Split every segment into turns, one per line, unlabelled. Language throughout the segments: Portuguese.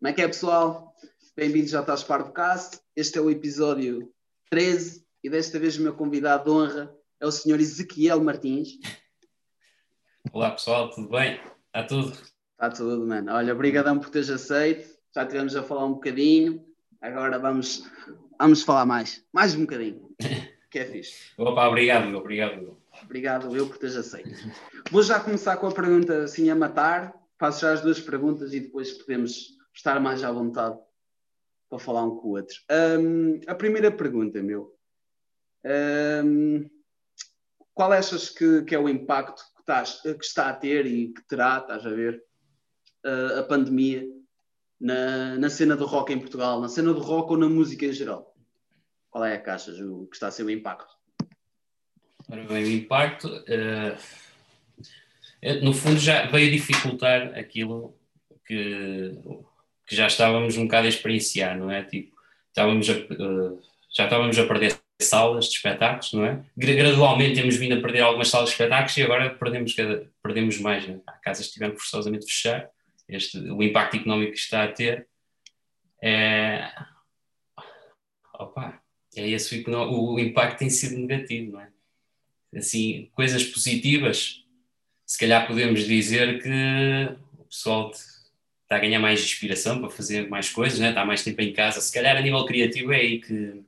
Como é que é, pessoal? Bem-vindos ao do Cast. Este é o episódio 13 e desta vez o meu convidado de honra é o Sr. Ezequiel Martins.
Olá, pessoal, tudo bem? Está tudo?
Está tudo, mano. Olha, obrigadão por teres aceito. Já tivemos a falar um bocadinho. Agora vamos, vamos falar mais. Mais um bocadinho. Que é fixe.
Opa, obrigado, obrigado.
Obrigado eu por teres aceito. Vou já começar com a pergunta assim a matar. Faço já as duas perguntas e depois podemos estar mais à vontade para falar um com o outro. Um, a primeira pergunta, meu. Um, qual achas que, que, é o impacto que, estás, que, está a ter e que terá, estás a ver, uh, a pandemia na, na cena do rock em Portugal, na cena do rock ou na música em geral? Qual é a que achas o que está a ser o impacto?
Ora bem, o impacto, uh, no fundo, já veio dificultar aquilo que, que já estávamos um bocado a experienciar, não é? Tipo, estávamos a, uh, já estávamos a perder salas de espetáculos, não é? Gradualmente temos vindo a perder algumas salas de espetáculos e agora perdemos, perdemos mais. Né? Há casas que tiveram forçosamente fechar. Este, o impacto económico que está a ter é. Opa, é esse o, o impacto tem sido negativo, não é? Assim, coisas positivas, se calhar podemos dizer que o pessoal está a ganhar mais inspiração para fazer mais coisas, né? está mais tempo em casa. Se calhar a nível criativo é aí que,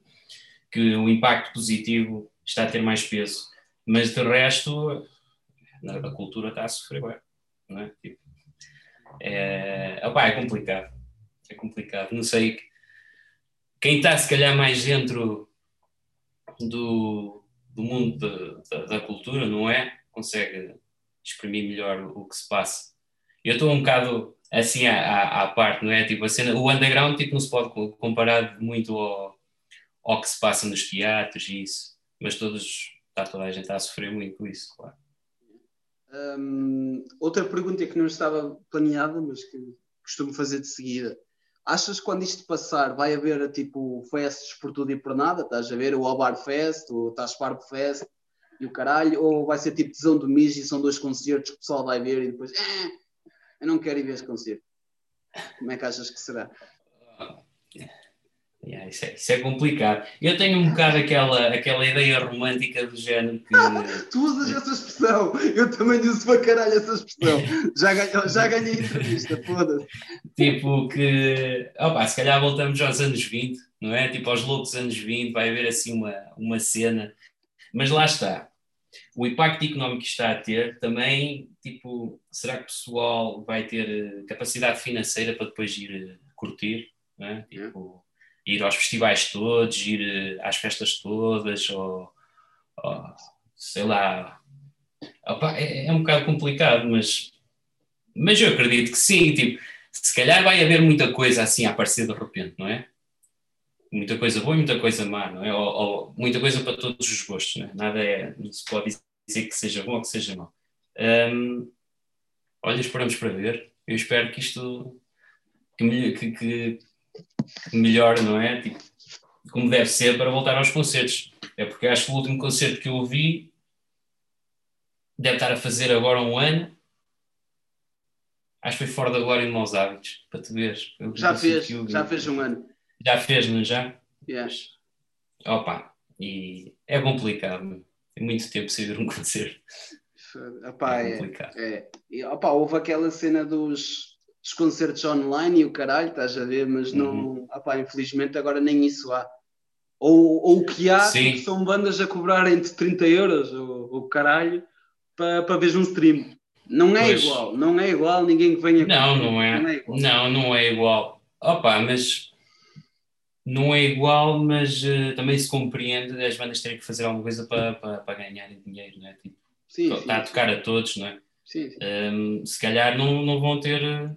que o impacto positivo está a ter mais peso. Mas de resto, a cultura está a sofrer, não é? Tipo, é, opa, é complicado. É complicado. Não sei. Quem está, se calhar, mais dentro do, do mundo da, da, da cultura, não é? Consegue exprimir melhor o que se passa. Eu estou um bocado assim à, à, parte, não é? Tipo, a cena, o underground tipo, não se pode comparar muito ao, ao que se passa nos teatros e isso, mas todos, está toda a gente a sofrer muito com isso, claro.
Um, outra pergunta que não estava planeada, mas que costumo fazer de seguida. Achas que quando isto passar vai haver tipo festas por tudo e por nada? Estás a ver o Albar Fest, o Tasparbo Fest e o caralho? Ou vai ser tipo tesão do Mijo e são dois concertos que o pessoal vai ver e depois eh, eu não quero ir ver esse concerto. Como é que achas que será?
Yeah, isso, é, isso, é, complicado. Eu tenho um bocado aquela, aquela ideia romântica do género que.
tu usas essa expressão! Eu também uso para caralho essa expressão. Já, ganhei, já ganhei entrevista, foda-se.
Tipo que. Opa, se calhar voltamos aos anos 20, não é? Tipo aos loucos anos 20, vai haver assim uma, uma cena. Mas lá está o impacto económico que está a ter também, tipo, será que o pessoal vai ter eh, capacidade financeira para depois ir eh, curtir, né? tipo, ir aos festivais todos, ir eh, às festas todas, ou, ou sei lá, Opa, é, é, um bocado complicado, mas, mas eu acredito que sim, tipo, se calhar vai haver muita coisa assim a aparecer de repente, não é? Muita coisa boa e muita coisa má, não é? Ou, ou, muita coisa para todos os gostos, não é? Nada é, não se pode dizer que seja bom ou que seja mau. Um, olha, esperamos para ver. Eu espero que isto que, que, que, que melhore, não é? Tipo, como deve ser para voltar aos concertos. É porque acho que o último concerto que eu ouvi deve estar a fazer agora um ano. Acho que foi fora da glória de maus hábitos, para te ver.
Já fez, já fez um ano.
Já fez, não já?
Yes.
Opa, e é complicado. Tem muito tempo sem ver um concerto.
Opa, é, é complicado. É, é. opa, houve aquela cena dos, dos, concertos online e o caralho, estás a ver, mas não, uhum. opa, infelizmente agora nem isso há. Ou, ou o que há tipo, são bandas a cobrar entre 30 euros ou o caralho para, para ver um stream. Não é pois. igual, não é igual, ninguém que venha.
Não, não é. Não, é igual. não, não é igual. Opa, mas não é igual, mas uh, também se compreende as bandas terem que fazer alguma coisa para, para, para ganharem dinheiro, não é? Tipo, sim, está a tocar a todos, não é?
Sim, sim.
Um, se calhar não, não vão ter uh,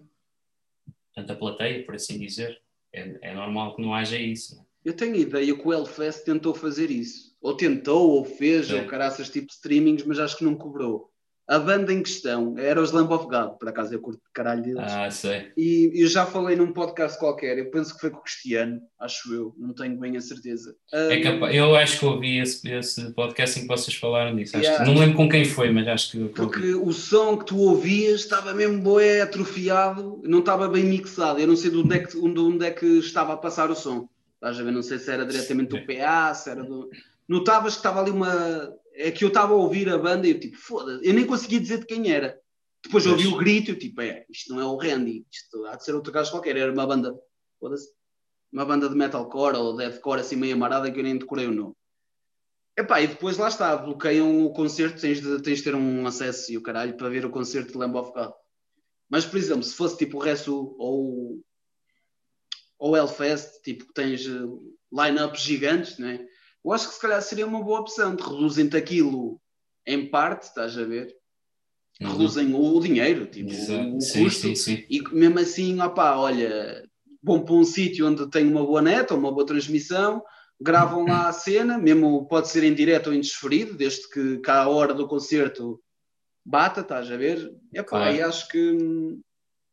tanta plateia, por assim dizer. É, é normal que não haja isso. Não é?
Eu tenho ideia que o Hellfest tentou fazer isso. Ou tentou, ou fez, é. ou caraças tipo streamings, mas acho que não cobrou. A banda em questão era os Lamb of God, por acaso eu curto de caralho deles.
Ah, sei.
E eu já falei num podcast qualquer, eu penso que foi com o Cristiano, acho eu, não tenho bem a certeza.
É Eu acho que ouvi esse, esse podcast em que vocês falaram disso. Acho que-
Yeah.
não lembro com quem foi, mas acho que. ouvi.
Porque o som que tu ouvias estava mesmo boé atrofiado, não estava bem mixado. Eu não sei de onde é que, onde, onde é que estava a passar o som. Estás a ver? Não sei se era diretamente do PA, se era do. Notavas que estava ali uma. É que eu estava a ouvir a banda e eu tipo, foda-se, eu nem conseguia dizer de quem era. Depois ouvi
Pois.
o grito e eu tipo, é, isto não é o Randy, isto há de ser outro gajo qualquer. Era uma banda, foda-se, uma banda de metalcore ou deathcore assim meio amarada que eu nem decorei o nome. Epá, e depois lá está, bloqueiam o concerto, tens de, tens de ter um acesso e o caralho para ver o concerto de Lamb of God. Mas, por exemplo, se fosse tipo o Resto ou ou Hellfest, tipo que tens eh, line-ups gigantes, né? Eu acho que se calhar seria uma boa opção, reduzem-te aquilo em parte, estás a ver?
Uhum.
Reduzem o, o dinheiro, tipo,
Exato.
o
Sim,
custo,
sim, sim.
e mesmo assim, opá, olha, vão para um sítio onde tem uma boa net ou uma boa transmissão, gravam lá a cena, mesmo pode ser em direto ou em desferido, desde que cá a hora do concerto bata, estás a ver? Epá,
Claro.
e acho que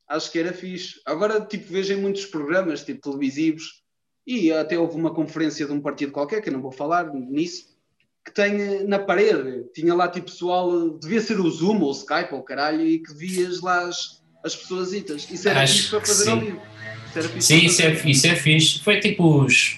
acho que era fixe. Agora, tipo, vejo em muitos programas, tipo, televisivos, e até houve uma conferência de um partido qualquer, que eu não vou falar nisso, que tem eh, na parede, tinha lá tipo pessoal, eh, devia ser o Zoom ou o Skype ou caralho, e que vias lá as, as pessoas. Isso era
Acho
fixe para fazer ao vivo.
Sim, isso é, isso é fixe. Foi tipo os.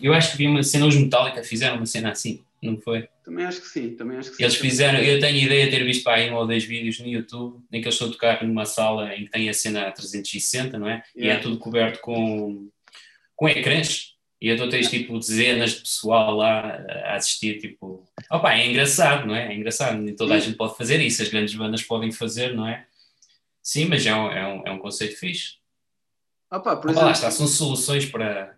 Eu acho que vi uma cena, os Metallica fizeram uma cena assim, não foi?
Também acho que sim, também acho que sim.
Eles fizeram, eu tenho ideia de ter visto para aí um ou dois vídeos no YouTube em que eles estão a tocar numa sala em que tem a cena a 360, não é? E é
Yeah.
tudo coberto com, com ecrãs. E então tens tipo dezenas de pessoal lá a assistir, tipo. Opa, é engraçado, não é? É engraçado, nem toda a gente pode fazer isso, as grandes bandas podem fazer, não é? Sim, mas é um, é um, é um conceito fixe.
Pá, por
Opa, lá
exemplo,
está, são soluções para,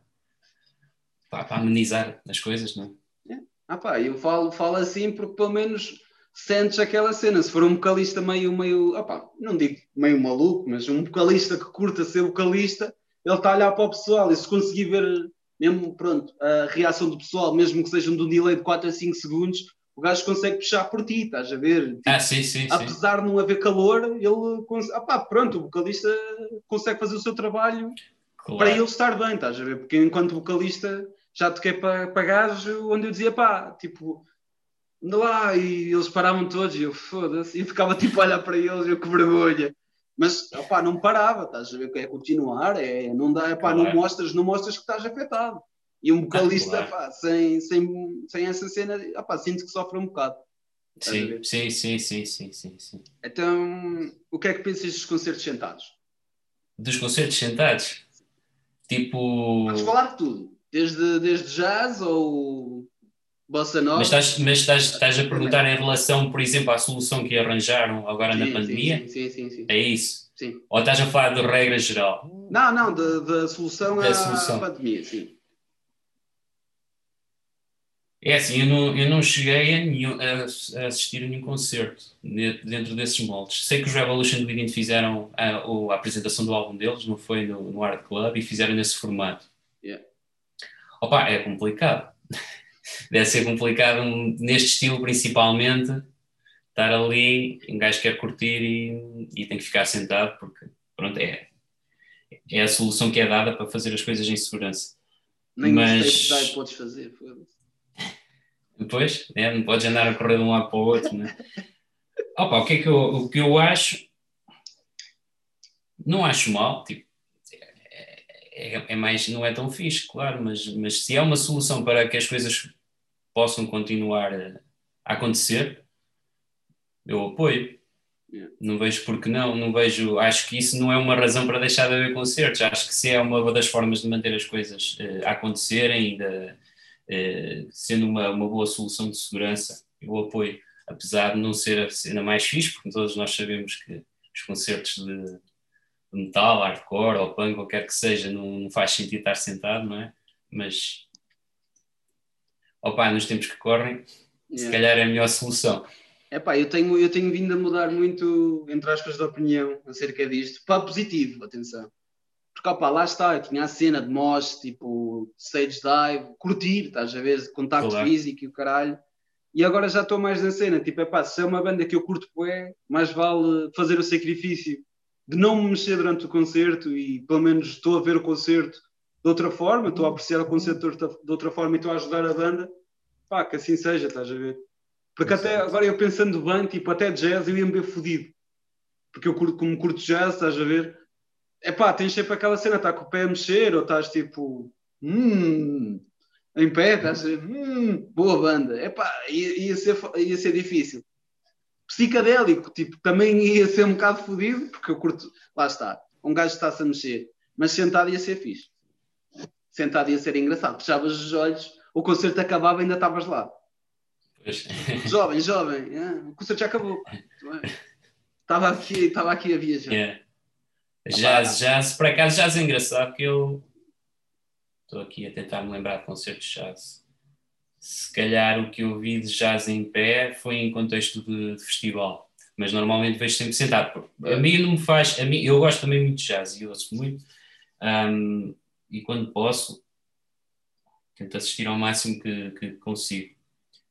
para, para amenizar as coisas, não é?
Ah pá, eu falo, falo assim porque pelo menos sentes aquela cena. Se for um vocalista meio, meio, pá, não digo meio maluco, mas um vocalista que curta ser vocalista, ele está a olhar para o pessoal e se conseguir ver mesmo, pronto, a reação do pessoal, mesmo que seja de um delay de 4 a 5 segundos, o gajo consegue puxar por ti, estás a ver? Tipo,
Ah, sim, sim, sim.
apesar de não haver calor, ele, cons- ah pá, pronto, o vocalista consegue fazer o seu trabalho
Claro.
para ele estar bem, estás a ver? Porque enquanto vocalista já toquei para, para gajo onde eu dizia pá, tipo, anda lá, e eles paravam todos e eu foda-se, e ficava tipo a olhar para eles, eu que vergonha. Mas opá, não parava, estás a ver? É continuar, é, não dá, não
Claro.
mostras, não mostras que estás afetado. E um vocalista,
claro.
pá, sem, sem, sem essa cena, opá, sinto que sofre um bocado.
Sim, sim, sim, sim, sim, sim, sim.
Então, o que é que pensas dos concertos sentados?
Dos concertos sentados? Tipo.
Podes falar de tudo, desde, desde jazz ou bossa nova.
Mas estás, mas estás, estás a perguntar em relação, por exemplo, à solução que arranjaram agora na
Sim,
pandemia?
Sim, sim, sim. sim,
É isso?
sim.
Ou estás a falar de regra geral?
Não, não, da, solução
Da
à
solução.
pandemia, sim.
É assim, eu não, eu não cheguei a, nenhum- a- assistir a nenhum concerto de- dentro desses moldes. Sei que os Revolution Within fizeram a, a apresentação do álbum deles, não foi no, no Art Club, e fizeram nesse formato.
Yeah.
Opa, é complicado. Deve ser complicado um- neste estilo, principalmente, estar ali, um gajo quer curtir e, e tem que ficar sentado, porque, pronto, é, é a solução que é dada para fazer as coisas em segurança.
Nem
Mas-
stage podes fazer.
Depois, né? não podes andar a correr de um lado para o outro, né? Opa, o que é que eu, o que eu acho? Não acho mal, tipo, é, é- mais, não é tão fixe, claro, mas, mas se é uma solução para que as coisas possam continuar a, acontecer, eu apoio. Não vejo porque não, não vejo, acho que isso não é uma razão para deixar de haver concertos, acho que se é uma das formas de manter as coisas eh, a acontecerem e de, eh, sendo uma, uma boa solução de segurança, eu apoio, apesar de não ser a cena mais fixe, porque todos nós sabemos que os concertos de metal, hardcore ou punk, qualquer que seja, não, não faz sentido estar sentado, não é? Mas, opa, nos tempos que correm, se
Yeah.
calhar é a melhor solução.
Epá, eu tenho, eu tenho vindo a mudar muito, entre aspas, de opinião acerca disto, para positivo, atenção. Porque, opá, lá está, eu tinha a cena de mosh, tipo, stage dive, curtir, estás a ver, contacto
Claro.
físico e o caralho. E agora já estou mais na cena, tipo, é pá, se é uma banda que eu curto bué, mais vale fazer o sacrifício de não me mexer durante o concerto e pelo menos estou a ver o concerto de outra forma, estou a apreciar o concerto de outra, forma e estou a ajudar a banda, pá, que assim seja, estás a ver? Porque Exato. até agora eu pensando bem, tipo, até jazz eu ia me ver fodido. Porque eu curto, como curto jazz, estás a ver? É pá, tens sempre aquela cena, está com o pé a mexer ou estás tipo, hum, em pé, estás a dizer, hum, boa banda. Epá, ia, ia, ser, ia ser difícil. Psicadélico, tipo, também ia ser um bocado fodido, porque eu curto, lá está, um gajo está-se a mexer, mas sentado ia ser fixe. Sentado ia ser engraçado, fechavas os olhos, o concerto acabava e ainda estavas lá. Pois. Jovem, jovem, é, o concerto já acabou. Estava aqui, estava aqui a viajar.
Yeah. Jazz, jazz, por acaso jazz é engraçado que eu Estou aqui a tentar me lembrar de concertos de jazz. Se calhar o que eu vi de jazz em pé foi em contexto de, de festival, mas normalmente vejo sempre sentado. A mim não me faz, a mim, eu gosto também muito de jazz e ouço muito, um, e quando posso, tento assistir ao máximo que, que consigo.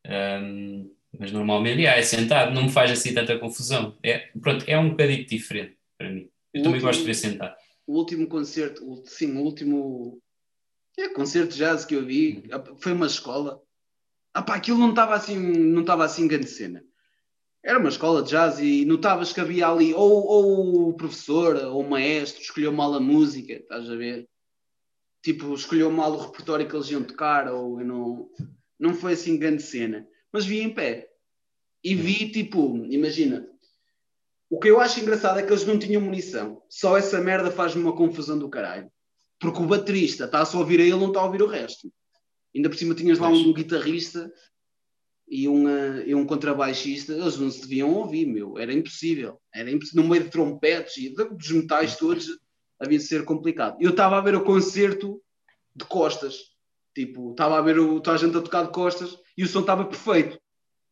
Um, mas normalmente yeah, é sentado, não me faz assim tanta confusão. É, pronto, é um bocadinho diferente para mim. Eu o também último, gosto de ver sentado.
O último concerto, sim, o último é, concerto de jazz que eu vi, foi uma escola. Ah pá, aquilo não estava assim, não estava assim grande cena. Era uma escola de jazz e notavas que havia ali ou, ou o professor ou o maestro escolheu mal a música, estás a ver? Tipo, escolheu mal o repertório que eles iam tocar ou não, não foi assim grande cena. Mas vi em pé. E vi, tipo, imagina, o que eu acho engraçado é que eles não tinham munição. Só essa merda faz-me uma confusão do caralho. Porque o baterista está só a ouvir a ele, não está a ouvir o resto. Ainda por cima tinhas lá um guitarrista e, uma, e um contrabaixista, eles não se deviam ouvir, meu. Era impossível. Era impossível. No meio de trompetes e dos metais todos, havia de ser complicado. Eu estava a ver o concerto de costas. Tipo, estava a ver o, a gente a tocar de costas e o som estava perfeito.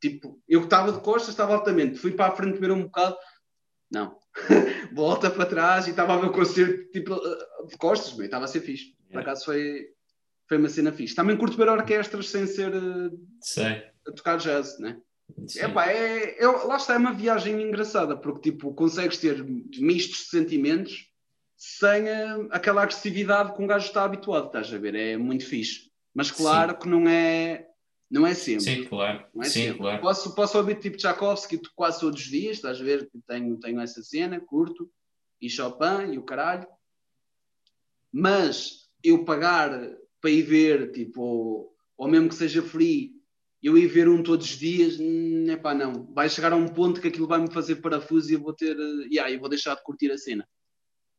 Tipo, eu que estava de costas, estava altamente. Fui para a frente ver um bocado. Não, volta para trás e estava a ver o concerto tipo, de costas, bem, estava a ser fixe. Por acaso foi, foi uma cena fixe. Também curto ver orquestras sem ser
Sei.
a tocar jazz, né? Epá, é, é, lá está, é uma viagem engraçada, porque tipo, consegues ter mistos de sentimentos sem a, aquela agressividade que um gajo está habituado, estás a ver? É muito fixe. Mas claro Sim. que não é não é sempre.
Sim, claro.
Não é
Sim,
sempre.
claro.
Posso, posso ouvir tipo Tchaikovsky quase todos os dias, estás a ver? Tenho, tenho essa cena, curto, e Chopin e o caralho. Mas eu pagar para ir ver, tipo, ou mesmo que seja free, eu ir ver um todos os dias, é pá, não. Vai chegar a um ponto que aquilo vai me fazer parafuso e eu vou ter, uh, yeah, eu vou deixar de curtir a cena.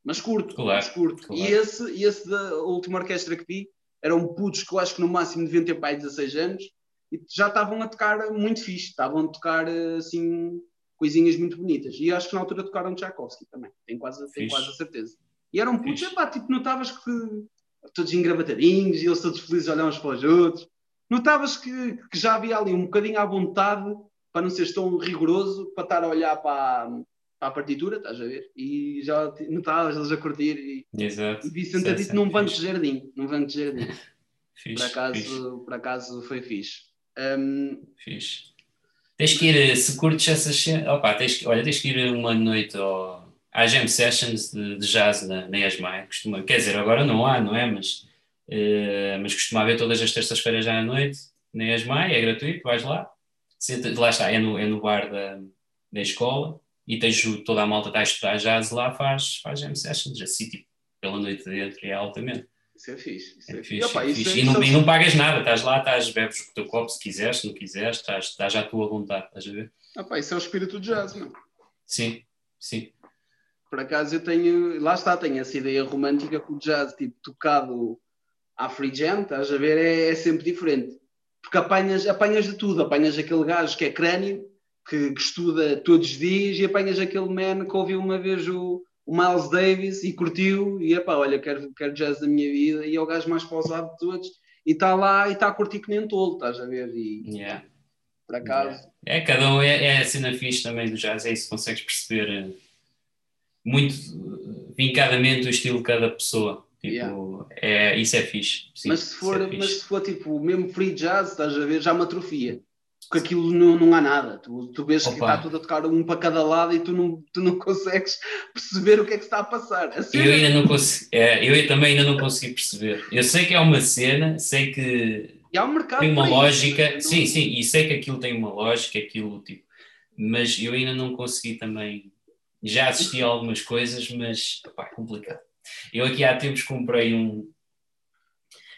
Mas curto, claro, mas curto. Claro. E esse, e esse da última orquestra que vi, eram putos que eu acho que no máximo deviam ter pai 16 anos, e já estavam a tocar muito fixe, estavam a tocar assim coisinhas muito bonitas. E acho que na altura tocaram Tchaikovsky também, tenho quase, tenho quase a certeza. E eram putos, epá, tipo, notavas que todos engravatadinhos e eles todos felizes olham uns para os outros. Notavas que, que já havia ali um bocadinho à vontade para não ser tão rigoroso, para estar a olhar para, para a partitura, estás a ver? E já notavas eles a curtir e,
Exato.
e vi sentadito num banco de jardim, num banco de jardim. fixe, por, acaso, fixe. por acaso foi fixe. Um...
Fixe. Tens que ir, se curtes essas opa, tens que, olha, tens que ir uma noite ao, às jam sessions de, de jazz na, na ESMAI, costuma, quer dizer, agora não há, não é? Mas, uh, mas costuma haver todas as terças-feiras à noite na ESMAI, é gratuito, vais lá, senta, lá está, é no, é no bar da, da escola e tens toda a malta está a estudar jazz lá, faz, faz jam sessions, assim, tipo, pela noite dentro e é altamente.
Isso é fixe. Isso é,
é fixe. E, opa, é e, não, e, não, pagas nada, estás lá, estás, bebes o teu copo se quiseres, se não quiseres, estás, estás à tua vontade, estás a ver?
Opa, isso é o espírito de jazz, não?
Sim, sim.
Por acaso eu tenho, lá está, tenho essa ideia romântica que o jazz, tipo, tocado à free jam, estás a ver, é, é sempre diferente. Porque apanhas, apanhas de tudo, apanhas aquele gajo que é crânio, que, que estuda todos os dias, e apanhas aquele man que ouviu uma vez o o Miles Davis e curtiu e epá, olha, quero, quero jazz da minha vida e é o gajo mais pausado de todos e está lá e está a curtir que nem tolo, estás a ver? E,
yeah.
Por acaso.
Yeah. É, cada um é, é a cena fixe também do jazz, é isso, consegues perceber eh, muito vincadamente o estilo de cada pessoa. Tipo, yeah. é, isso é fixe.
Sim, mas, se for, é mas se for tipo mesmo free jazz, estás a ver, já me atrofia. porque aquilo não, não há nada. Tu, tu vês Opa. que está tudo a tocar um para cada lado e tu não, tu não consegues perceber o que é que está a passar. A
eu ainda não consegui, é, eu também ainda não consegui perceber. Eu sei que é uma cena, sei que
e há um mercado
tem uma lógica, isso, sim, sim, e sei que aquilo tem uma lógica, aquilo tipo, mas eu ainda não consegui também. Já assisti a algumas coisas, mas é complicado. Eu aqui há tempos comprei um,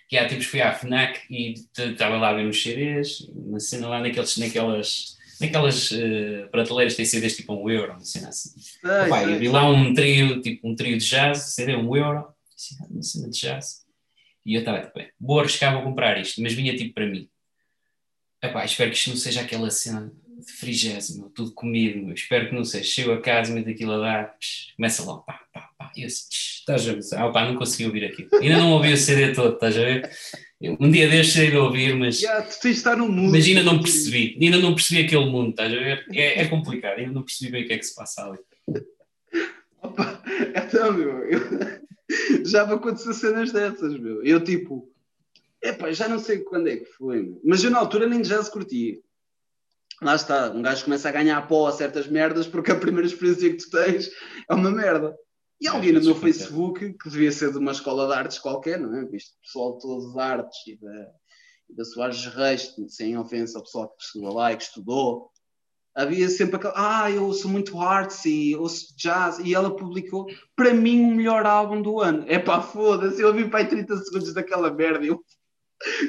que há tempos fui à FNAC e estava lá a ver uns CDs, uma cena lá naqueles, naquelas, naquelas uh, prateleiras tem CDs tipo um euro, uma cena assim. Ai, Opa, eu vi lá um trio, tipo um trio de jazz, CD um euro, uma cena de jazz. E eu estava tipo, bem, vou arriscar, vou comprar isto, mas vinha tipo para mim. Epá, espero que isto não seja aquela cena de frigésimo, tudo comido, espero que não seja. Chego a casa, meto aquilo a dar, psh, começa logo, pá, pá, pá, e eu assim, estás a ver? Ah, pá, não consegui ouvir aquilo. Ainda não ouvi o CD todo, estás a ver? Um dia deixei de ouvir, mas.
Yeah, tu tens de estar no mundo.
Mas ainda não percebi, ainda não percebi aquele mundo, estás a ver? É, é complicado, ainda não percebi bem o que é que se passa ali.
Opa, então, meu, eu... já me aconteceu cenas dessas, meu. Eu tipo, epá, já não sei quando é que foi, meu. mas eu na altura nem já se curtia. Lá está, um gajo começa a ganhar pó a certas merdas porque a primeira experiência que tu tens é uma merda. E alguém no meu Facebook, que devia ser de uma escola de artes qualquer, não é? Visto o pessoal de artes e da, e da Soares Reis, sem ofensa ao pessoal que estudou lá e que estudou, havia sempre aquela, ah, eu ouço muito arts e ouço jazz, e ela publicou, para mim, o melhor álbum do ano. É pá, foda-se, eu ouvi para aí 30 segundos daquela merda e eu,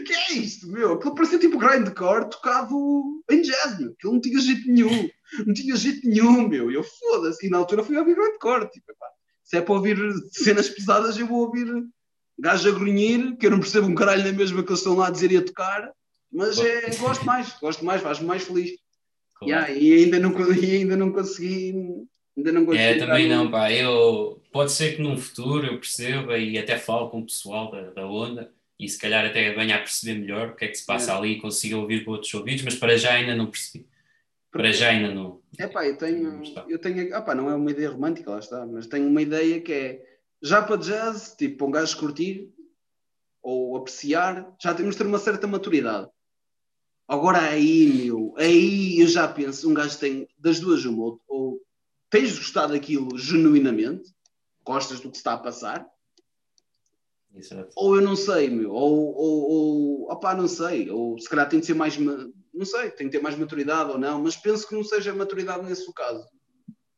que é isto, meu? Aquilo parecia tipo grindcore tocado em jazz, meu. Aquilo não tinha jeito nenhum, não tinha jeito nenhum, meu. E eu, foda-se, e na altura fui ouvir grindcore, tipo, epá, se é para ouvir cenas pesadas, eu vou ouvir gajo a grunhir, que eu não percebo um caralho na mesma que eles estão lá a dizer e a tocar, mas é, gosto mais, gosto mais, faz-me mais feliz. Claro. Yeah, e, ainda não, e ainda não consegui. Ainda não consegui
é, também não, pá. Eu, pode ser que num futuro eu perceba e até falo com o pessoal da, da onda e se calhar até venha a perceber melhor o que é que se passa é. ali e consiga ouvir com outros ouvidos, mas para já ainda não percebi. Para já ainda não.
É pá, eu tenho. Eu tenho ah, não é uma ideia romântica, lá está, mas tenho uma ideia que é já para jazz, tipo, para um gajo curtir ou apreciar, já temos de ter uma certa maturidade. Agora aí, meu, aí eu já penso, um gajo tem das duas uma, ou, ou tens gostado daquilo genuinamente, gostas do que está a passar, Exato. ou eu não sei, meu, ou, ou, ou opá, não sei, ou se calhar tem de ser mais, não sei, tem de ter mais maturidade ou não, mas penso que não seja maturidade nesse caso.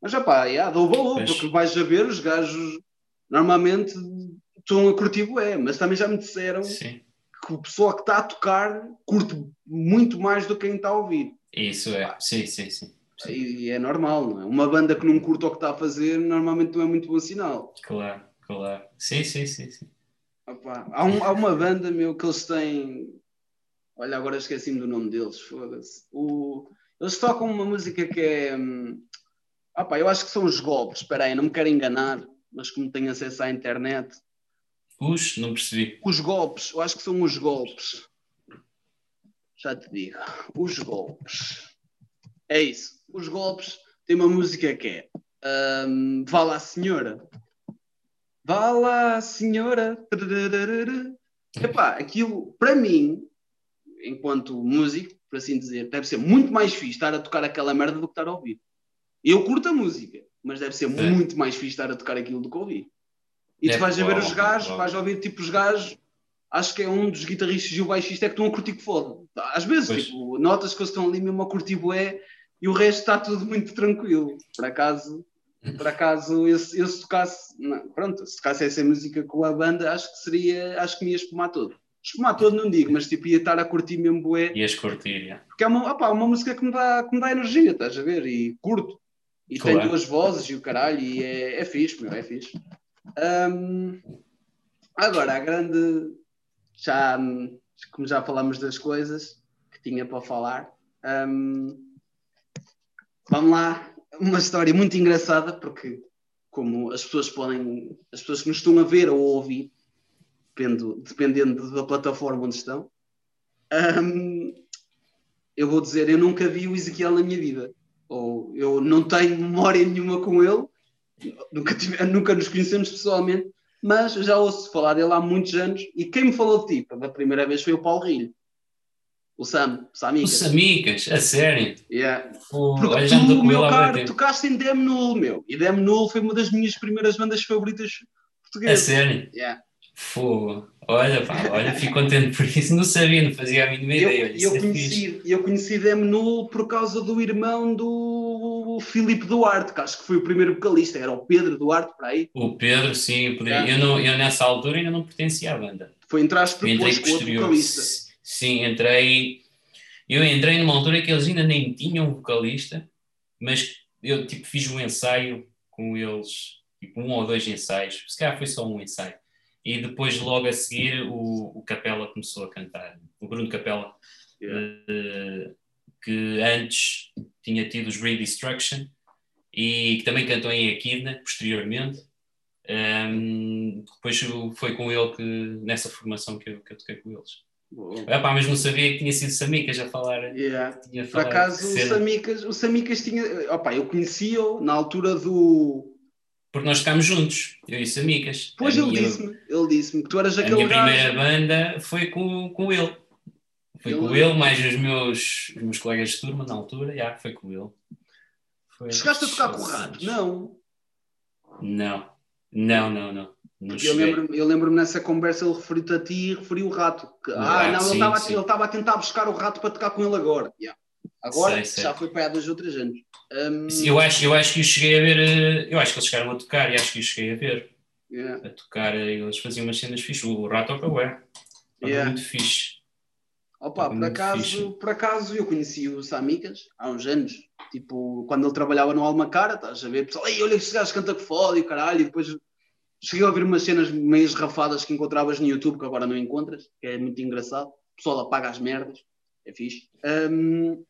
Mas opá, yeah, dou valor, porque vais a ver os gajos normalmente estão a curtir é, mas também já me disseram Sim que o pessoal que está a tocar curte muito mais do que quem está a ouvir.
Isso é, sim, sim, sim. sim.
E é normal, não é? Uma banda que não curte o que está a fazer normalmente não é muito bom sinal.
Claro, claro. Sim, sim, sim. sim.
Opa, há, um, há, uma banda, meu, que eles têm. Olha, agora esqueci-me do nome deles, foda-se. O... Eles tocam uma música que é. Hum, opa, eu acho que são os golpes, espera aí, não me quero enganar, mas como tenho acesso à internet,
os? Não percebi.
Os golpes, eu acho que são os golpes. Já te digo. Os golpes. É isso. Os golpes tem uma música que é um, Vá lá, senhora. Vá lá, senhora. Epá, aquilo, para mim, enquanto músico, por assim dizer, deve ser muito mais fixe estar a tocar aquela merda do que estar a ouvir. Eu curto a música, mas deve ser é. muito mais fixe estar a tocar aquilo do que ouvir. E tu vais a ver os gajos, vais a ouvir tipo os gajos, acho que é um dos guitarristas e o baixista é que estão a curtir que foda. Às vezes, tipo, notas que eles estão ali mesmo a curtir bué e o resto está tudo muito tranquilo. Por acaso, por acaso, esse, esse tocasse, não, pronto, se tocasse essa música com a banda, acho que seria, acho que me ia espumar todo. Espumar todo não digo, mas tipo, ia estar a curtir mesmo bué.
Ias curtir, yeah.
Porque é uma, opa, uma música que me, dá, que me dá energia, estás a ver? E curto. E claro. tem duas vozes e o caralho, e é, é fixe, meu, é fixe. Um, agora, a grande. Já, como já falamos das coisas que tinha para falar, um, vamos lá. Uma história muito engraçada, porque, como as pessoas podem. As pessoas que nos estão a ver ou a ouvir, dependendo, dependendo da plataforma onde estão, um, eu vou dizer: eu nunca vi o Ezequiel na minha vida. Ou eu não tenho memória nenhuma com ele nunca, tive, nunca nos conhecemos pessoalmente, mas já ouço falar dele há muitos anos e quem me falou de ti da primeira vez foi o Paulo Rilho. O Sam,
O
Samicas.
Samicas, a sério.
Yeah.
Pô,
Porque tu, meu caro, tocaste em Dem Null, meu. E Dem Null foi uma das minhas primeiras bandas favoritas
A
portuguesas.
sério.
Yeah.
Fogo. Olha, pá, olha, fico contente por isso. Não sabia, não fazia a mínima
Eu,
ideia. Olha,
eu,
é
conheci, eu conheci Dem Null por causa do irmão do Filipe Duarte, que acho que foi o primeiro vocalista, era o Pedro Duarte, para aí.
O Pedro, sim, poderia-
Yeah.
eu, não, eu nessa altura ainda não pertencia à banda.
Foi entraste depois com outro vocalista.
Sim, entrei. Eu entrei numa altura que eles ainda nem tinham vocalista, mas eu tipo fiz um ensaio com eles, tipo um ou dois ensaios, se calhar foi só um ensaio. E depois, logo a seguir, o, o Capela começou a cantar. O Bruno Capela,
Yeah.
eh, que antes tinha tido os Redestruction e que também cantou em Equidna, posteriormente. Ehm, depois foi com ele que, nessa formação que eu, que eu toquei com eles. Epá, mas não sabia que tinha sido Samicas a falar.
Yeah.
Tinha
Por acaso, o. Samicas, o Samicas tinha. Opa, eu conhecia-o na altura do.
Porque nós ficámos juntos, eu e o Samicas.
Pois
A
ele disse-me, ele disse-me que tu eras
A
aquele
minha
gajo.
primeira banda foi com, com ele. Foi
Ele-
com ele, mais os meus, os meus colegas de turma na altura, já, foi com ele. Foi-
Chegaste a tocar com o rato? Não.
Não, não, não, não.
Eu
cheguei.
lembro-me eu lembro nessa conversa ele referiu-te a ti e referiu o rato. Que, ah,
rato,
não, ele
sim,
ele estava a tentar buscar o rato para tocar com ele agora. Yeah. Agora
Sei, sei.
já foi para há dois ou três anos. Hum,
Eu acho, eu acho que os cheguei a ver, eh, eu acho que eles chegaram a tocar e acho que os cheguei a ver.
yeah.
A tocar, eh, eles faziam umas cenas fixes. O Rato Ocabué.
Yeah.
Muito fixe.
Opa, por acaso,
fixe.
por acaso eu conheci o Samicas há uns anos, tipo, quando ele trabalhava no Almacara, estás a ver, pessoal, olha esse gajo canta que foda e o caralho, e depois cheguei a ouvir umas cenas meio esrafadas que encontravas no YouTube, que agora não encontras, que é muito engraçado, o pessoal apaga as merdas, é fixe. Hum,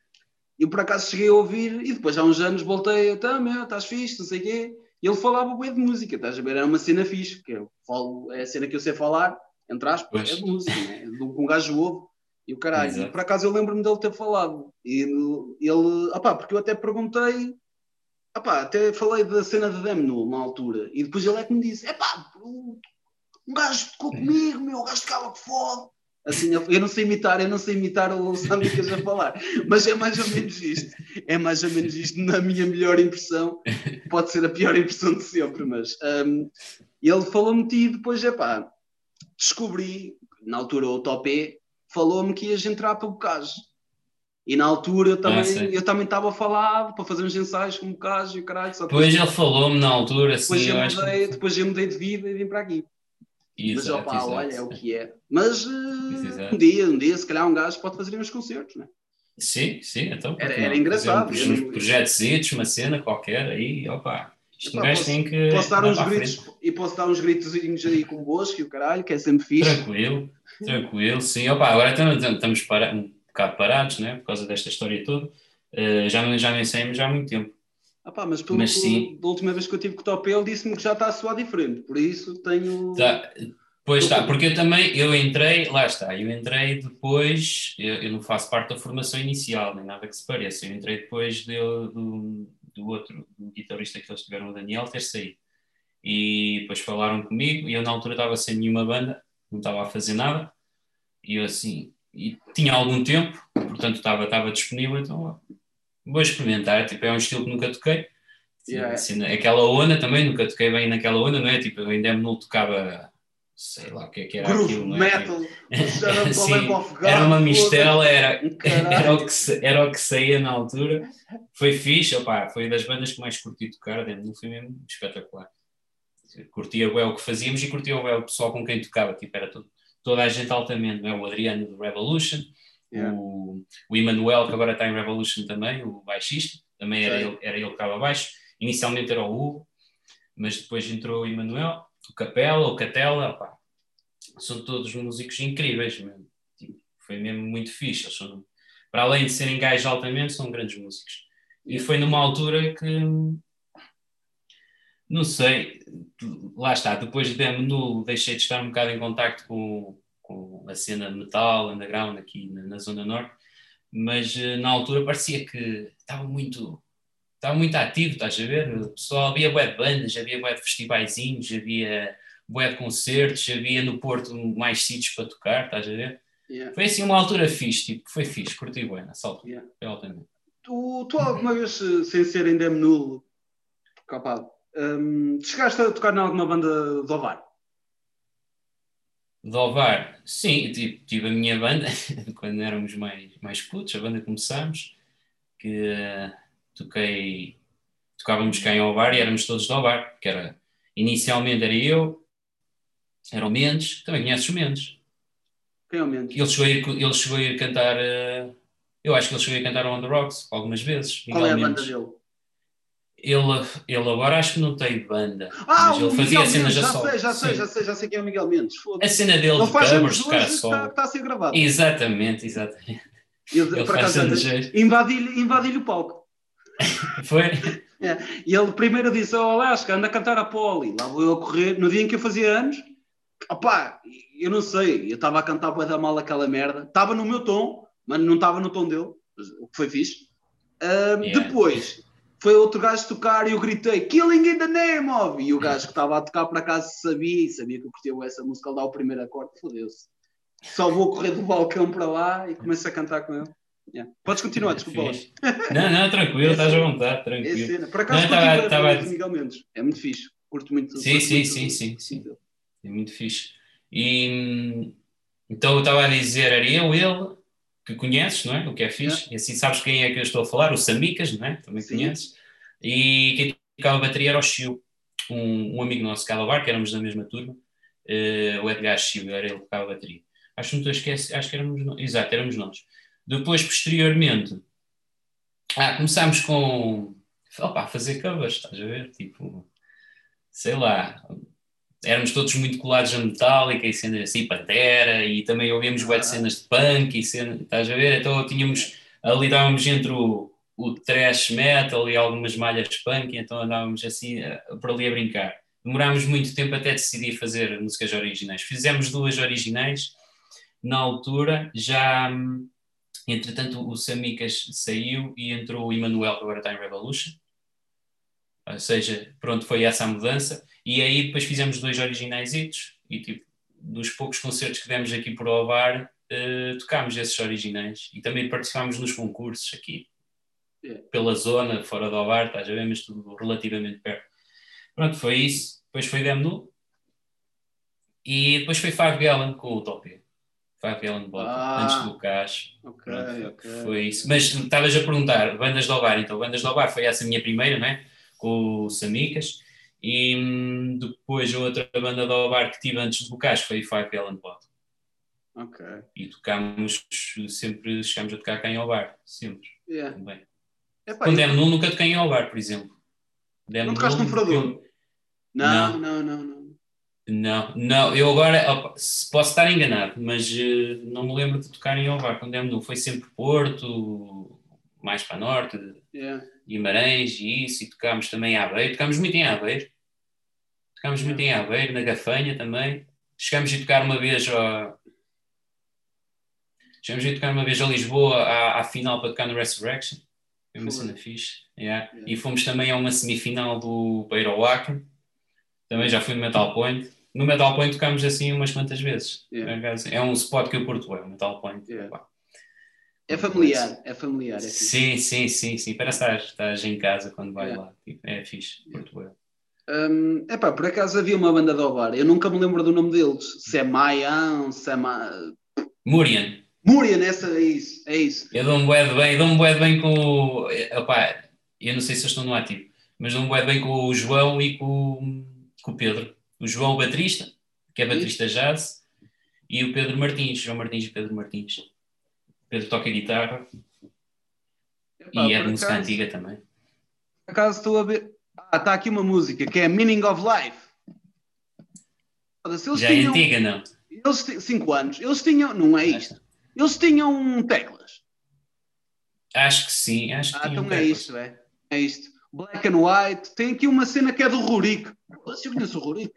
eu por acaso cheguei a ouvir e depois há uns anos voltei, tá, meu, estás fixe, não sei o quê, e ele falava bem de música, estás a ver, era uma cena fixe, que eu falo, é a cena que eu sei falar, entre aspas,
Pois.
é de música, né? do que um gajo ouve, e o caralho,
Exato.
e por acaso eu lembro-me dele ter falado. E ele, opá, porque eu até perguntei, opá, até falei da cena de Demno na altura, e depois ele é que me disse: epá, um gajo tocou comigo, meu, o gajo tocava que foda. Assim, eu não sei imitar, eu não sei imitar o Samicas a falar, mas é mais ou menos isto. É mais ou menos isto, na minha melhor impressão. Pode ser a pior impressão de sempre, mas hum, ele falou-me e depois, epá, descobri, na altura o Topé falou-me que ias entrar para o Bocage. E na altura eu também eu também estava a falar para fazer uns ensaios com o Bocage e o caralho. Só
Depois ele falou-me na altura, assim,
depois,
eu
eu mudei,
que...
depois eu mudei de vida e vim para aqui. Mas
Exato,
opá,
exato.
olha, é o que é. Mas
Exato.
um dia, um dia, se calhar um gajo pode fazer uns concertos, né?
Sim, sim, então.
Era- era
não?
engraçado,
uns
não-
projetos, uma cena qualquer, aí, opa. Isto um gajo
posso-
tem que.
Posso dar uns gritos
frente.
e posso dar uns gritozinhos aí convosco e o caralho, que é sempre fixe.
Tranquilo, tranquilo, sim. Opa, agora estamos, estamos para, bocado parados, né? Por causa desta história toda. Eh, já, já não ensaiamos já há muito tempo.
Ah pá, mas pelo
Mas
que-
sim.
da última vez que eu tive com o Top, ele disse-me que já está a soar diferente, por isso tenho.
Tá, pois está, porque eu também, eu entrei, lá está, eu entrei depois, eu, eu não faço parte da formação inicial, nem nada que se pareça, eu entrei depois de- do, do outro, do guitarrista que eles tiveram, o Daniel, ter saído. E depois falaram comigo, e eu na altura estava sem nenhuma banda, não estava a fazer nada, e eu assim, e tinha algum tempo, portanto estava, estava disponível, então vou experimentar, tipo, é um estilo que nunca toquei,
Yeah.
Assim, aquela onda também, nunca toquei bem naquela onda, não é? Tipo, eu ainda não tocava, sei lá o que é que era
Groove
aquilo, não é?
metal, fogão,
era uma mistela, era, era, o que, era o que saía na altura. Foi fixe, opá, foi das bandas que mais curti tocar, não foi mesmo espetacular. Curtia bem o que fazíamos e curtia bem o pessoal com quem tocava, tipo, era todo, toda a gente altamente, não é? O Adriano do Revolution,
Yeah.
o, o Emanuel, que agora está em Revolution também, o baixista, também era ele, era ele que estava baixo. Inicialmente era o Hugo, mas depois entrou o Emanuel, o Capela, o Catela, são todos músicos incríveis, mesmo. Tipo, foi mesmo muito fixe. Eles são, para além de serem gajos altamente, são grandes músicos. E foi numa altura que, não sei, lá está, depois de Demo Nulo deixei de estar um bocado em contacto com, com a cena de metal, underground aqui na, na Zona Norte, mas eh, na altura parecia que estava muito, estava muito ativo, estás a ver? O pessoal, havia de bandas, havia bué de festivaizinhos, havia de concertos, havia no Porto mais sítios para tocar, estás a ver?
Yeah.
Foi assim uma altura fixe, tipo, foi fixe, curti bem nessa altura.
Yeah. Tu, tu alguma vez, sem ser ainda nulo, capaz, hum, chegaste a tocar em alguma banda de Ovar?
De Ovar, sim, tipo, tive a minha banda, quando éramos mais, mais putos, a banda começámos, que eh, toquei, tocávamos cá em Ovar e éramos todos de Ovar, que era, inicialmente era eu, era o Mendes, também conheces o Mendes.
Quem é o Mendes?
Ele chegou a ir, ele chegou a ir cantar, eh, eu acho que ele chegou a ir cantar On The Rocks algumas vezes.
Qual é a banda dele?
Ele, ele agora acho que não tem banda,
Ah,
mas ele fazia
Miguel
cenas
já
solo.
sei, já sei, já sei, já sei quem é o Miguel Mendes.
A cena dele
Ele
de covers,
anos
tocar a
hoje,
solo.
está, está a ser gravado.
Exatamente, exatamente.
Ele,
Ele faz hoje.
invadi-lhe invadi o palco.
Foi?
E ele primeiro disse ao Alaska, anda a cantar a Poli. Lá vou eu a correr. No dia em que eu fazia anos, opá, eu não sei, eu estava a cantar bué da mal aquela merda. Estava no meu tom, mas não estava no tom dele, o que foi fixe.
Yeah.
Depois, foi outro gajo tocar e eu gritei Killing in the name of! E o gajo que estava a tocar por acaso sabia e sabia que eu curtia bué essa música, ele dá o primeiro acorde, fodeu-se. Só vou correr do balcão para lá e começo a cantar com ele. Yeah. Podes continuar, desculpa.
Não, não, tranquilo, estás à vontade,
É
tranquilo.
cena. Por acaso,
Não, tava-
bué
tava-
do Miguel Mendes. É muito fixe. Curto muito.
Sim,
curto
sim,
muito
sim,
do-
sim, sim.
dele.
É muito fixe. E hum, então eu estava a dizer, era eu, ele, que conheces, não é? O que é fixe. E assim sabes quem é que eu estou a falar, o Samicas, não é? Também
Sim.
conheces. E quem tocava a bateria era o Chiu, um, um amigo nosso que bar, que éramos da mesma turma. Eh, o Edgar Chiu, era ele que tocava a bateria. Acho que não estou a esquecer, acho que éramos nós. Exato, éramos nós. Depois, posteriormente, ah, começámos com opa, fazer covers, estás a ver? Tipo, sei lá, éramos todos muito colados a Metallica e cenas assim, Pantera, e também ouvíamos de cenas de punk e cenas, estás a ver? Então tínhamos, ali estávamos entre o, o thrash metal e algumas malhas punk, e então andávamos assim eh, por ali a brincar. Demorámos muito tempo até decidir fazer músicas originais. Fizemos duas originais na altura, já hum, entretanto o Samicas saiu e entrou o Emanuel, que agora está em Revolution. Ou seja, pronto, foi essa a mudança. E aí depois fizemos dois originais e tipo, dos poucos concertos que demos aqui por Ovar, eh, tocámos esses originais e também participámos nos concursos aqui
Yeah.
pela zona, fora do Ovar, estás a ver, mas tudo relativamente perto. Pronto, foi isso. Depois foi Demnu e depois foi Five Gallon com o Utopia. Five Gallon Bottle,
Ah.
antes do Cash.
Ok,
Pronto,
ok.
Foi isso. Mas estavas a perguntar, bandas de Ovar, então bandas de Ovar foi essa a minha primeira, não é? Com o Samicas. E hum, depois a outra banda de Ovar que tive antes do Cash foi Five Gallon Bottle.
Ok.
E tocámos sempre, chegámos a tocar cá em Ovar, sempre
Yeah.
também.
Epá,
Com
eu-
nunca toquei em Ovar, por exemplo. Demnu,
Não tocaste no Frador?
eu-
Não, não, não, não.
Não, não, eu agora opa, posso estar enganado, mas eh, não me lembro de tocar em Ovar com Demnu. Foi sempre Porto, mais para norte,
Yeah.
Guimarães e isso, e tocámos também em Aveiro, tocámos muito em Aveiro, tocámos muito em Aveiro, na Gafanha também, chegámos a tocar uma vez a... chegámos a tocar uma vez a Lisboa à, à final para tocar no Resurrection, foi uma cena fixe, yeah.
Yeah.
e fomos também a uma semifinal do Beira Acre, também já fui no Metal Point, no Metal Point tocámos assim umas quantas vezes,
Yeah.
É um spot que eu curto bem, o Metal Point,
Yeah. É familiar, é familiar. É.
Sim, sim, sim, sim. Parece que estás, estás em casa quando vais
Yeah.
lá. Tipo, é fixe. Muito bem.
Hum, epá, por acaso havia uma banda de Ovar, eu nunca me lembro do nome deles. Se é Mayan, se é Ma...
Murian.
Murian, essa é isso, é isso.
Eu dou-me bué de bem, dou-me bué de bem com o. Epá, eu não sei se eles estão no ativo, mas dou-me bué de bem com o João e com, com o Pedro. O João, o baterista, que é baterista jazz, e o Pedro Martins, João Martins e Pedro Martins. Pedro toca guitarra
Epá,
e é música
acaso-
antiga também.
Por acaso estou a ver. Ah, está aqui uma música que é Meaning of Life.
Já é
tinham,
antiga, não?
Eles 5 anos. Eles tinham. Não é isto. Eles tinham teclas.
Acho que sim, acho que
Ah, então é isto, é. É isto. Black and White. Tem aqui uma cena que é do Rurik. Se eu conheço o Rurik.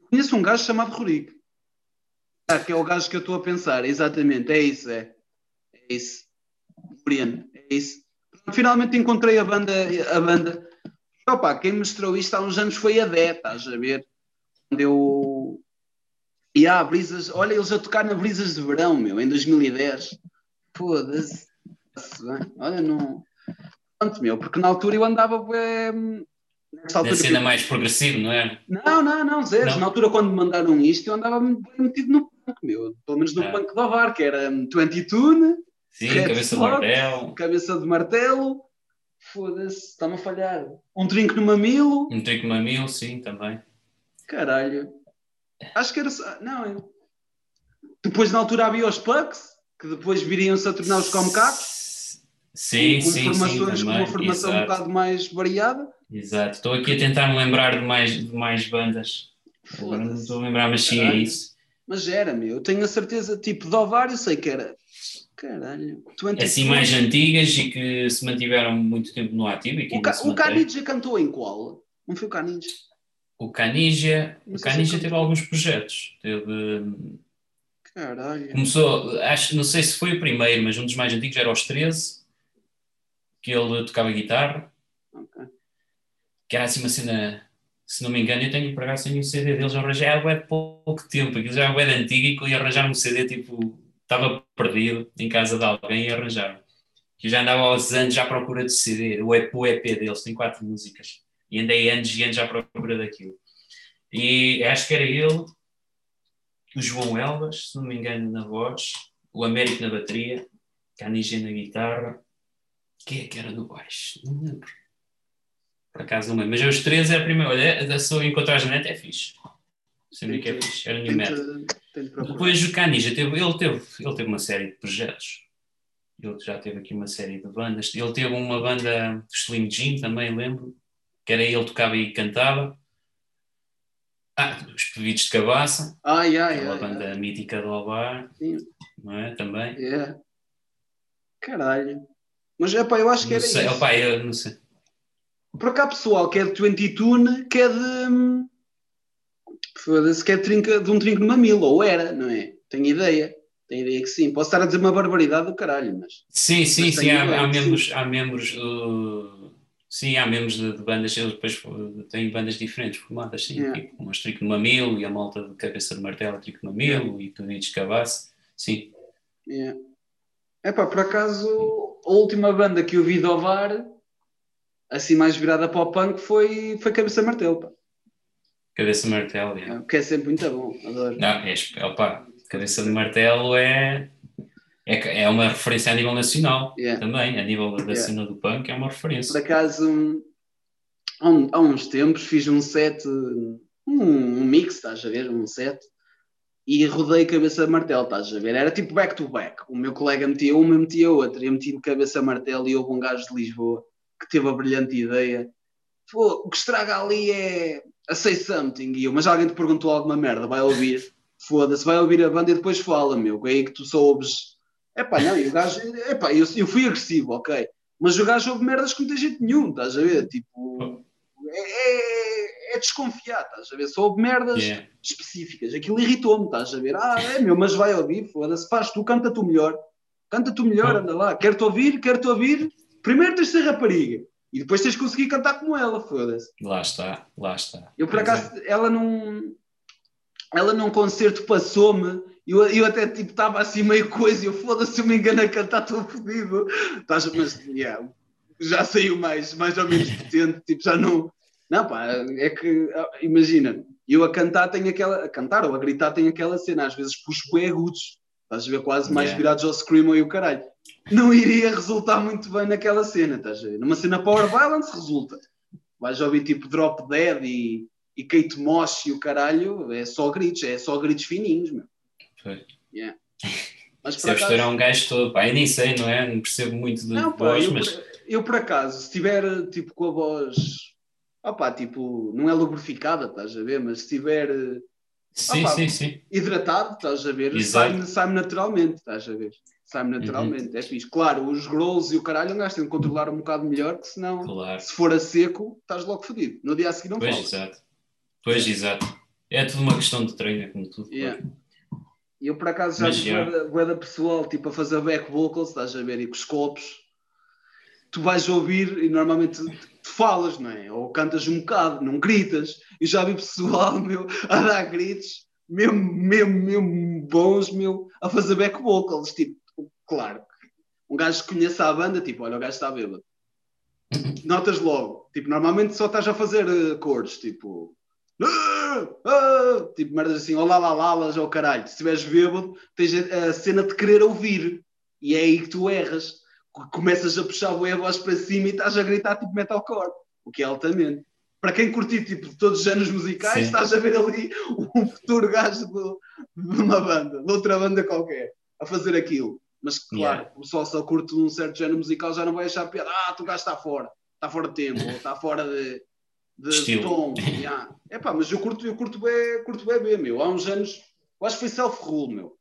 Eu conheço um gajo chamado Rurik. Ah, que é o gajo que eu estou a pensar. Exatamente. É isso, é. É isso. Brian. É isso. Finalmente encontrei a banda. A banda. Opa, quem mostrou isto há uns anos foi a Dé, estás a ver? Quando eu E há brisas, olha, eles a tocar na Brisas de Verão, meu, em 2010. Foda-se. Olha, não. Pronto, meu, porque na altura eu andava. É,
nesta altura, cena mais progressivo, não é?
Não, não, não, zero. Na altura, quando me mandaram isto, eu andava metido no meu. Pelo menos no ah. punk do Avar, que era 22,
Sim, cabeça de martelo.
Cabeça de martelo. Foda-se, está-me a falhar. Um trinco no mamilo.
Um trinco no mamilo, sim, também.
Caralho. Acho que era. Não, é. Depois, na altura, havia os pucks, que depois viriam-se a tornar os comcats.
Sim, com, com sim,
formações,
sim,
com uma formação Exato. um bocado mais variada.
Exato. Estou aqui a tentar me lembrar de mais, de mais bandas. Agora não estou a lembrar, mas sim, é isso.
Mas era, meu. Eu tenho a certeza, tipo, de ovário, sei que era. Caralho.
Assim, mais antigas e que se mantiveram muito tempo no ativo. E que
o, Ca o cantou em qual? Não foi o Canija?
O Canija, o Canija teve alguns projetos. Teve.
Caralho.
Começou, acho, não sei se foi o primeiro, mas um dos mais antigos era aos 13, que ele tocava guitarra.
Okay.
Que era assim uma cena, se não me engano, eu tenho para cá sem o CD deles, arranjei há pouco tempo, aquilo já é web antigo e arranjar um CD tipo, estava perdido em casa de alguém e arranjaram. Que já andava aos anos à procura de CD, o EP, o EP deles, tem quatro músicas. E andei anos e anos à procura daquilo. E acho que era ele, o João Elvas, se não me engano, na voz, o Américo na bateria, Canigê na guitarra. Quem é que era no baixo? Não lembro. Por acaso não lembro. Mas os três é a primeira. Olha, se eu encontrar a net é fixe. Sempre que é fixe. Era New Metal. Depois o Canija teve, ele teve, ele teve uma série de projetos. Ele já teve aqui uma série de bandas. Ele teve uma banda Slim Jim também, lembro. Que era ele tocava e cantava. Ah, os Pedidos de Cabaça.
Ai, ai,
aquela
ai,
banda
ai.
mítica do Alvar.
Sim.
Não é? Também.
É. Caralho. Mas, epá, eu acho que
não
era
sei,
isso.
Opa, eu não sei.
Por cá, pessoal, que é de 22, que é de... Foda-se, que é de, trinca, de um trinco no mamilo, ou era, não é? Tenho ideia. Tenho ideia que sim. Posso estar a dizer uma barbaridade do caralho, mas...
Sim, sim,
mas
sim. Há, há,
sim.
membros, há membros do... Sim, há membros de, de bandas, eles depois têm bandas diferentes formadas, sim.
Yeah.
Tipo, um Trico no Mamilo e a malta de Cabeça de Martelo, Trico no Mamilo e Pedidos de Cabaça. Sim.
É Epá, por acaso, a última banda que eu vi de Ovar, assim mais virada para o punk, foi, foi Cabeça Martelo, pá.
Cabeça de Martelo.
É, que é sempre muito bom, adoro.
Não, é, opa, Cabeça de Martelo é, é, é uma referência a nível nacional
Yeah.
também, a nível da
Yeah.
cena do punk é uma
Por
referência.
acaso, um, há, uns tempos fiz um set, um, um mix, estás a ver? Um set, e rodei cabeça martelo, estás a ver? Era tipo back to back. O meu colega metia uma, metia outra, eu meti cabeça martelo e houve um gajo de Lisboa que teve a brilhante ideia. Pô, o que estraga ali é a Say Something. E eu, mas alguém te perguntou alguma merda, vai ouvir. Foda-se, vai ouvir a banda e depois fala, meu. É aí que tu só ouves. Epá, não, e o gajo. Epá, eu, eu fui agressivo, ok. Mas o gajo ouve merdas que não tem jeito nenhum, estás a ver? Tipo. É, é, é desconfiar, estás a ver? Só ouve merdas
Yeah.
específicas. Aquilo irritou-me, estás a ver? Ah, é meu, mas vai ouvir, foda-se, faz tu, canta tu melhor. Canta tu melhor,
Oh.
anda lá. Quero-te ouvir, quero-te ouvir. Primeiro tens de ser rapariga. E depois tens de conseguir cantar como ela, foda-se.
Lá está, lá está.
Eu, por acaso,
dizer,
ela num... Ela num concerto passou-me e eu, eu até tipo estava assim meio coisa e eu foda-se, se eu me engano a cantar estou fodido. Estás, mas, yeah, já saiu mais, mais ou menos potente, tipo, já não... Não, pá, é que, ah, imagina, eu a cantar tenho aquela, a cantar ou a gritar tenho aquela cena, às vezes puxo bem agudos, estás a ver, quase mais
Yeah.
virados ao screamo e o caralho. Não iria resultar muito bem naquela cena, estás a ver? Numa cena Power Balance resulta. Vais ouvir tipo Drop Dead e, e Kate Mosh e o caralho, é só gritos, é só gritos fininhos, meu.
Foi.
Yeah. Mas
Percebes
acaso,
estourar um gajo todo, pá, eu nem sei, não é? Não percebo muito de
não, pá,
voz,
eu,
mas
por, eu por acaso, se tiver tipo com a voz, opá, tipo, não é lubrificada, estás a ver, mas se tiver
sim, sim, sim.
hidratado, estás a ver, sai-me sai naturalmente, estás a ver. Sai-me naturalmente, é fixe. Claro, os growls e o caralho um gajo tem de controlar um bocado melhor, que senão,
Claro.
se for a seco, estás logo fodido. No dia a seguir não
Pois,
fala.
exato. Pois, exato. É tudo uma questão de treino, é como tudo.
Yeah. E eu por acaso já vi
já.
bué da- bué da pessoal tipo a fazer back vocals, estás a ver, e com os copos, tu vais ouvir e normalmente tu falas, não é? Ou cantas um bocado, não gritas. Eu já vi pessoal meu a dar gritos, mesmo, mesmo, mesmo bons, meu, a fazer back vocals. Tipo, claro, um gajo que conheça a banda, tipo, olha, o gajo está bêbado. Notas logo. Tipo, normalmente só estás a fazer uh, cores, tipo. Ah, ah, tipo, merdas assim, olá lá lá, lá, ou caralho. Se estiveres bêbado, tens a, a cena de querer ouvir. E é aí que tu erras. Começas a puxar o voz para cima e estás a gritar tipo metalcore, o que é altamente para quem curtir tipo, todos os géneros musicais, Sim. estás a ver ali um futuro gajo de, de, uma banda, de outra banda qualquer, a fazer aquilo. Mas claro, yeah. o pessoal só curte um certo género musical, já não vai achar piada, ah, tu gajo está fora, está fora de tempo, está fora de, de, de tom. yeah. Epá, mas eu curto, eu curto bem, curto bem, bem, meu. Há uns anos, eu acho que foi self-rule, meu.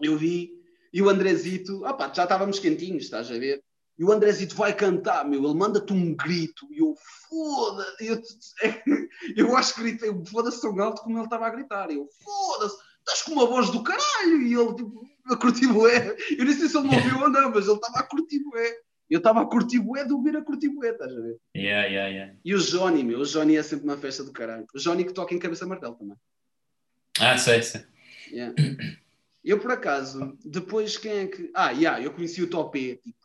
Eu vi, e o Andrezito, opa, já estávamos quentinhos, estás a ver? E o Andrezito vai cantar, meu, ele manda-te um grito, e eu, foda-se, eu, eu acho que gritei, foda-se tão alto como ele estava a gritar, eu, foda-se, estás com uma voz do caralho, e ele, tipo, a curtir bué, eu nem sei se ele me ouviu ou não, mas ele estava a curtir bué, eu estava a curtir bué de ouvir a curtir bué, estás a ver?
Yeah, yeah, yeah.
E o Johnny, meu, o Johnny é sempre uma festa do caralho, o Johnny que toca em cabeça martelo também.
Ah, sei, sei.
Yeah. Eu, por acaso, depois quem é que... Ah, yeah, eu conheci o Topé, tipo,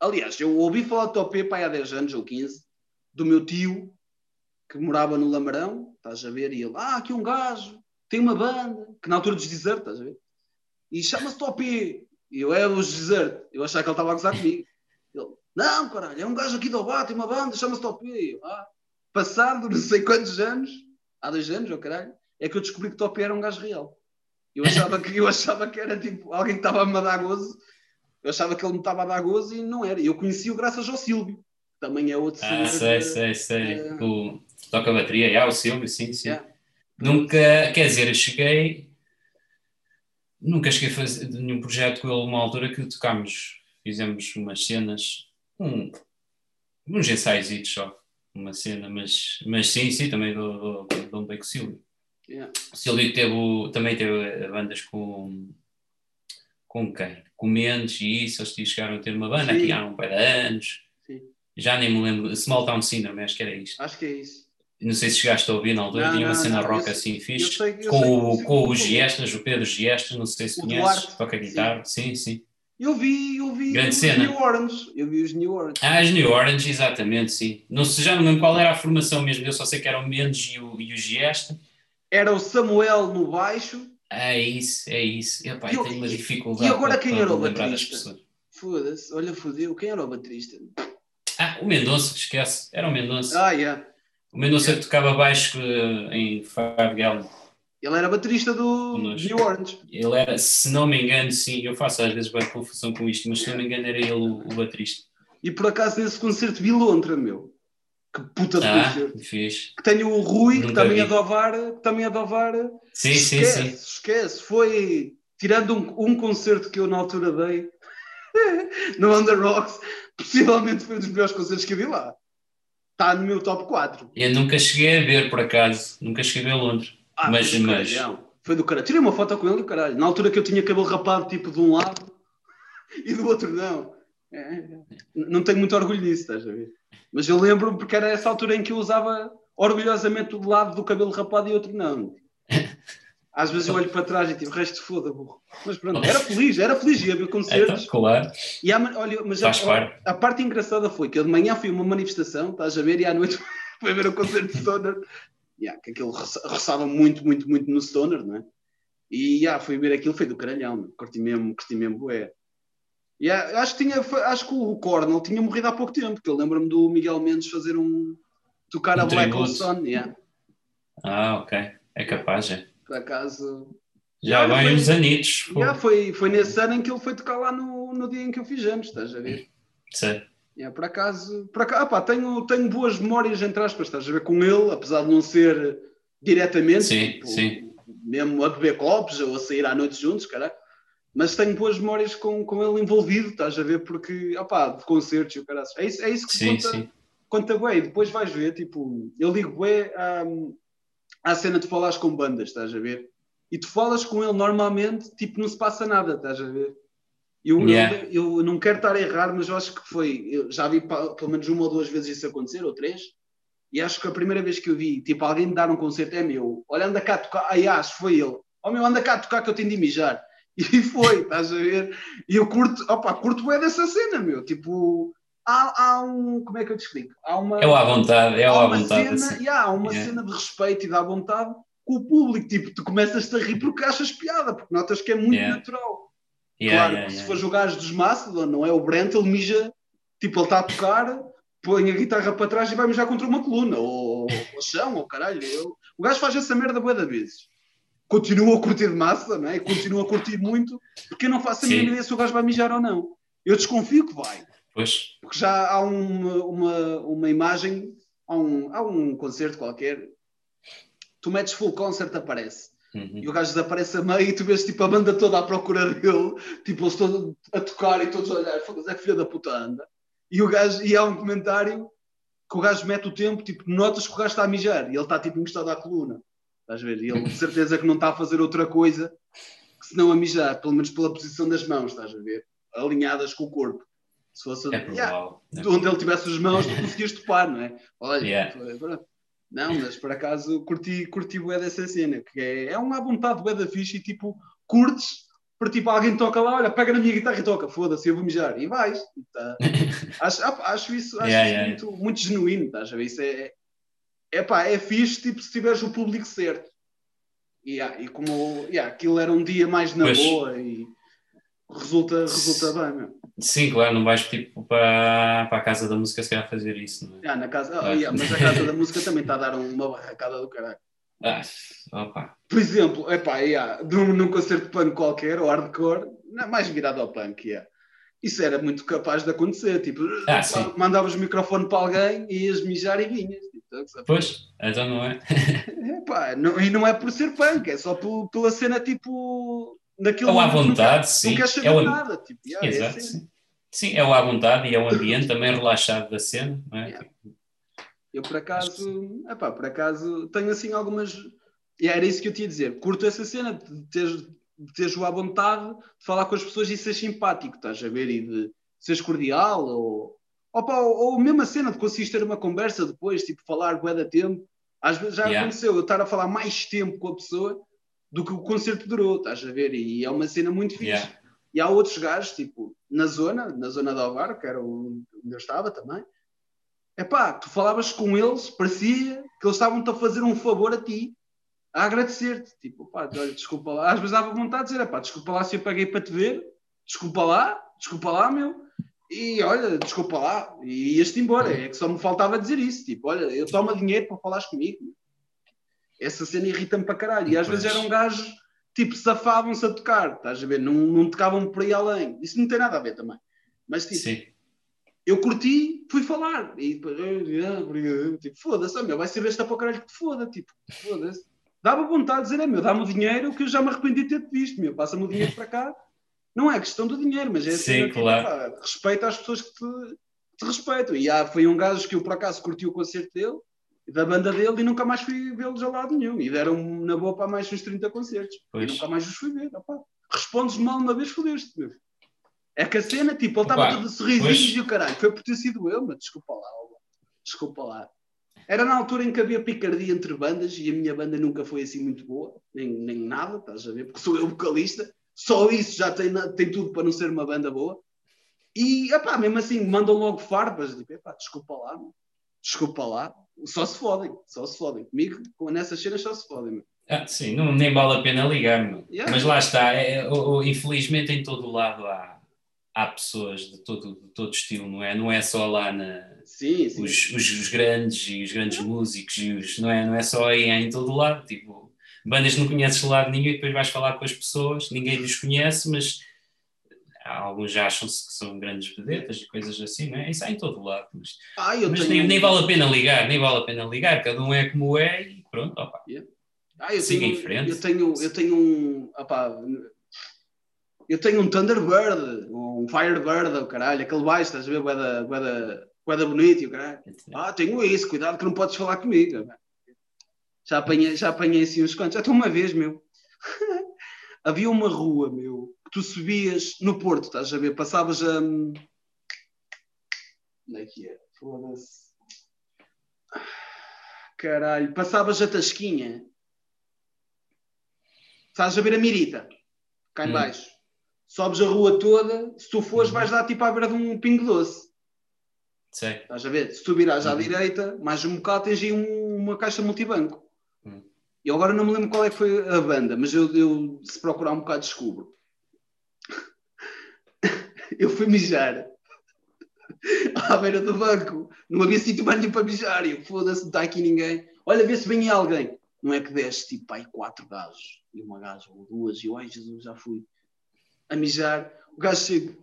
Aliás, eu ouvi falar de Topé pai há 10 anos ou 15, do meu tio, que morava no Lamarão, estás a ver, e ele, ah, aqui um gajo, tem uma banda, que na altura dos Desert, estás a ver? E chama-se Topé. E eu, é os Desert. Eu achava que ele estava a gozar comigo. Ele, não, caralho, é um gajo aqui do Obá, tem uma banda, chama-se Topé. Eu, ah, passado não sei quantos anos, há dois anos, ou oh, caralho, é que eu descobri que Topé era um gajo real. Eu achava que, eu achava que era tipo alguém que estava a me dar gozo eu achava que ele me estava a dar gozo e não era. Eu conheci-o graças ao Silvio, também é outro
Ah, sei, sei, sei. Uh... O, toca bateria, é, o Silvio, sim, sim. Yeah. Nunca, quer dizer, eu cheguei. Nunca cheguei a fazer nenhum projeto com ele numa altura que tocámos, fizemos umas cenas, um, uns ensaios só, uma cena, mas, mas sim, sim, também dou, dou, dou um bem com o Silvio. Yeah. O Silvio teve, também teve bandas com com quem? Com Mendes e isso, eles chegaram a ter uma banda Sim. aqui há um par de anos. Sim. Já nem me lembro. Small Town Syndrome, acho que era isto.
Acho que é isso.
Não sei se chegaste a ouvir na altura, não, tinha uma não, cena não, rock eu, assim fixe. Sei, com, sei, o, com o Giestas, o Pedro Giestas, não sei se conheces, Duarte. toca guitarra. Sim, sim.
Eu vi, eu vi
Grande
os
cena.
New Orange. Eu vi os New Orange.
Ah, os New Orange, exatamente, sim. Não sei, já não lembro qual era a formação mesmo, eu só sei que eram o Mendes e o, e o Giesta.
Era o Samuel no baixo
é isso, é isso. Epá, eu, tenho uma dificuldade.
E agora quem era o baterista? Foda-se, olha, fodeu. Quem era o baterista?
Ah, o Mendonça, esquece. Era o Mendonça.
Ah, yeah.
O Mendonça tocava baixo uh, em Five Gallon.
Ele era baterista do New Orange.
Ele era, se não me engano, sim, eu faço às vezes bem confusão com isto, mas se não me engano era ele o, o baterista.
E por acaso nesse concerto vi Lontra, meu. Que puta de
ah, concerto. Fixe.
Que tenho o Rui, Nunca que também vi. é Ovar, que também é Ovar.
Sim, esquece, sim, sim.
Esquece, foi tirando um, um concerto que eu na altura dei no Under Rocks, possivelmente foi um dos melhores concertos que eu vi lá. Está no meu top 4.
Eu nunca cheguei a ver, por acaso. Nunca cheguei a ver Londres. Ah, mas, foi, do mas...
foi do caralho. Tirei uma foto com ele do caralho. Na altura que eu tinha cabelo rapado, tipo, de um lado e do outro não. É, não tenho muito orgulho disso, estás a ver? Mas eu lembro porque era essa altura em que eu usava orgulhosamente o lado do cabelo rapado e outro não. Às vezes eu olho para trás e tipo, resto foda, burro. Mas pronto, era feliz, era feliz, ia ver concertos.
É, claro.
E há, olha, mas a, a, parte engraçada foi que eu de manhã fui uma manifestação, estás a ver, e à noite foi ver o concerto de Stoner. Yeah, que aquilo roçava muito, muito, muito no Stoner, não é? E yeah, fui ver aquilo, foi do caralhão, curti mesmo, curti mesmo, bué. Yeah, acho, que tinha, acho que o Cornell tinha morrido há pouco tempo, que eu lembro-me do Miguel Mendes fazer um. tocar um a Black Sun. Yeah.
Ah, ok. É capaz, é.
Por acaso.
Já vai uns anitos.
Já foi, foi nesse ano em que ele foi tocar lá no, no dia em que o fizemos, estás a ver?
Sim.
Yeah, por acaso, por acaso opa, tenho, tenho boas memórias, entre aspas, estás a ver com ele, apesar de não ser diretamente,
sim, tipo, sim.
mesmo a beber copos ou a sair à noite juntos, cara. Mas tenho boas memórias com, com ele envolvido, estás a ver? Porque, opá, de concertos e o cara. É isso, é isso que sim, conta, sim. conta bem. Depois vais ver, tipo, eu ligo bem à cena de falares com bandas, estás a ver? E tu falas com ele normalmente, tipo, não se passa nada, estás a ver? Eu, yeah. eu, eu, não quero estar a errar, mas eu acho que foi. Eu já vi pelo menos uma ou duas vezes isso acontecer, ou três. E acho que a primeira vez que eu vi, tipo, alguém me dar um concerto é meu. Olha, anda cá a tocar. Ai, acho, foi ele. Oh, meu, anda cá a tocar que eu tenho de mijar. E foi, estás a ver? E eu curto, opa, curto bem dessa cena, meu. Tipo, há, há um. Como é que eu te explico? Há uma.
É o à vontade, é o à vontade.
Cena,
assim.
yeah, há uma
Yeah.
cena de respeito e de à vontade com o público. Tipo, tu começas a rir porque achas piada, porque notas que é muito
Yeah.
natural. Claro, se o gajo dos Mastodon, não é o Brent, ele mija, tipo, ele está a tocar, põe a guitarra para trás e vai mijar contra uma coluna, ou ou chão, ou caralho. Eu- o gajo faz essa merda de vezes. Continua a curtir de massa, não é? Continua a curtir muito, porque eu não faço a mínima ideia se o gajo vai mijar ou não. Eu desconfio que vai,
Pois,
porque já há uma, uma, uma imagem, há um, há um concerto qualquer, tu metes full concert, aparece.
uhum.
E o gajo desaparece a meio e tu vês tipo a banda toda à procura dele, tipo eles todos a tocar e todos a olhar, é que filha da puta anda. E, o gajo, e há um comentário que o gajo mete o tempo, tipo, notas que o gajo está a mijar e ele está tipo encostado à coluna. Estás a ver? E ele de certeza que não está a fazer outra coisa que senão a mijar, pelo menos pela posição das mãos, estás a ver? Alinhadas com o corpo. Se fosse
é
Yeah.
É
de onde ele tivesse as mãos, tu conseguias topar, não é? Olha,
Yeah.
não, mas por acaso curti, curti bué dessa cena, que é, é um à vontade bué da fixe e tipo, curtes, para tipo, alguém toca lá, olha, pega na minha guitarra e toca, foda-se, eu vou mijar, e vais. Tá. acho, acho isso, acho
Yeah,
isso
yeah,
muito, muito genuíno, estás a ver? Isso é, é pá, é fixe, tipo, se tiveres o público certo. E, ah, e como yeah, aquilo era um dia mais na
Pois.
boa e resulta, resulta bem, meu.
Sim, claro, não vais tipo para, para a casa da música se calhar fazer isso, não é?
Ah, na casa, ah, yeah, mas a casa da música também está a dar uma barracada do caralho.
Ah, opa.
Por exemplo, epá, yeah, num, num concerto de punk qualquer, ou hardcore, não, mais virado ao punk, yeah. isso era muito capaz de acontecer. Tipo,
Ah,
mandavas o microfone para alguém e ias mijar e vinhas. Tipo?
Pois, então não é?
Epá, não, e não é por ser punk, é só pel- pela cena tipo. Naquele
Ou à vontade,
não,
sim.
Não queres saber
É o-
nada. Tipo, yeah, é
Exato,
assim.
sim. Sim, é o à vontade e é o ambiente também relaxado da cena, não é?
Yeah. Eu por acaso, epá, por acaso tenho assim algumas. E era isso que eu te ia dizer. Curto essa cena de teres, de teres o à vontade de falar com as pessoas e seres simpático, estás a ver? E de seres cordial ou. Opa, ou, ou mesmo a cena de conseguires ter uma conversa depois, tipo, falar bué da tempo. Às vezes já
Yeah.
aconteceu eu estar a falar mais tempo com a pessoa do que o concerto durou, estás a ver? E é uma cena muito fixe.
Yeah.
E há outros gajos, tipo, na zona, na zona de Alvar, que era onde eu estava também. Epá, tu falavas com eles, parecia que eles estavam-te a fazer um favor a ti, a agradecer-te. Tipo, pá, olha, desculpa lá. Às vezes dava vontade de dizer, epá, desculpa lá se eu paguei para te ver, desculpa lá, desculpa lá, meu. E olha, desculpa lá. E ias-te embora. É que só me faltava dizer isso. Tipo, olha, eu tomo dinheiro para falares comigo. Essa cena irrita-me para caralho. E às vezes
Pois.
eram gajos, tipo, safavam-se a tocar, estás a ver? Não, não tocavam por aí além. Isso não tem nada a ver também. Mas, tipo,
Sim.
eu curti, fui falar. E. Tipo, foda-se, meu, vai ser besta para o caralho que te foda. Tipo, foda-se. Dava vontade de dizer, é meu, dá-me o dinheiro que eu já me arrependi de ter-te visto, meu, passa-me o dinheiro para cá. Não é questão do dinheiro, mas é
Sim,
tipo,
claro.
pá, respeita às pessoas que te, te respeitam. E há, foi um gajo que eu por acaso curti o concerto dele, da banda dele, e nunca mais fui vê-los a lado nenhum. E deram na boa para mais uns 30 concertos.
Pois.
E nunca mais os fui ver. opá. Respondes mal uma vez, fodeste, meu. É que a cena, tipo, ele estava
Opa,
todo
pois.
e o caralho, foi por ter sido eu, mas desculpa lá, ó, desculpa lá. Era na altura em que havia picardia entre bandas e a minha banda nunca foi assim muito boa, nem, nem nada, estás a ver? Porque sou eu vocalista, só isso já tem, tem tudo para não ser uma banda boa. E, epá, mesmo assim, mandam logo farpas, tipo, epá, desculpa lá, meu. desculpa lá, só se fodem, só se fodem. Comigo, com- nessas cenas, só se fodem.
Ah, sim, não, nem vale a pena ligar, meu.
Yeah.
Mas lá está, é, o- o- infelizmente em todo o lado há, há pessoas de todo, de todo estilo, não é? Não é só lá na,
Sim, sim.
os, os, os grandes e os grandes músicos, e os, não, é, não é só aí, é em todo o lado. Tipo, bandas não conheces de lado nenhum e depois vais falar com as pessoas, ninguém os conhece, mas alguns já acham-se que são grandes vedetas e coisas assim, não é? Isso há em todo lado. Mas,
Ah, eu
mas
tenho...
nem, nem vale a pena ligar, nem vale a pena ligar, cada um é como é e pronto, opa.
Ah, eu
Siga
tenho,
em frente.
Eu tenho, eu tenho um. opá, eu tenho um Thunderbird, um Firebird, o caralho, aquele baixo, estás a ver? Gueda, gueda, gueda bonito, e o caralho. Ah, tenho isso, cuidado que não podes falar comigo. Já apanhei, já apanhei assim uns quantos. Até uma vez, meu. Havia uma rua, meu, tu subias no Porto, estás a ver? Passavas a. Onde é que é? Foda-se. caralho. Passavas a tasquinha. Estás a ver a Mirita, cá em
Hum.
baixo. Sobes a rua toda, se tu fores
Uhum.
vais dar tipo à beira de um pingo doce.
Sei.
Estás a ver? Se tu virares à
Uhum.
direita, mais um bocado tens aí um- uma caixa multibanco.
Uhum.
E agora não me lembro qual é que foi a banda, mas eu, eu, se procurar um bocado descubro. Eu fui mijar à beira do banco. Não havia sítio mais nenhum para mijar. E eu, foda-se, não está aqui ninguém. Olha, vê se vem alguém. Não é que desce tipo aí quatro gajos e uma gaja ou duas. E eu, ai Jesus, já fui a mijar. O gajo chega.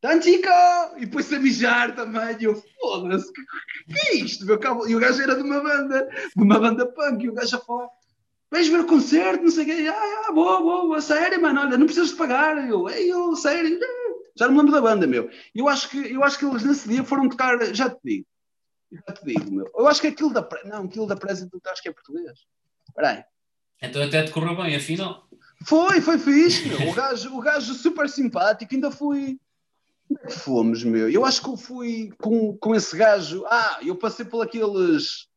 Tantica! E depois a mijar também. E eu, foda-se, que, que, que é isto? Meu cabo? E o gajo era de uma banda, de uma banda punk. E o gajo a falar. Vais ver o concerto, não sei o quê. Ah, ah, boa, boa, boa, sério, mano, olha, não precisas de pagar. Eu, ei, eu, sério, já não me lembro da banda, meu. Eu acho que, eu acho que eles nesse dia foram tocar, já te digo, já te digo, meu. Eu acho que aquilo da, não, aquilo da President, acho que é português. Espera aí.
Então até te correu bem, afinal.
Foi, foi fixe, meu. O gajo, o gajo super simpático, ainda fui. Onde é que fomos, meu? Eu acho que eu fui com, com esse gajo. Ah, eu passei por aqueles.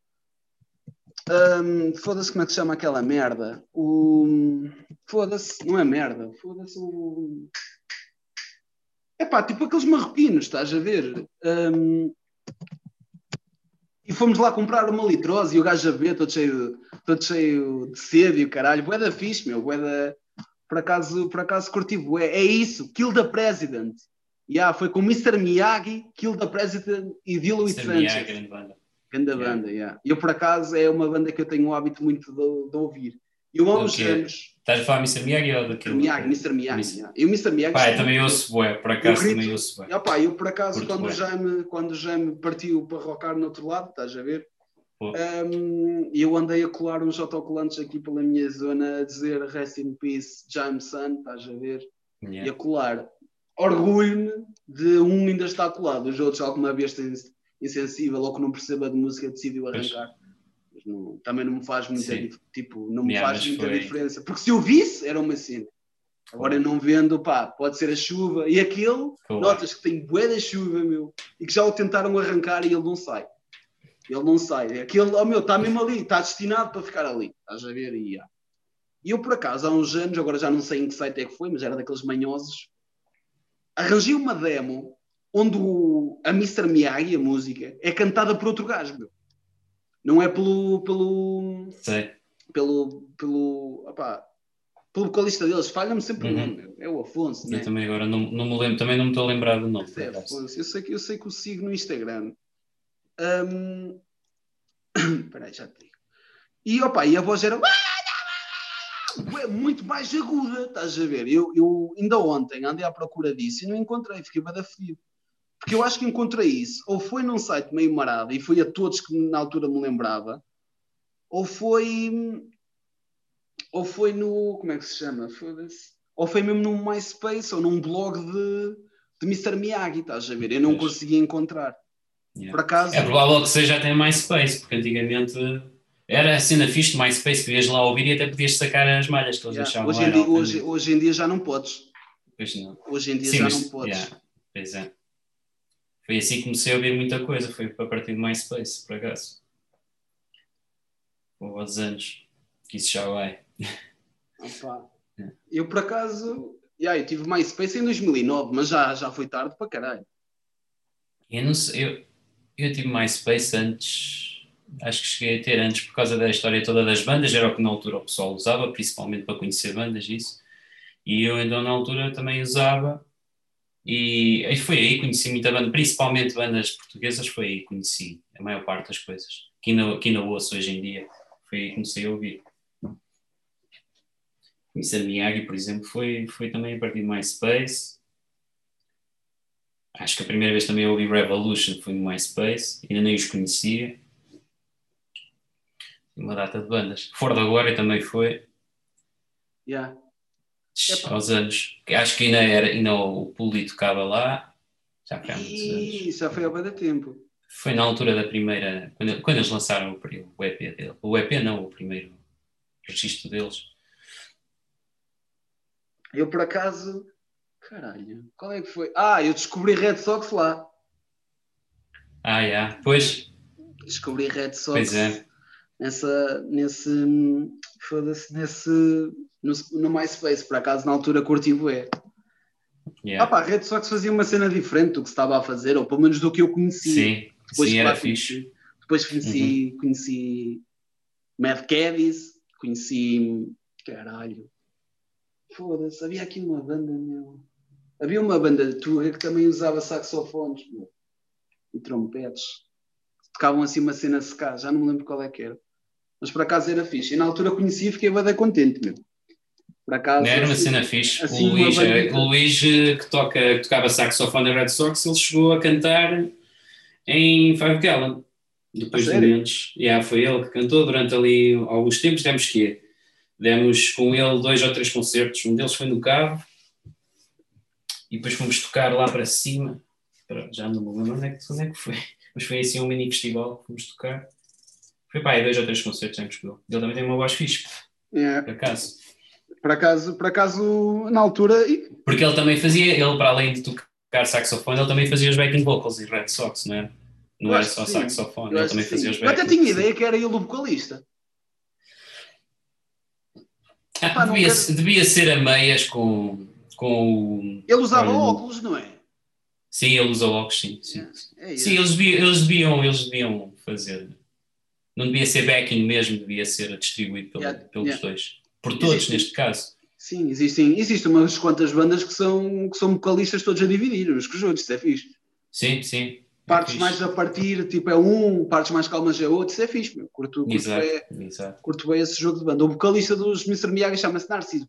Hum, Foda-se, como é que se chama aquela merda? O. Foda-se, não é merda. Foda-se o. É pá, tipo aqueles marroquinos, estás a ver? Hum, E fomos lá comprar uma litrose e o gajo a ver, todo cheio, de- todo cheio de sede e o caralho. Bué da fixe, meu. Bué da... Por acaso, por acaso curti bué. É isso, Kill the President. Yeah, foi com Mr. Miyagi, Kill the President e
Sabia a
Sanchez.
grande banda.
Grande
Yeah.
banda, yeah. Eu, por acaso, é uma banda que eu tenho o hábito muito de, de ouvir. Eu há uns anos...
Estás a falar Mr. Miyagi ou daquilo?
Miyagi, Mr. Miyagi.
Mr.
yeah. Eu, Mr. Miyagi...
Pá, eu também ouço bué, por acaso
grito-
também ouço bué.
Ah, pá, eu por acaso,
Curto
quando
bué.
já, me, quando já me partiu para rocar no outro lado, estás a ver? Um, eu andei a colar uns autocolantes aqui pela minha zona a dizer Rest in Peace, Jameson, estás a ver? E
Yeah.
a colar. Orgulho-me de um ainda estar colado, os outros, alguma besta ins- insensível ou que não perceba de música, decidiu arrancar. Mas não- também não me faz muita,
Sim.
dif- tipo, não me
Yeah,
faz muita
foi-
diferença. Porque se eu visse, era uma cena. Agora eu não vendo, pá, pode ser a chuva. E aquele,
Claro.
notas que tem bué da chuva, meu, e que já o tentaram arrancar e ele não sai. Ele não sai. Aquele, oh meu, está mesmo ali, está destinado para ficar ali. Estás a ver? E, yeah. Eu, por acaso, há uns anos, agora já não sei em que site é que foi, mas era daqueles manhosos, arranjei uma demo onde o, a Mr. Miyagi, a música, é cantada por outro gajo, meu. Não é pelo, pelo,
Sei.
pelo, pelo, opá, pelo vocalista deles, falha-me sempre o
Uhum.
nome, é o Afonso,
Eu
né?
também agora não, não me lembro, também não me estou a lembrar do nome.
É. Afonso. Eu sei, que, eu sei que o sigo no Instagram. Hum, Espera aí, já te digo. E, opa, e a voz era muito mais aguda, estás a ver? Eu, eu ainda ontem andei à procura disso e não encontrei, fiquei bada fedido. Porque eu acho que encontrei isso, ou foi num site meio marado e foi a todos que na altura me lembrava, ou foi. Ou foi no. Como é que se chama? Foda-se. Ou foi mesmo num MySpace ou num blog de, de Mr. Miyagi, estás a ver? Eu não
Pois.
conseguia encontrar.
Yeah.
Por acaso.
É provável que seja até MySpace, porque antigamente era a cena fixe de MySpace, podias lá ouvir e até podias sacar as malhas que eles
Yeah.
deixavam
Hoje,
lá.
em dia,
era
hoje, hoje em dia já não podes.
Pois não.
Hoje em dia
Sim,
já
mas-
não podes.
yeah, pois é. Foi assim que comecei a ouvir muita coisa, foi a partir de MySpace, por acaso. Houve anos que isso já vai.
Opa.
É.
Eu por acaso. Yeah, eu tive MySpace em 2009, mas já, já foi tarde para caralho.
Eu não sei, eu, eu tive MySpace antes, acho que cheguei a ter antes por causa da história toda das bandas, era o que na altura o pessoal usava, principalmente para conhecer bandas, isso. E eu então na altura também usava, e, e foi aí que conheci muita banda, principalmente bandas portuguesas, foi aí que conheci a maior parte das coisas. Que ainda, que ainda ouço hoje em dia, foi aí que comecei a ouvir. Conhecer Miyagi, por exemplo, foi, foi também a partir de MySpace. Acho que a primeira vez também ouvi Revolution foi no MySpace, ainda nem os conhecia. Uma data de bandas. For da Glória também foi,
Yeah. Epá.
aos anos. Acho que ainda, era, ainda o Puli tocava lá, já foi há muitos anos.
E já foi há bem tempo.
Foi na altura da primeira, quando, quando eles lançaram o, o EP dele. O EP não, o primeiro registro deles.
Eu por acaso. Caralho, qual é que foi? Ah, eu descobri Red Sox lá.
Ah, já, pois,
Descobri Red Sox.
pois é.
nessa, nesse, foda-se, nesse, no, no MySpace, por acaso na altura curti bué.
Yeah.
Ah pá, a Red Sox fazia uma cena diferente do que se estava a fazer, ou pelo menos do que eu conhecia.
Sim,
Depois,
sim, era
claro,
fixe.
conheci, depois conheci, conheci Mad Caddies, conheci. Caralho. Foda-se, havia aqui uma banda, meu. Havia uma banda de Tuga que também usava saxofones meu, e trompetes. Tocavam assim uma cena secar, já não me lembro qual é que era. Mas por acaso era fixe. E na altura conheci e fiquei bem contente, meu. Por acaso.
Não era uma
assim,
cena fixe.
assim,
o Luís,
uma
eh, o Luís eh, que, toca, que tocava saxofone na Red Sox, ele chegou a cantar em Five Gallon. Depois de? Mendes. Yeah, foi ele que cantou durante ali alguns tempos. Demos quê? Demos com ele dois ou três concertos. Um deles foi no Cabo. E depois fomos tocar lá para cima. Já não me lembro onde é, que, onde é que foi. Mas foi assim um mini festival que fomos tocar. Foi aí dois ou três concertos ele. Ele também tem uma voz fixe,
É,
por acaso.
Por acaso, por acaso, na altura. e-
Porque ele também fazia, ele para além de tocar saxofone, ele também fazia os backing vocals em Red Sox, não era? Não
Eu
era só saxofone,
eu
ele também fazia os
Eu
backing
até tinha ideia que era ele o vocalista.
Ah,
Pá,
devia,
quero-
devia ser a meias com, com o.
Ele usava
Olha,
óculos, não é?
Sim, ele usa óculos, sim. Sim,
É isso.
sim eles, deviam, eles, deviam, eles deviam fazer. Não devia ser backing mesmo, devia ser distribuído pelo-
Yeah,
pelos
yeah.
dois. Por todos,
Existe-
neste caso.
Sim, existem, existem umas quantas bandas que são, que são vocalistas todos a dividir, uns com os outros, isso é fixe.
Sim, sim. é
Partes
fixe.
mais a partir, tipo é um, partes mais calmas é outro, isso é fixe, meu. Curto, curto,
Exato,
bem,
exato.
curto bem esse jogo de banda. O vocalista dos Mr. Miyagi chama-se Narciso.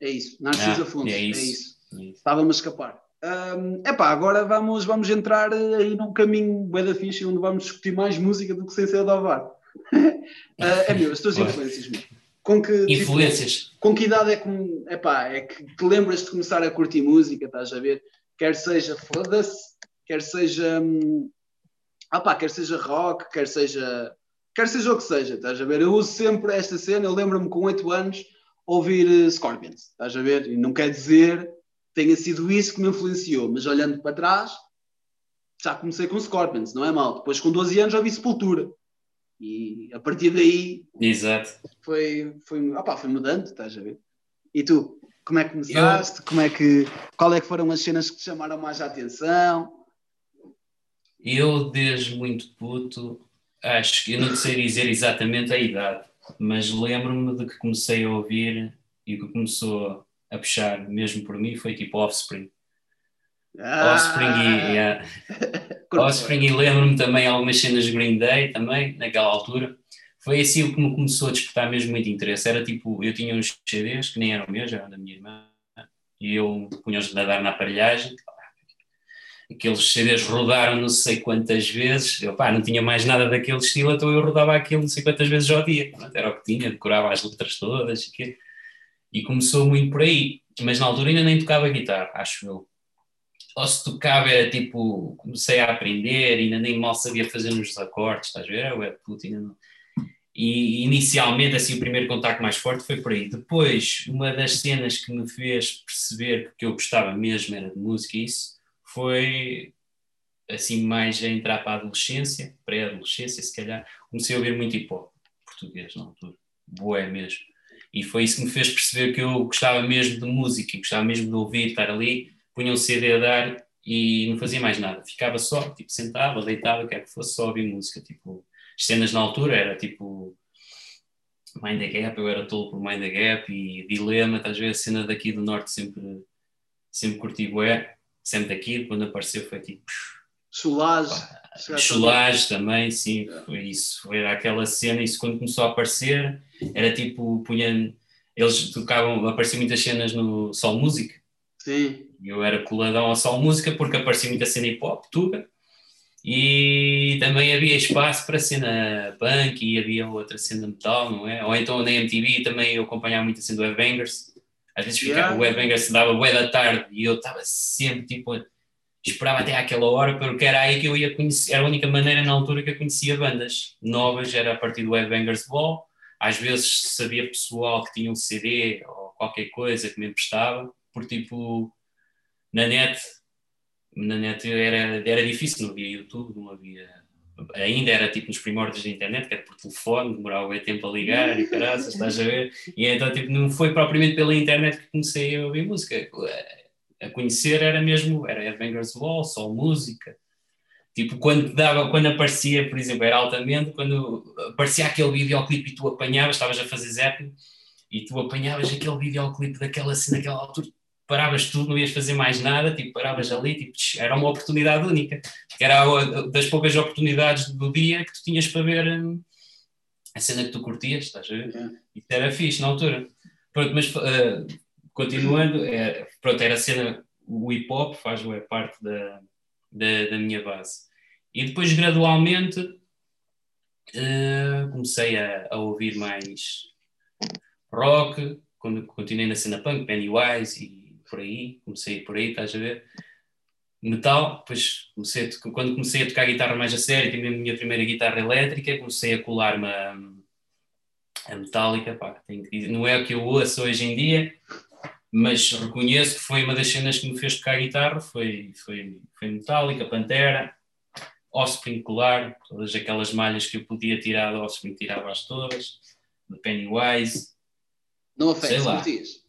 É isso, Narciso
Ah,
Afonso.
é
É
isso.
isso.
Isso.
Estava-me a escapar. Hum, epá, agora vamos, vamos entrar aí num caminho bué da fixe onde vamos discutir mais música do que sem ser de Ovar. Ah, é meu, as tuas influências, meu. Com que, tipo,
Influências.
com que idade é que, epá, é que te lembras de começar a curtir música, estás a ver? Quer seja, foda-se, quer seja, hum, ah pá, quer seja rock, quer seja, quer seja o que seja, estás a ver? Eu uso sempre esta cena, eu lembro-me com 8 anos ouvir eh, Scorpions, estás a ver? E não quer dizer que tenha sido isso que me influenciou, mas olhando para trás, já comecei com Scorpions, não é mal. Depois com 12 anos ouvi Sepultura. E a partir daí
Exato.
foi, foi, opá, foi mudando, estás a ver? E tu, como é que começaste? Como é que, qual é que foram as cenas que te chamaram mais a atenção?
Eu, desde muito puto, acho que eu não sei dizer exatamente a idade, mas lembro-me de que comecei a ouvir e que começou a puxar mesmo por mim foi tipo Offspring. Offspring e, yeah. Offspring e lembro-me também algumas cenas de Green Day também, naquela altura. Foi assim o que me começou a despertar mesmo muito interesse. Era tipo, eu tinha uns CDs que nem eram meus, eram da minha irmã, e eu punha-os a dar na aparelhagem. Aqueles CDs rodaram não sei quantas vezes. Eu pá, não tinha mais nada daquele estilo, então eu rodava aquilo não sei quantas vezes ao dia. Era o que tinha, decorava as letras todas. E, e começou muito por aí. Mas na altura ainda nem tocava guitarra, acho eu ou se tocava era tipo, comecei a aprender, ainda nem mal sabia fazer nos acordes, estás a ver? Era web puto, ainda não. E inicialmente, assim, o primeiro contacto mais forte foi por aí. Depois, uma das cenas que me fez perceber que eu gostava mesmo era de música, e isso foi assim, mais a entrar para a adolescência, pré-adolescência, se calhar. Comecei a ouvir muito hip hop português na altura, boé mesmo. E foi isso que me fez perceber que eu gostava mesmo de música, e gostava mesmo de ouvir, estar ali punha um CD a dar e não fazia mais nada. Ficava só, tipo, sentava, deitava, quer que fosse só ouvir música. Tipo, as cenas na altura era tipo Mind the Gap, eu era tolo por Mind the Gap e Dilema, estás a ver, a cena daqui do Norte sempre, sempre curti bué, sempre daqui, quando apareceu foi tipo...
Solage.
Cholage também, sim, foi isso. Foi aquela cena, isso quando começou a aparecer, era tipo, punha... Eles tocavam, apareciam muitas cenas no Sol Música,
Sim.
Eu era coladão ao Sol Música porque aparecia muita cena hip hop, tuga, e também havia espaço para cena punk e havia outra cena metal, não é? Ou então na MTV também eu acompanhava muita cena do Headbangers. Às vezes ficava,
Yeah.
o Headbangers se dava bué da tarde e eu estava sempre tipo, esperava até àquela hora porque era aí que eu ia conhecer, era a única maneira na altura que eu conhecia bandas novas, era a partir do Headbangers Ball. Às vezes sabia pessoal que tinha um CD ou qualquer coisa que me emprestava, por tipo na net, na net era, era difícil, não havia YouTube, não havia ainda era tipo nos primórdios da internet, que era por telefone, demorava bem tempo a ligar e caraças, estás a ver? E então tipo, não foi propriamente pela internet que comecei a ouvir música. A conhecer era mesmo, era Headbangers Wall, só música. Tipo, quando, dava, quando aparecia, por exemplo, era altamente, quando aparecia aquele videoclipe e tu apanhavas, estavas a fazer zapping, e tu apanhavas aquele videoclipe daquela cena, naquela altura, paravas tudo, não ias fazer mais nada, tipo, paravas ali, tipo, era uma oportunidade única, era das poucas oportunidades do dia que tu tinhas para ver hum, a cena que tu curtias, estás a ver? É. Isso era fixe na altura. Pronto, mas uh, continuando, é, pronto, era a cena, o hip hop faz é, parte da, da, da, minha base. E depois, gradualmente, uh, comecei a, a ouvir mais rock, quando continuei na cena punk, Pennywise e por aí, comecei por aí, estás a ver? Metal, depois comecei a, quando comecei a tocar guitarra mais a sério, tive a minha primeira guitarra elétrica, comecei a colar-me a, a metálica, pá, não é o que eu ouço hoje em dia, mas reconheço que foi uma das cenas que me fez tocar guitarra, foi, foi, foi metálica, Pantera, Offspring colar, todas aquelas malhas que eu podia tirar do Offspring tirava-as todas, de Pennywise.
Não afeta, curtias?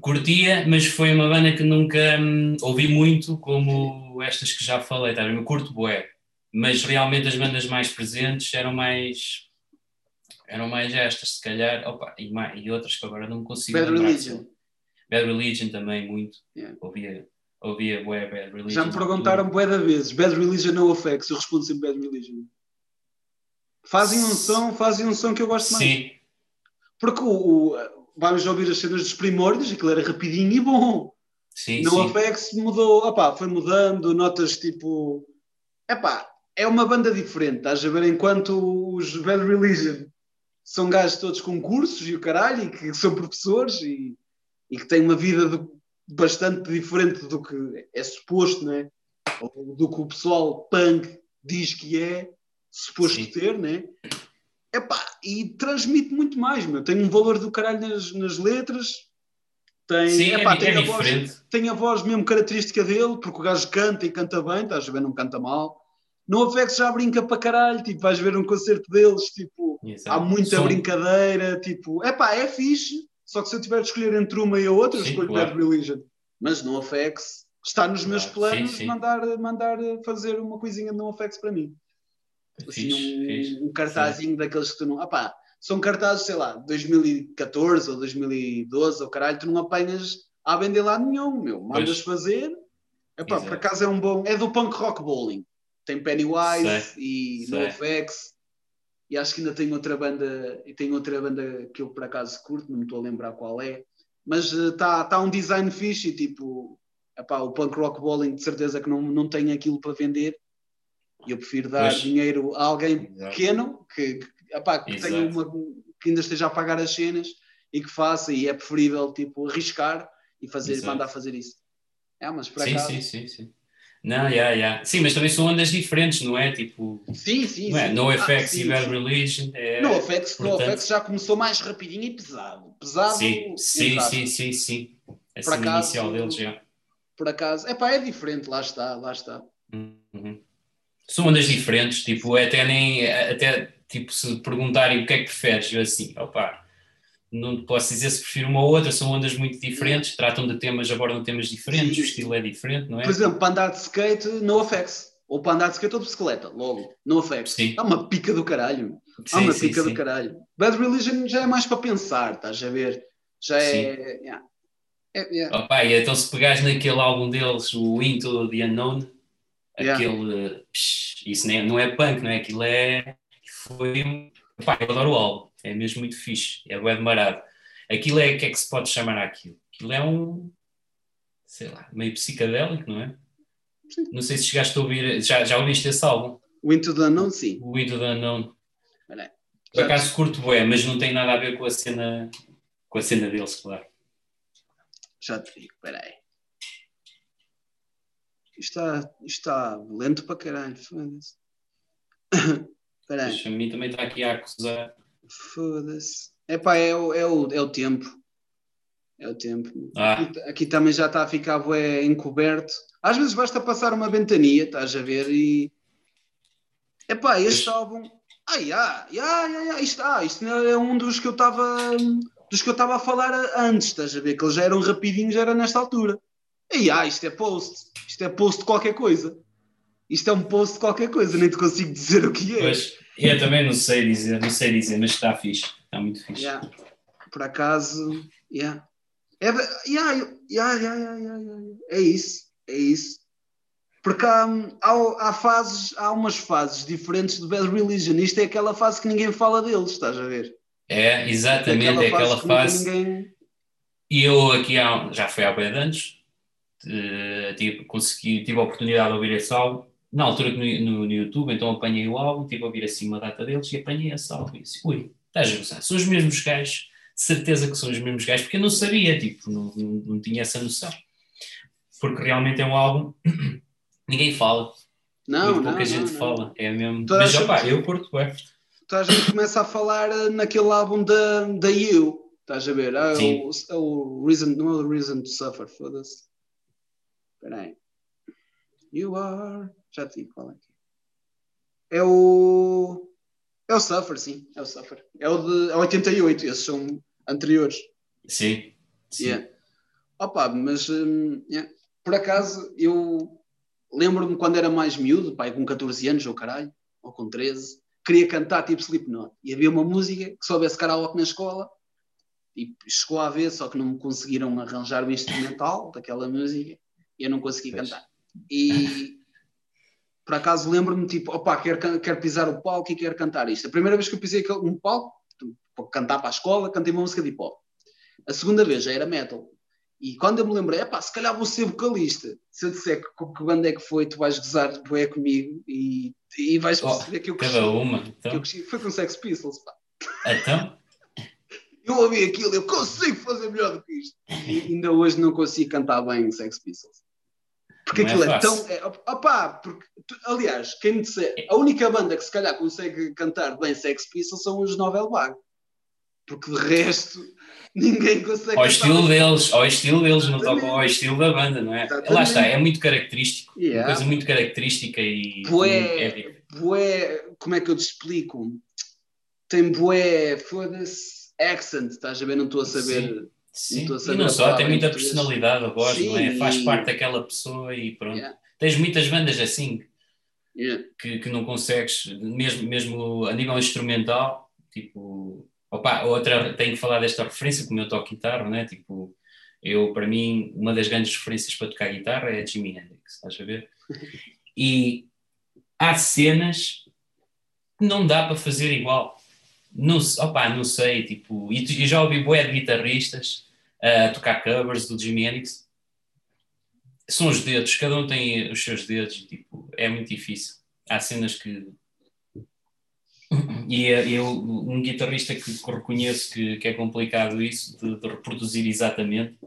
Curtia, mas foi uma banda que nunca hum, ouvi muito como estas que já falei, tá? eu curto bué, mas realmente as bandas mais presentes eram mais eram mais estas, se calhar, opa, e, mais, e outras que agora não consigo
Bad lembrar. Religion.
Bad Religion também, muito. Yeah. Ouvia, ouvia bué Bad Religion.
Já me perguntaram bué da vezes, Bad Religion no effects, eu respondo sempre Bad Religion. Fazem um som, fazem um som que eu gosto mais. Sim. Porque o, o vamos ouvir as cenas dos primórdios, aquilo era rapidinho e bom. Sim, no sim. Apex mudou, opá, foi mudando, notas tipo. Epá, é uma banda diferente, estás a ver? Enquanto os Bad Religion são gajos todos com cursos e o caralho, e que são professores e, e que têm uma vida bastante diferente do que é suposto, né? Ou do que o pessoal punk diz que é suposto Sim. ter, né? Epá, e transmite muito mais, meu. Tem um valor do caralho nas, nas letras. Tem,
Sim, epá,
é,
tem,
é
a voz,
tem a voz mesmo característica dele, porque o gajo canta e canta bem, estás a ver, não canta mal. No Afex já brinca para caralho, tipo, vais ver um concerto deles, tipo, Exato. há muita Som. brincadeira, tipo, epá, é fixe, só que se eu tiver de escolher entre uma e a outra, sim, escolho claro. Bad Religion. Mas no Afex está nos meus planos sim, sim. Mandar, mandar fazer uma coisinha no Afex para mim. Assim, um, um cartazinho daqueles que tu não. Opá, são cartazes, sei lá, 2014 ou 2012 ou caralho, tu não apanhas a vender lá nenhum, meu. Mandas pois. fazer. Epá, por acaso é um bom. É do punk rock bowling. Tem Pennywise sei. e sei. NoFX. E acho que ainda tem outra banda. E tem outra banda que eu por acaso curto, não me estou a lembrar qual é. Mas está uh, tá um design fixe e tipo. Epá, o punk rock bowling de certeza que não, não tem aquilo para vender e eu prefiro dar pois. dinheiro a alguém pequeno que, que, epá, que tenha uma, que ainda esteja a pagar as cenas e que faça, e é preferível tipo, arriscar e fazer, Exato. mandar fazer isso. É, mas para
sim, sim, sim, sim. Não, yeah, yeah. Sim, mas também são ondas diferentes, não é? Tipo,
sim, sim,
não é?
sim.
No ah, Effects e Bad Religion. É,
no, effects, portanto... no Effects já começou mais rapidinho e pesado. Pesado.
Sim, sim, sim, sim, sim. A inicial deles já.
Por acaso, é pá, é diferente, lá está, lá está.
Uhum são ondas diferentes, tipo, até nem, até, tipo, se perguntarem o que é que preferes, eu assim, opa, não posso dizer se prefiro uma ou outra, são ondas muito diferentes, tratam de temas, abordam temas diferentes, Sim. o estilo é diferente, não é?
Por exemplo, para andar de skate, no affects. Ou para andar de skate ou de bicicleta, logo, no affects. Sim. Há uma pica do caralho. Sim, Há uma sim, pica do caralho. Bad Religion já é mais para pensar, estás a ver? Já é. Yeah.
é yeah. Opa, e então se pegares naquele álbum deles, o Into the Unknown, Yeah. Aquele. Psh, isso nem, não é punk, não é? Aquilo é. Foi. Pá, eu adoro o álbum. É mesmo muito fixe. É de marado. Aquilo é. O que é que se pode chamar aquilo? Aquilo é um. Sei lá, meio psicadélico, não é? Sim. Não sei se chegaste a ouvir. Já, já ouviste esse álbum?
O Into the Unknown, sim.
O Into the Unknown. Por acaso curto bué, mas não tem nada a ver com a cena. Com a cena deles, claro.
Já te digo, peraí. Isto está, está lento para caralho, foda-se.
Aí. A mim também está aqui a acusar.
Foda-se. Epá, é o, é, o, é o tempo. É o tempo. Ah. Aqui, aqui, também já está a ficar bué, encoberto. Às vezes basta passar uma ventania, estás a ver, e, Epá, este álbum. Ah, yeah, yeah, yeah, yeah, isto, ah, isto é um dos que eu estava dos que eu estava a falar antes, estás a ver? Que eles já eram rapidinhos, já era nesta altura. E ah, isto é post, isto é post de qualquer coisa. Isto é um post de qualquer coisa, nem te consigo dizer o que é.
Pois, eu também não sei dizer, não sei dizer, mas está fixe, está muito fixe.
Yeah. Por acaso, yeah. É, yeah, yeah, yeah, yeah, é isso, é isso. Porque há, há, há, fases, há umas fases diferentes de Bad Religion. Isto é aquela fase que ninguém fala deles, estás a ver?
É, exatamente, é aquela, fase. fase ninguém... E eu aqui há, já foi há bem anos, tive, consegui, tive a oportunidade de ouvir esse álbum, na altura no, no, no, YouTube, então apanhei o álbum, tive a ouvir assim uma data deles e apanhei esse álbum e disse, ui, estás a gostar, são os mesmos gajos, certeza que são os mesmos gajos, porque eu não sabia, tipo, não, não, não tinha essa noção. Porque realmente é um álbum, ninguém fala,
não,
muito pouca
não,
gente
não,
fala, é mesmo. Mas opá, eu curto, é
toda a gente começa a falar eh, naquele álbum da, You, estás a ver? Ah, o, é o Reason, não é o Reason to Suffer, foda-se. Espera aí. You are. Já te digo qual é. É o. É o Suffer, sim, é o Suffer. É o de é 88, esses são anteriores.
Sim. sim.
Yeah. Opa, mas um, yeah. por acaso eu lembro-me quando era mais miúdo, pai, com 14 anos ou caralho, ou com 13, queria cantar tipo Slipknot. E havia uma música que soubesse karaoke na escola e chegou a ver, só que não me conseguiram arranjar o instrumental daquela música eu não consegui pois. cantar. E por acaso lembro-me, tipo, opá, quero, quero pisar o palco e quero cantar isto. A primeira vez que eu pisei um palco, para cantar para a escola, cantei uma música de hip hop. A segunda vez já era metal. E quando eu me lembrei, é pá, se calhar vou ser vocalista. Se eu disser que, que banda é que foi, tu vais gozar bué comigo e, e vais perceber oh, que eu
cresci. Cada uma.
Então. Cresci, foi com Sex Pistols, pá.
Então?
Eu ouvi aquilo, eu consigo fazer melhor do que isto. E ainda hoje não consigo cantar bem Sex Pistols. Porque não é aquilo é, é tão. É, opá, porque, aliás, quem me disser, a única banda que se calhar consegue cantar bem Sex Pistols são os Novel Bag. Porque de resto ninguém consegue.
Ao estilo deles, ao estilo deles, não tocam ao estilo da banda, não é? Exatamente. Lá está, é muito característico, yeah. uma coisa muito característica e.
Bué, é bué, como é que eu te explico? Tem bué, foda-se, accent, estás a ver? Não estou a saber.
Sim. Sim. e não só, tem muita personalidade a voz, Sim, não é? Faz parte daquela pessoa e pronto. Yeah. Tens muitas bandas assim
yeah.
que, que não consegues, mesmo, mesmo a nível instrumental, tipo Opa, outra, tenho que falar desta referência, como eu toco guitarra, né? Tipo, eu, para mim, uma das grandes referências para tocar guitarra é Jimi Hendrix, estás a ver? E há cenas que não dá para fazer igual. Não, opa, não sei, tipo, e, e já ouvi bué de guitarristas a uh, tocar covers do Jimi Hendrix. São os dedos, cada um tem os seus dedos, tipo, é muito difícil. Há cenas que e é, eu, um guitarrista que, que reconheço que, que, é complicado isso, de, de, reproduzir exatamente,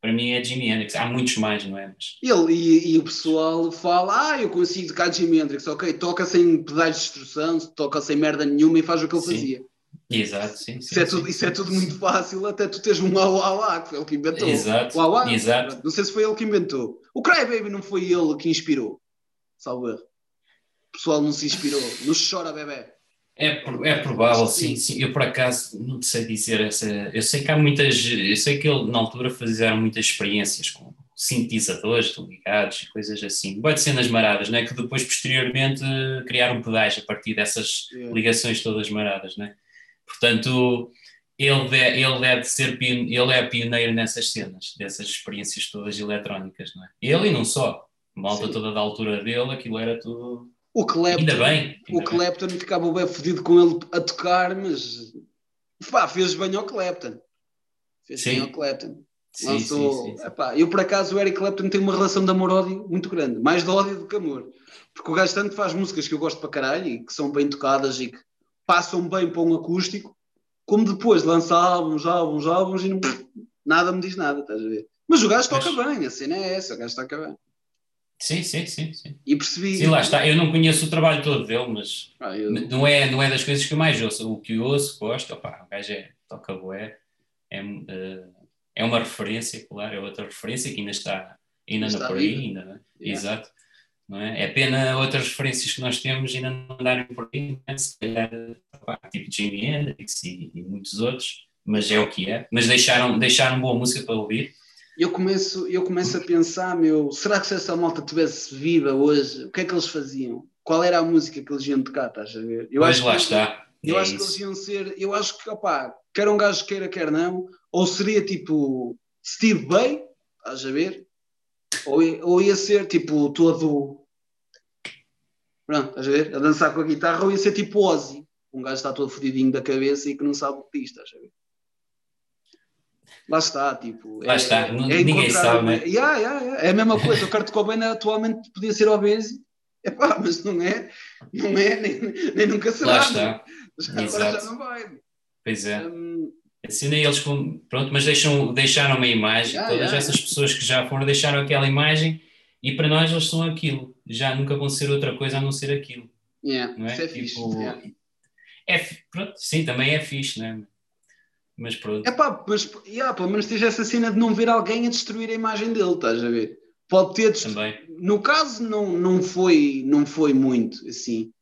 para mim é Jimi Hendrix. Há muitos mais, não é? Mas...
Ele, e, e, o pessoal fala, ah, eu consigo tocar Jimi Hendrix, ok, toca sem pedais de instrução, toca sem merda nenhuma e faz o que ele sim. fazia.
Exato, sim. sim,
isso, é tudo, isso é tudo muito fácil, até tu teres um Auá que foi ele que inventou.
Exato,
o Auá,
exato.
Não sei se foi ele que inventou. O Cry Baby não foi ele que inspirou, salve O pessoal não se inspirou, não chora bebê.
É, é provável, sim, sim. Eu por acaso não sei dizer essa. Eu sei que há muitas. Eu sei que ele na altura fizeram muitas experiências com sintetizadores ligados e coisas assim. Boa de cenas maradas, não é? Que depois, posteriormente, criaram pedais a partir dessas ligações todas maradas, não é? Portanto, ele, deve, ele deve ser. Ele é pioneiro nessas cenas, dessas experiências todas eletrónicas, não é? Ele e não só. Malta sim. toda da altura dele, aquilo era tudo
o Clapton,
ainda bem, ainda
o Clapton bem. ficava bem fodido com ele a tocar, mas pá, fez bem ao Clapton. Fez sim. bem ao Clapton. Sim, Lançou, sim, sim, epá, eu por acaso o Eric Clapton tem uma relação de amor-ódio muito grande, mais de ódio do que amor. Porque o gajo tanto faz músicas que eu gosto para caralho e que são bem tocadas e que passam bem para um acústico, como depois lança álbuns, álbuns, álbuns e não, nada me diz nada, estás a ver? Mas o gajo toca mas... bem, a cena é essa, o gajo toca bem.
Sim, sim, sim, sim.
E percebi.
Sim, lá está. Eu não conheço o trabalho todo dele, mas ah, eu... não, é, não é das coisas que eu mais ouço. O que eu ouço, gosto, opá, o gajo é, toca boé, é, uh, é uma referência, claro, é outra referência que ainda está, ainda anda por aí, ainda, yeah. exato. É? é pena outras referências que nós temos ainda não andarem por aí, né? se calhar, tipo Jimi Hendrix e, e, muitos outros, mas é o que é. Mas deixaram, deixaram boa música para ouvir.
Eu começo, eu começo a pensar, meu, será que se essa malta tivesse viva hoje, o que é que eles faziam? Qual era a música que eles iam tocar, estás a ver?
Eu pois acho lá que, está.
Eu é acho isso. que eles iam ser, eu acho que, opá, quer um gajo queira, quer não, ou seria tipo Steve Bay, estás a ver? Ou, ou ia ser tipo todo. Pronto, estás a ver? A dançar com a guitarra, ou ia ser tipo Ozzy, um gajo está todo fodidinho da cabeça e que não sabe o que diz, estás a ver? Lá está, tipo.
Lá é, está, é ninguém sabe, né?
Yeah, yeah, yeah. É a mesma coisa, o Kurt Cobain atualmente podia ser obeso, Epá, mas não é, não é, nem, nem nunca será.
Lá está.
Já, agora já não vai.
Pois é. Um, assim eles, pronto, mas deixam, deixaram uma imagem, yeah, todas yeah, essas yeah. pessoas que já foram deixaram aquela imagem e para nós eles são aquilo, já nunca vão ser outra coisa a não ser aquilo.
Yeah, não é? Isso é tipo, fixe.
É, pronto, sim, também é fixe, não é? Mas pronto.
É pá, mas yeah, pelo menos tens essa cena de não ver alguém a destruir a imagem dele, estás a ver? Pode ter
Também.
No caso, não, não, foi, não foi muito assim.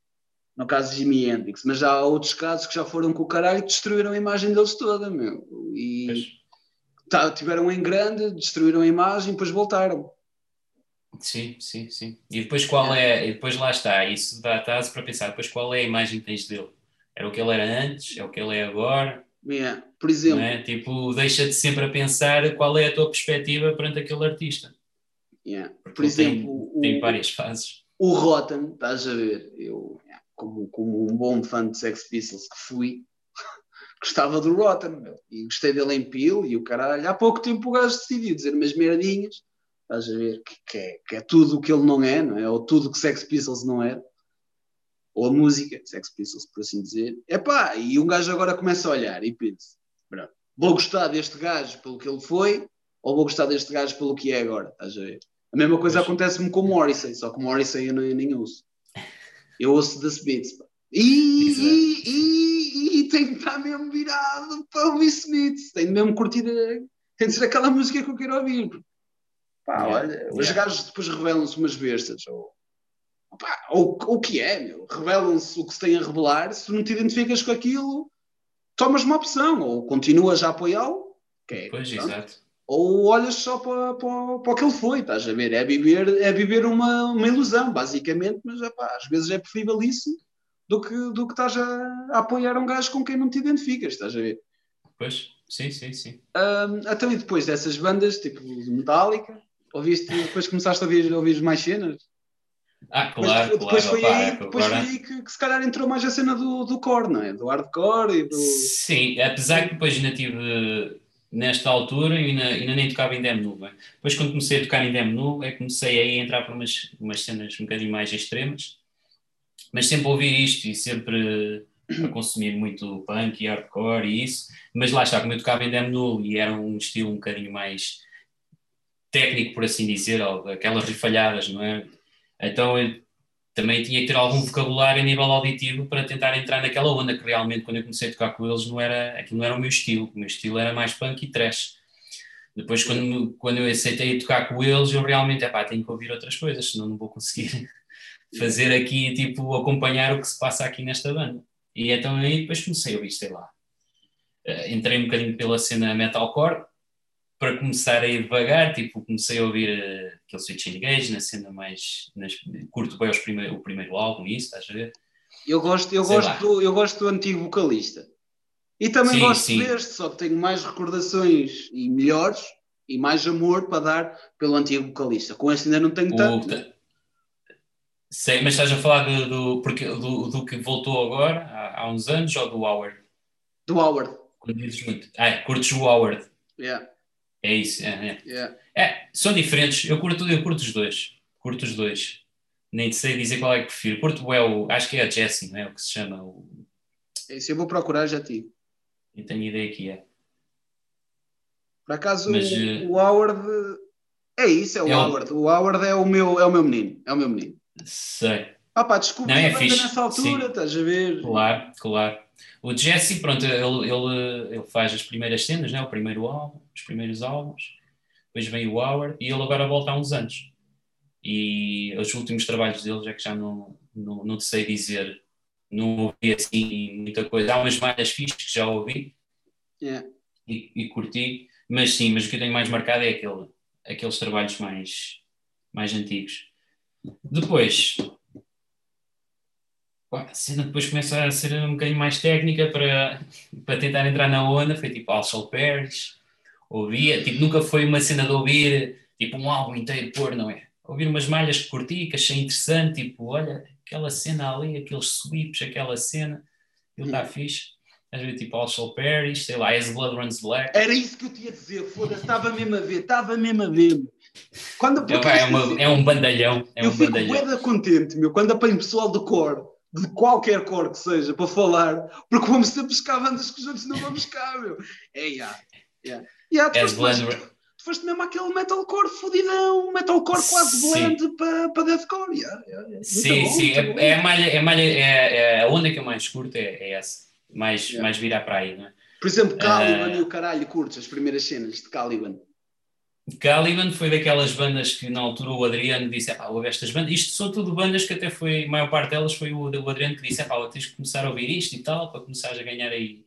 No caso de Jimi Hendrix, mas já há outros casos que já foram com o caralho e destruíram a imagem deles toda, meu. E tá, tiveram em grande, destruíram a imagem e depois voltaram.
Sim, sim, sim. E depois qual é, e depois lá está, isso dá estás para pensar, depois qual é a imagem que tens dele? Era o que ele era antes? É o que ele é agora?
Yeah. Por exemplo,
é? tipo, deixa-te sempre a pensar qual é a tua perspectiva perante aquele artista.
Yeah. Por exemplo,
tem, o, tem várias fases.
O Rotten, estás a ver, eu, como, como um bom fã de Sex Pistols que fui, gostava do Rotten, meu, e gostei dele em Peel e o caralho. Há pouco tempo o gajo decidiu dizer umas merdinhas, estás a ver, que, que, é, que é tudo o que ele não é, não é? Ou tudo o que Sex Pistols não é. Ou a música, Sex Pistols, por assim dizer. Epá, e um gajo agora começa a olhar e pensa, vou gostar deste gajo pelo que ele foi, ou vou gostar deste gajo pelo que é agora, estás a ver? A mesma coisa acontece-me com o Morrissey, só que o Morrissey eu nem, nem ouço. Eu ouço The Smiths. E, e, e, e tenho que estar mesmo virado para ouvir Smiths. Tenho mesmo curtir. Tem de ser aquela música que eu quero ouvir. Pá, olha, os gajos depois revelam-se umas bestas. Ou, pá, ou o que é, meu? Revelam-se o que se tem a revelar. Se não te identificas com aquilo, tomas uma opção. Ou continuas a apoiá-lo.
É, pois, exato
ou olhas só para, para, para o que ele foi, estás a ver? É viver, é viver uma, uma ilusão, basicamente, mas epá, às vezes é preferível isso do que, do que estás a, a, apoiar um gajo com quem não te identificas, estás a ver?
Pois, sim, sim, sim.
Um, então, e depois dessas bandas, tipo Metallica, ouviste, depois começaste a ouvir, a ouvir mais cenas?
Ah, claro,
depois, depois
claro.
Foi opa, aí, é depois agora... foi aí que, que, se calhar entrou mais a cena do, do core, não é? Do hardcore e do...
Sim, apesar que depois ainda tive nesta altura ainda, ainda nem tocava em demo nu. Depois, quando comecei a tocar em demo nu, é comecei aí a entrar para umas, umas cenas um bocadinho mais extremas, mas sempre ouvir isto e sempre a consumir muito punk e hardcore e isso, mas lá está, como eu tocava em demo nu e era um estilo um bocadinho mais técnico, por assim dizer, aquelas rifalhadas, não é? Então eu também tinha que ter algum vocabulário a nível auditivo para tentar entrar naquela onda que realmente quando eu comecei a tocar com eles não era, aquilo não era o meu estilo, o meu estilo era mais punk e trash. Depois quando, quando eu aceitei tocar com eles eu realmente, epá, tenho que ouvir outras coisas, senão não vou conseguir fazer aqui, tipo, acompanhar o que se passa aqui nesta banda. E então aí depois comecei a ouvir, sei lá, uh, entrei um bocadinho pela cena metalcore, para começar a ir devagar, tipo, comecei a ouvir uh, aquele Switch Engage na cena mais. Nas, curto bem prime o primeiro álbum, isso, estás a ver?
Eu gosto, eu, gosto do, eu gosto do antigo vocalista. E também sim, gosto sim. deste, só que tenho mais recordações e melhores e mais amor para dar pelo antigo vocalista. Com este ainda não tenho tanto. Né?
Sei, mas estás a falar do, do, porque, do, do que voltou agora, há, há, uns anos, ou do Howard?
Do Howard.
Quando dizes muito. Ah, curtes o Howard.
Yeah.
É isso, é,
é. Yeah.
é. São diferentes, eu curto, eu curto os dois. Curto os dois. Nem sei dizer qual é que prefiro. Curto é o, acho que é a Jessie, não é o que se chama? O...
Esse eu vou procurar já ti.
Eu tenho ideia que é.
Por acaso Mas, o, eh, o, Howard é isso, é o é Howard. O... o Howard é o meu, é o meu menino, é o meu menino.
Sei.
Ah pá, desculpa, não, é nessa altura, Sim. estás a ver?
Claro, claro. O Jesse, pronto, ele, ele, ele faz as primeiras cenas, né? o primeiro álbum, os primeiros álbuns, depois vem o Howard e ele agora volta há uns anos. e os últimos trabalhos deles é que já não, não, não te sei dizer, não ouvi assim muita coisa. Há umas malhas fixas que já ouvi
Yeah.
e, e curti, mas sim, mas o que eu tenho mais marcado é aquele, aqueles trabalhos mais, mais antigos. Depois, a cena depois começa a ser um bocadinho mais técnica para, para tentar entrar na onda, foi tipo Alshal Paris, ouvia, tipo, nunca foi uma cena de ouvir tipo um álbum inteiro pôr, não é? Ouvir umas malhas que curti, que achei interessante, tipo, olha, aquela cena ali, aqueles sweeps, aquela cena, ele está fixe. Às vezes, tipo, Alshal Paris, sei lá, As Blood Runs Black.
Era isso que eu te ia dizer, foda-se, estava mesmo a ver, estava mesmo a ver. Quando
É, é, uma- é um bandalhão, é
eu
um
fico
bandalhão.
contente, meu, quando apanho pessoal de cor, de qualquer cor que seja, para falar, porque vamos sempre buscar bandas que os outros não vão buscar, meu. É, já. Yeah. Yeah, tu, foste, mais- tu foste mesmo aquele metalcore fodidão, metalcore quase
Sim.
blend para, para deathcore. Yeah, yeah, yeah.
Sim,
bom,
sim, é, é a malha, é a malha, é, é a onda que eu mais curto é, é essa, mais,
Yeah.
mais virar para aí, não é?
Por exemplo, Caliban
Ah.
e o caralho, curtes as primeiras cenas de Caliban.
Caliban foi daquelas bandas que na altura o Adriano disse: "Epá, ouve estas bandas. Isto são tudo bandas que até foi, a maior parte delas foi o, o Adriano que disse: "Epá, tens que começar a ouvir isto e tal, para começares a ganhar aí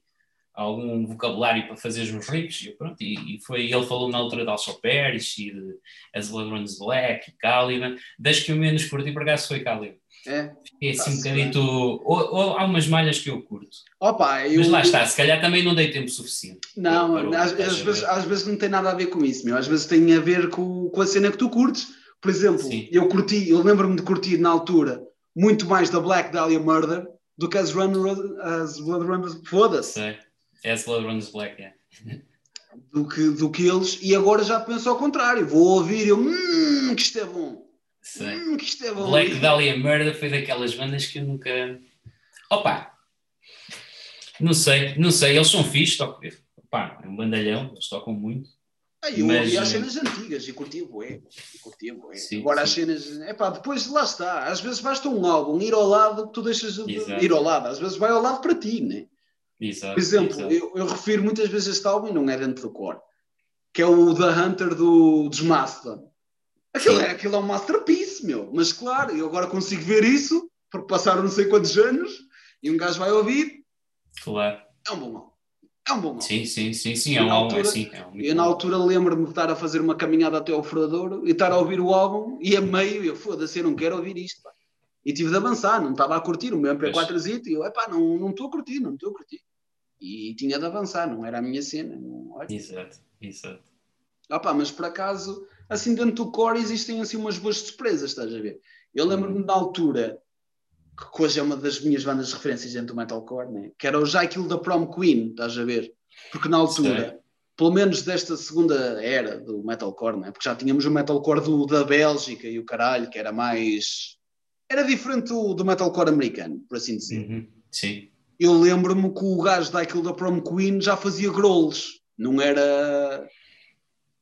algum vocabulário para fazer uns riffs. E, pronto, e, e foi, ele falou na altura de Alshal Paris e de As Runs Black e Caliban. Das que eu menos curti, por acaso, foi Caliban.
É?
É assim um bocadito. Ou, ou há umas malhas que eu curto.
Opa, eu...
Mas lá está, se calhar também não dei tempo suficiente.
Não, às, às vezes, às vezes não tem nada a ver com isso, meu. Às vezes tem a ver com, com a cena que tu curtes. Por exemplo,
Sim.
eu curti, eu lembro-me de curtir na altura muito mais da Black Dahlia Murder do que as, Run, as Blood Runners, foda-se,
Sei. As Blood Runs Black, é.
do que, do que eles, e agora já penso ao contrário. Vou ouvir eu, hum, que isto é bom,
Sei.
hum, que isto é bom.
Black Dahlia Murder foi daquelas bandas que eu nunca. Opa! Não sei, não sei, eles são fixes, tocam. Opa, é um bandalhão, eles tocam muito.
Ah, eu
Mas,
ouvi as
eh,
cenas antigas e curtia bué. Curtia bué.
Sim,
Agora as
sim.
cenas. Epá, depois lá está. Às vezes basta um álbum ir ao lado que tu deixas de
Exato.
ir ao lado. Às vezes vai ao lado para ti, né?
Exato.
Por exemplo,
exato.
eu, eu refiro muitas vezes este álbum e não é dentro do core, que é o The Hunter do, dos Mastodon. Aquilo é, aquilo é um masterpiece, meu. Mas claro, eu agora consigo ver isso, porque passaram não sei quantos anos, e um gajo vai ouvir,
Claro.
é um bom álbum. É um bom álbum.
Sim, sim, sim, sim, é um álbum assim. É um
Eu, na altura, lembro-me de estar a fazer uma caminhada até ao Furadouro e estar a ouvir o álbum e a meio eu, foda-se, eu não quero ouvir isto. Pá. E tive de avançar, não estava a curtir o meu MP4 e eu, epá, não não estou a curtir, não estou a curtir. E tinha de avançar, não era a minha cena. Não.
Exato, exato.
Opá, mas por acaso, assim dentro do core existem assim umas boas surpresas, estás a ver? Eu lembro-me na altura, que hoje é uma das minhas bandas de referências dentro do metalcore, né? que era o Jaquil da Prom Queen, estás a ver? Porque na altura,
Sei.
pelo menos desta segunda era do metalcore, né? porque já tínhamos o metalcore do, da Bélgica e o caralho, que era mais... Era diferente do, do metalcore americano, por assim dizer
Uhum, Sim,
eu lembro-me que o gajo daquilo da Prom Queen já fazia growls, não era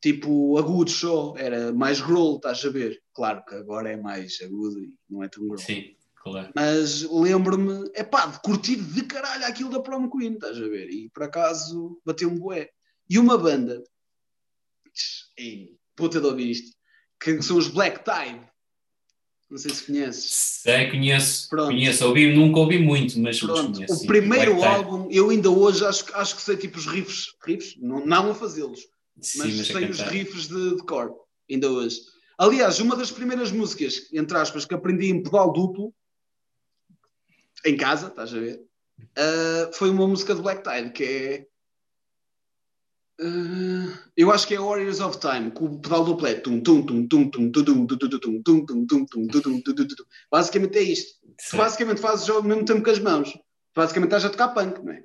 tipo agudo só, era mais growl, estás a ver? Claro que agora é mais agudo e não é tão growl.
sim, claro.
Mas lembro-me, é pá, de curtir de caralho aquilo da Prom Queen, estás a ver? E por acaso bateu um bué. E uma banda, ei, puta de ouvir isto, que são os Black Tide. Não sei se conheces.
Sei, conheço,
Pronto.
conheço, ouvi, nunca ouvi muito, mas,
Pronto,
conheço.
o primeiro álbum, eu ainda hoje acho, que- acho que sei tipo os riffs, riffs? Não, não a fazê-los,
Sim,
mas,
mas
sei os riffs de, de cor, ainda hoje. Aliás, uma das primeiras músicas, entre aspas, que aprendi em pedal duplo, em casa, estás a ver? Ah, foi uma música de Black Tide, que é. ah, eu acho que é Warriors of Time, com o pedal duplo é tum tum tum tum tum tum tum tum tum tum tum tum tum tum tum tum tum tum tum. Basicamente é isto. Basicamente fazes ao mesmo tempo com as mãos. Basicamente estás a tocar punk, não é?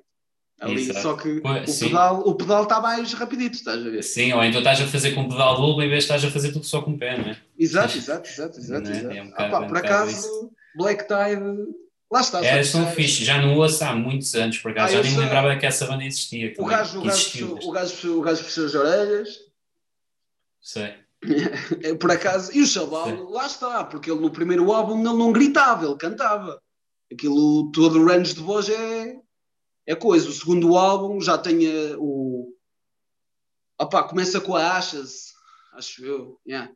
Ali,
Exato.
só que o pedal, o pedal está mais rapidito, estás a ver?
Sim, ou então estás a fazer com pedal duplo em vez de estás a fazer tudo só com o pé, não é?
Exato, exato, exato, exato.
É?
exato.
É um
Ah,
bocado-
pá,
é um
por acaso, Black Tide, lá está.
É, são fixe, já não ouço há muitos anos, por acaso,
Ah,
já nem me lembrava que essa banda existia.
O gajo, o gajo, o gajo, o gajo puxou as orelhas,
Sei.
é, por acaso, e o chaval, lá está, porque ele no primeiro álbum ele não gritava, ele cantava. Aquilo, todo o range de voz é, é coisa. O segundo álbum já tem eh, o. Opá, começa com a Achas, acho eu. yeah.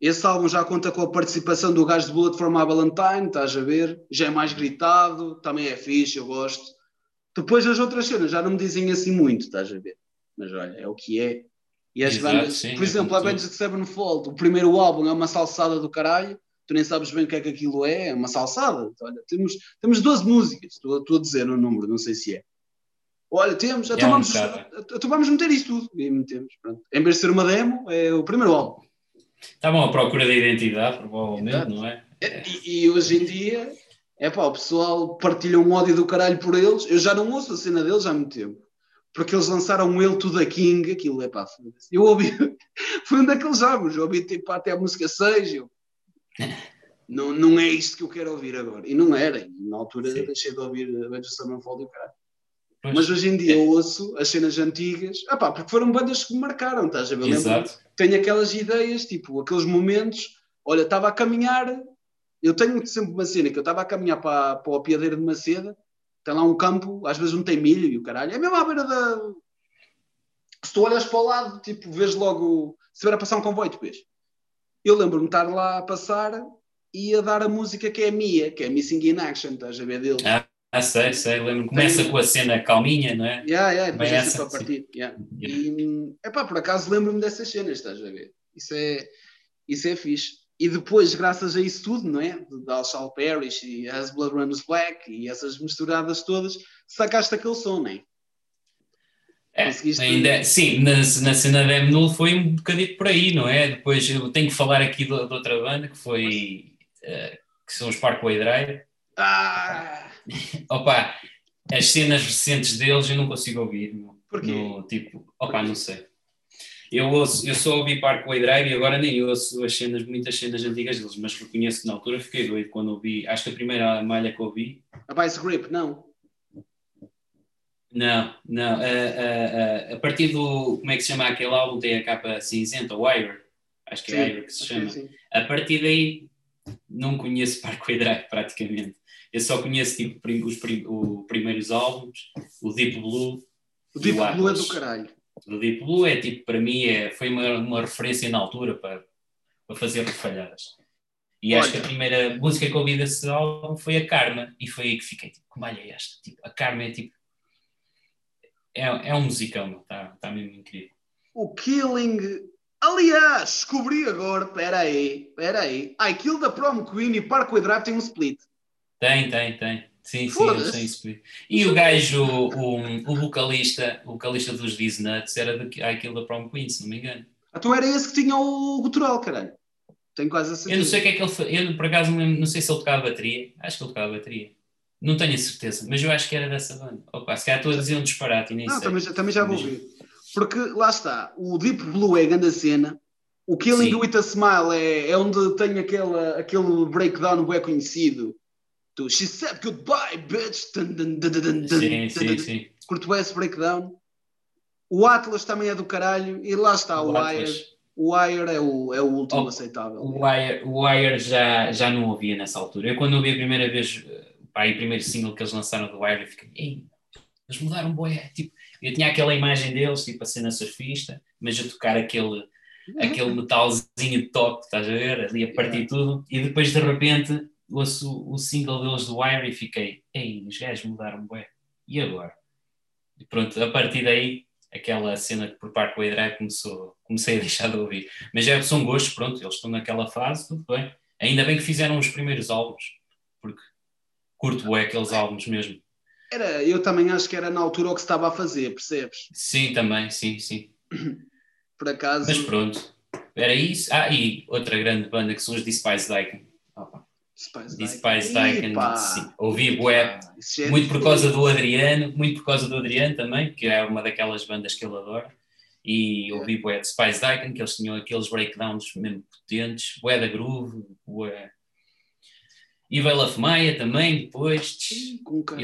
Esse álbum já conta com a participação do gajo de Bullet for My Valentine, estás a ver? Já é mais gritado, também é fixe, eu gosto. Depois as outras cenas já não me dizem assim muito, estás a ver? Mas olha, é o que é. E as
Exato,
bandas,
sim,
por
é
exemplo, a Avenged Sevenfold, o primeiro álbum é uma salsada do caralho, tu nem sabes bem o que é que aquilo é, é uma salsada. Olha, temos, temos 12 músicas, estou, estou a dizer o número, não sei se é. Olha, temos, então,
um
vamos,
bocado.
então vamos meter isso tudo. E metemos, pronto. Em vez de ser uma demo, é o primeiro álbum.
Estavam à procura da identidade, provavelmente,
Exato.
não é?
E, e hoje em dia, é pá, o pessoal partilha um ódio do caralho por eles. Eu já não ouço a cena deles há muito tempo. Porque eles lançaram um ele to the King, aquilo é pá, eu ouvi, foi um daqueles álbuns, eu ouvi tipo até a música 6, eu, não, não é isto que eu quero ouvir agora. E não era, e na altura
Sim.
deixei de ouvir Avenged Sevenfold e o caralho.
Pois.
Mas hoje em dia eu ouço as cenas antigas, ah pá, porque foram bandas que me marcaram, estás a ver?
Exato.
tenho aquelas ideias, tipo, aqueles momentos. Olha, estava a caminhar, eu tenho sempre uma cena que eu estava a caminhar para, para o apiadeiro de Macedo, tem lá um campo, às vezes não tem milho e o caralho, é mesmo à beira da. Se tu olhas para o lado, tipo, vês logo. Se vier a passar um comboio, tu vês. Eu lembro-me de estar lá a passar e a dar a música que é minha, que é Missing in Action, estás a ver dele.
Ah, Ah, sei, sei, lembro. Começa com a cena calminha, não é?
Yeah, yeah, depois é
essa,
sempre a
sim.
partir. Yeah. E, epá, por acaso lembro-me dessas cenas, estás a ver? Isso é, isso é fixe. E depois, graças a isso tudo, não é? De Al Shall Perish e As Blood Runs Black e essas misturadas todas, sacaste aquele som, não é?
É, ainda, sim, na, na cena da M-Null foi um bocadinho por aí, não é? Depois eu tenho que falar aqui de, de outra banda que foi eh, que são os Parkway Drive.
Ah!
Opa, as cenas recentes deles eu não consigo ouvir.
Porquê?
No, tipo, opa, não sei. Eu, ouço, eu só ouvi Parkway Drive e agora nem ouço as cenas, muitas cenas antigas deles, mas reconheço que na altura fiquei doido quando ouvi. Acho que a primeira malha que ouvi
A Vice Grip, não.
Não, não. A, a, a, a partir do. Como é que se chama aquele álbum? Tem a capa cinzenta, Wire. Acho que é Wire que se
sim,
chama.
sim.
A partir daí, não conheço Parkway Drive praticamente. Eu só conheço tipo, prim- os prim- o primeiros álbuns, o Deep Blue.
O Deep
o
Blue é do caralho.
O Deep Blue é tipo, para mim, é, foi uma, uma referência na altura para, para fazer refalhadas. E acho que a
Olha.
primeira música que eu ouvi desse álbum foi a Karma, e foi aí que fiquei tipo, que malha é esta? Tipo, a Karma é tipo. É, é um musicão, está tá mesmo incrível.
O Killing. Aliás, descobri agora. Espera aí, espera aí. I Kill the Prom Queen e Parkway Drive tem um split.
Tem, tem, tem. Sim, sim, eles têm isso. E o gajo, o, o vocalista, o vocalista dos These Nuts era de I Kill the Prom Queen, se não me engano.
Então era esse que tinha o gutural, caralho. Tenho quase a certeza.
Eu não sei o que é que ele fa- Eu, por acaso, não, não sei se ele tocava bateria. Acho que ele tocava bateria. Não tenho a certeza, mas eu acho que era dessa banda. Opa, se calhar estou a dizer um disparate e nem
Não,
sei.
também, já- também já vou
Mas-
ver. Porque lá está, o Deep Blue é a grande cena. O Killing
Sim.
with a Smile é, é onde tem aquele, aquele breakdown bem conhecido. Do She said goodbye, bitch. Dun, dun, dun,
Sim, sim, sim.
Curto esse breakdown. O Atlas também é do caralho. E lá está, o,
O
Wire.
Atlas.
O Wire é o, é o último
Oh,
aceitável.
O Wire, o Wire já, já não ouvia nessa altura. Eu quando ouvi a primeira vez, eh, pá, e o primeiro single que eles lançaram do Wire, eu fiquei, ei, eles mudaram boé. Tipo, eu tinha aquela imagem deles, tipo a cena surfista, mas a tocar aquele, aquele metalzinho top, estás a ver? Ali a partir tudo, e depois de repente ouço o single deles do Wire e fiquei, ei, os gajos mudaram bué. E agora? E pronto, a partir daí, aquela cena que por Parkway Drive começou, comecei a deixar de ouvir. Mas já são gostos, pronto, eles estão naquela fase, tudo bem. Ainda bem que fizeram os primeiros álbuns, curto bué aqueles álbuns mesmo.
Era, eu também acho que era na altura o que se estava a fazer, percebes?
Sim, também, sim, sim.
Por acaso.
Mas pronto, era isso. Ah, e outra grande banda que são os Dyken. Opa,
Spice Dyken.
Dyken,
Epá.
sim. Ouvi bué,
é
muito por causa do Adriano, muito por causa do Adriano também, que é uma daquelas bandas que ele adora. E ouvi bué de Spice Dyken, que eles tinham aqueles breakdowns mesmo potentes, bué da groove, bué. E Veil of Maia também, depois.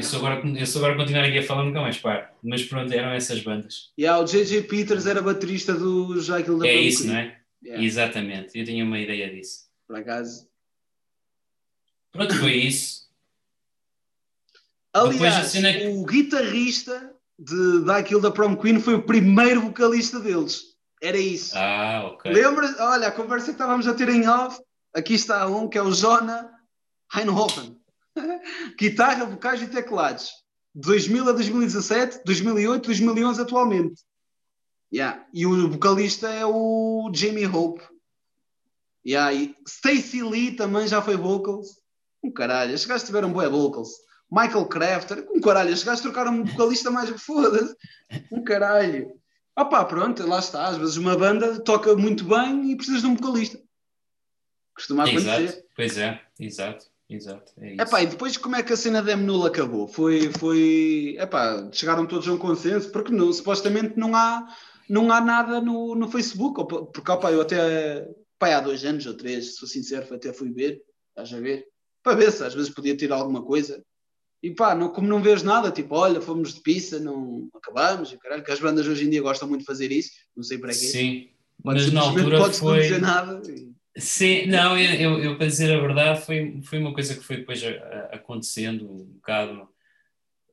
Sou agora, sou agora continuar aqui a falar nunca mais paro. Mas pronto, eram essas bandas.
E ah, o J.J. Peters era baterista do Jaquil da
É isso, não é?
Yeah,
Exatamente, eu tinha uma ideia disso.
Por acaso.
Pronto, foi isso.
Aliás,
que-
o guitarrista de Da Kill da Prom Queen foi o primeiro vocalista deles. Era isso.
Ah, ok.
Lembras? Olha, a conversa que estávamos a ter em off, aqui está um que é o Jonah Heinhofen. Guitarra, vocais e teclados. 2000 a 2017, 2008, 2011 atualmente. Yeah. E o vocalista é o Jamie Hope. Yeah. E Stacy Lee também já foi vocals. Um caralho, estes gajos tiveram boé vocals. Michael Crafter, um caralho, estes gajos trocaram um vocalista mais foda-se. Um caralho. Opá, pronto, lá está. Às vezes uma banda toca muito bem e precisas de um vocalista. Costuma acontecer.
Exato, pois é, exato, exato. É isso.
Epá, e depois como é que a cena da M0 acabou? Foi, foi, epá, chegaram todos a um consenso, porque não, supostamente não há, não há nada no, no Facebook, porque opá, eu até, pá, há dois anos ou três, sou sincero, até fui ver, estás a ver, para ver se às vezes podia ter alguma coisa, e pá, não, como não vês nada, tipo, olha, fomos de pizza, não acabamos, e caralho, que as bandas hoje em dia gostam muito de fazer isso, não sei para quê.
Sim, mas na altura foi.
dizer nada. e-
Sim, não, eu, eu, para dizer a verdade, foi, foi uma coisa que foi depois a- acontecendo um bocado.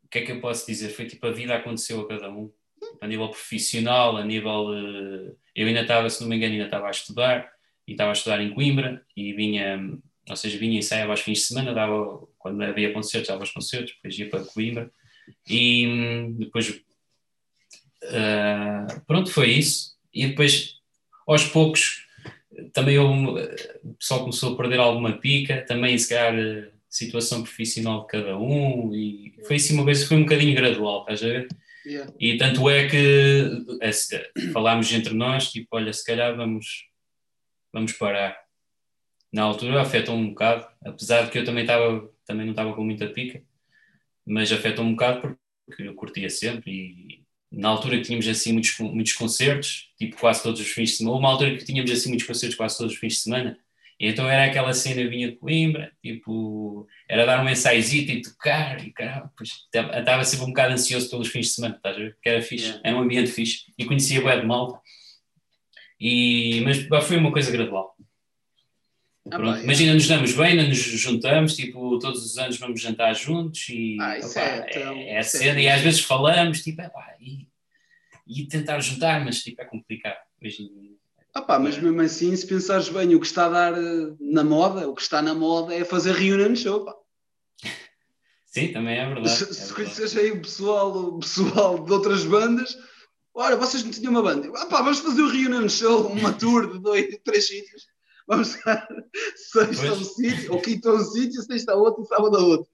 O que é que eu posso dizer? Foi tipo a vida aconteceu a cada um, a nível profissional, a nível. eh, Eu ainda estava, se não me engano, ainda estava a estudar, e estava a estudar em Coimbra, e vinha, ou seja, vinha e ensaiava aos fins de semana, dava, quando havia concertos, dava os concertos, depois ia para Coimbra, e hum, depois. ah, pronto, foi isso. E depois, aos poucos também houve, o pessoal começou a perder alguma pica, também se calhar a situação profissional de cada um, e foi assim uma coisa, foi um bocadinho gradual, estás a ver?
Yeah.
E tanto é que eh, se- falámos entre nós, tipo, olha, se calhar vamos, vamos parar. Na altura afetou um bocado, apesar de que eu também, estava, também não estava com muita pica, mas afetou um bocado porque eu curtia sempre e na altura que tínhamos assim muitos, muitos concertos, tipo quase todos os fins de semana, houve uma altura que tínhamos assim muitos concertos quase todos os fins de semana, e então era aquela cena, vinha de Coimbra, tipo, era dar um ensaizito e tocar, e caramba, pois, estava sempre um bocado ansioso pelos fins de semana, estás a ver? Que era fixe,
Yeah.
era um ambiente fixe, e conhecia bué de malta, e, mas foi uma coisa gradual.
Ah,
Pronto, Imagina, nos damos bem, nos juntamos, tipo, todos os anos vamos jantar juntos e
Ah, isso
opá,
é tão-
é a
é
cena, e às vezes falamos, tipo, epá, e, e tentar juntar, mas tipo, é complicado. Dia.
Ah pá, mas mesmo assim, se pensares bem, o que está a dar eh, na moda, o que está na moda é fazer reunião show, pá.
Sim, também é verdade.
se
é
se conheces aí o pessoal, o pessoal de outras bandas, olha, vocês não tinham uma banda. Ah pá, vamos fazer o reunião show, uma tour de dois, três sítios. Vamos estar sexta um sítio, ou quinta um sítio, sexta outro e sábado a outro.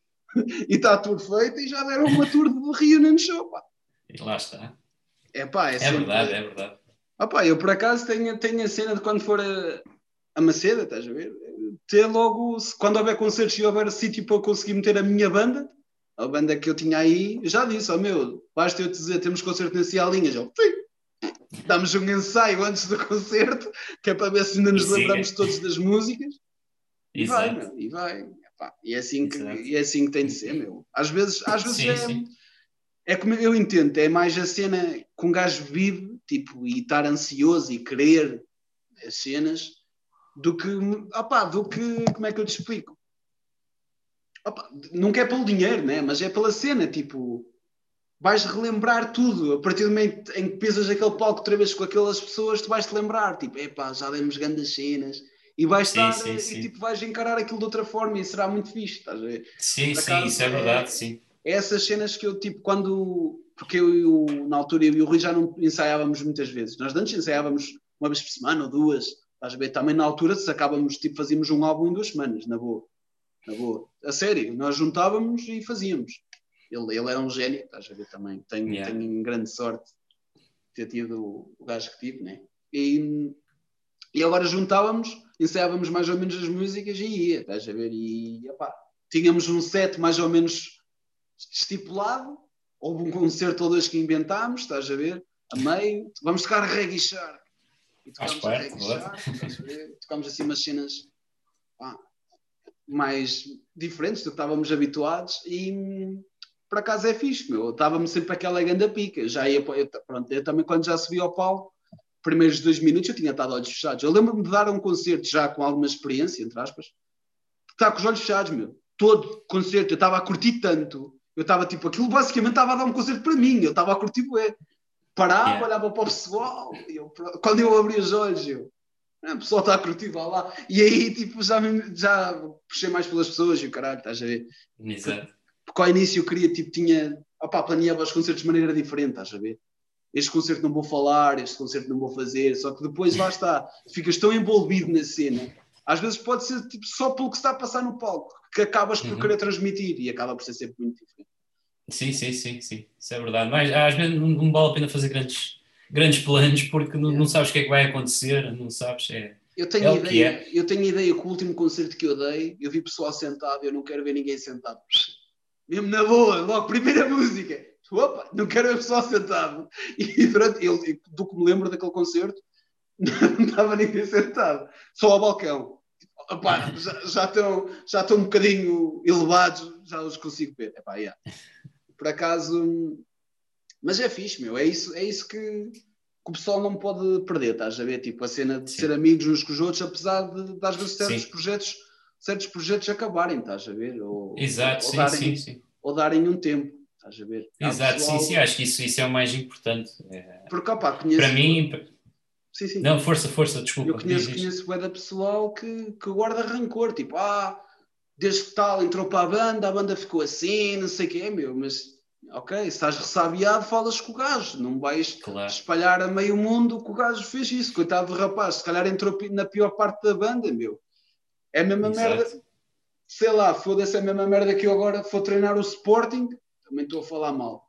E está a tour feita e já deram uma tour de reunião show, pá.
E lá está.
É pá, é,
É
sempre-
verdade, é verdade.
Ah pá, eu por acaso tenho, tenho a cena de quando for a, a Maceda, estás a ver? Ter logo, quando houver concertos e houver sítio para eu conseguir meter a minha banda, a banda que eu tinha aí, já disse, ó meu, basta eu te dizer, temos concerto na Cialinhas, eu, sim, damos um ensaio antes do concerto, que é para ver se ainda nos
E siga.
lembramos todos das músicas, e vai, meu, e vai. Epá, e, é assim que,
Exato.
e é assim que tem de ser, meu. Às vezes, às vezes
Sim,
é,
sim.
é como eu entendo, é mais a cena que um gajo vive, tipo, e estar ansioso e querer as cenas, do que, opá, do que, como é que eu te explico? Opá, nunca é pelo dinheiro, né? mas é pela cena, tipo, vais relembrar tudo, a partir do momento em que pisas aquele palco outra vez com aquelas pessoas, tu vais-te lembrar, tipo, epá, já demos grandes cenas, e vais
Sim,
estar,
sim,
e
sim.
tipo, vais encarar aquilo de outra forma e será muito fixe, estás a ver?
Sim,
Por
sim,
acaso,
isso é
é-
verdade, sim.
é essas cenas que eu tipo quando porque eu, e o- na altura eu e o Rui já não ensaiávamos muitas vezes. Nós antes ensaiávamos uma vez por semana ou duas estás a ver? Também na altura se acabávamos tipo fazíamos um álbum em duas semanas na boa. Na boa. A sério nós juntávamos e fazíamos ele, ele era um gênio estás a ver também. Tenho,
Yeah.
tenho grande sorte de ter tido o, gajo que tive né? E, e agora juntávamos ensaiávamos mais ou menos as músicas e ia estás a ver? E opá, tínhamos um set mais ou menos estipulado, houve um concerto ou dois que inventámos, estás a ver, a meio, vamos tocar reggae shark. E tocámos
parte,
shark, estás a ver? Tocámos assim umas cenas pá, mais diferentes do que estávamos habituados. E por acaso é fixe, meu. Estava-me sempre aquela ganda pica. Já ia, eu, pronto, eu também quando já subi ao palco, primeiros dois minutos eu tinha estado olhos fechados. Eu lembro-me de dar um concerto já com alguma experiência, entre aspas, está com os olhos fechados, meu. Todo concerto, eu estava a curtir tanto. Eu estava tipo, aquilo basicamente estava a dar um concerto para mim, eu estava a curtir bué. Parava, yeah. olhava para o pessoal, eu, quando eu abri os olhos, eu, ah, o pessoal está a curtir, vá lá. E aí, tipo, já, já puxei mais pelas pessoas e o caralho, estás a ver?
Exato.
Porque ao início eu queria, tipo, tinha, opá, planeava os concertos de maneira diferente, estás a ver? Este concerto não vou falar, este concerto não vou fazer, só que depois lá está, ficas tão envolvido na cena, às vezes pode ser tipo, só pelo que está a passar no palco, que acabas por uhum. querer transmitir e acaba por ser sempre muito diferente.
Sim, sim, sim, sim, isso é verdade. Mas às vezes não, não vale a pena fazer grandes, grandes planos porque não, não, sabes o que é que vai acontecer, não sabes. É,
eu tenho,
é
ideia, é. eu tenho ideia que o último concerto que eu dei, eu vi pessoal sentado, eu não quero ver ninguém sentado. Mesmo na boa, logo, primeira música. Opa, não quero ver pessoal sentado. E durante, eu, do que me lembro daquele concerto, não estava ninguém sentado, só ao balcão. Opa, já, já, estão, já estão um bocadinho elevados, já os consigo ver. Epá, yeah. Por acaso, mas é fixe, meu, é isso, é isso que, que o pessoal não pode perder, estás a ver? Tipo, a cena de sim. ser amigos uns com os outros, apesar de, às vezes certos projetos, certos projetos acabarem, estás a ver? Ou,
Exato,
ou
sim,
darem,
sim, sim.
Ou darem um tempo, estás a ver?
Exato, pessoal... sim, sim, acho que isso, isso é o mais importante. É...
Porque, opa, conheço...
Para mim,
Sim, sim.
Não, força, força, desculpa.
Eu conheço, conheço da pessoal que, que guarda rancor, tipo, ah, desde que tal entrou para a banda, a banda ficou assim, não sei o que é, meu, mas ok, se estás ressabiado, falas com o gajo, não vais claro. espalhar a meio mundo que o gajo fez isso, coitado do rapaz, se calhar entrou na pior parte da banda, meu. É a mesma Exato. merda, sei lá, foda-se é a mesma merda que eu agora for treinar o Sporting, também estou a falar mal.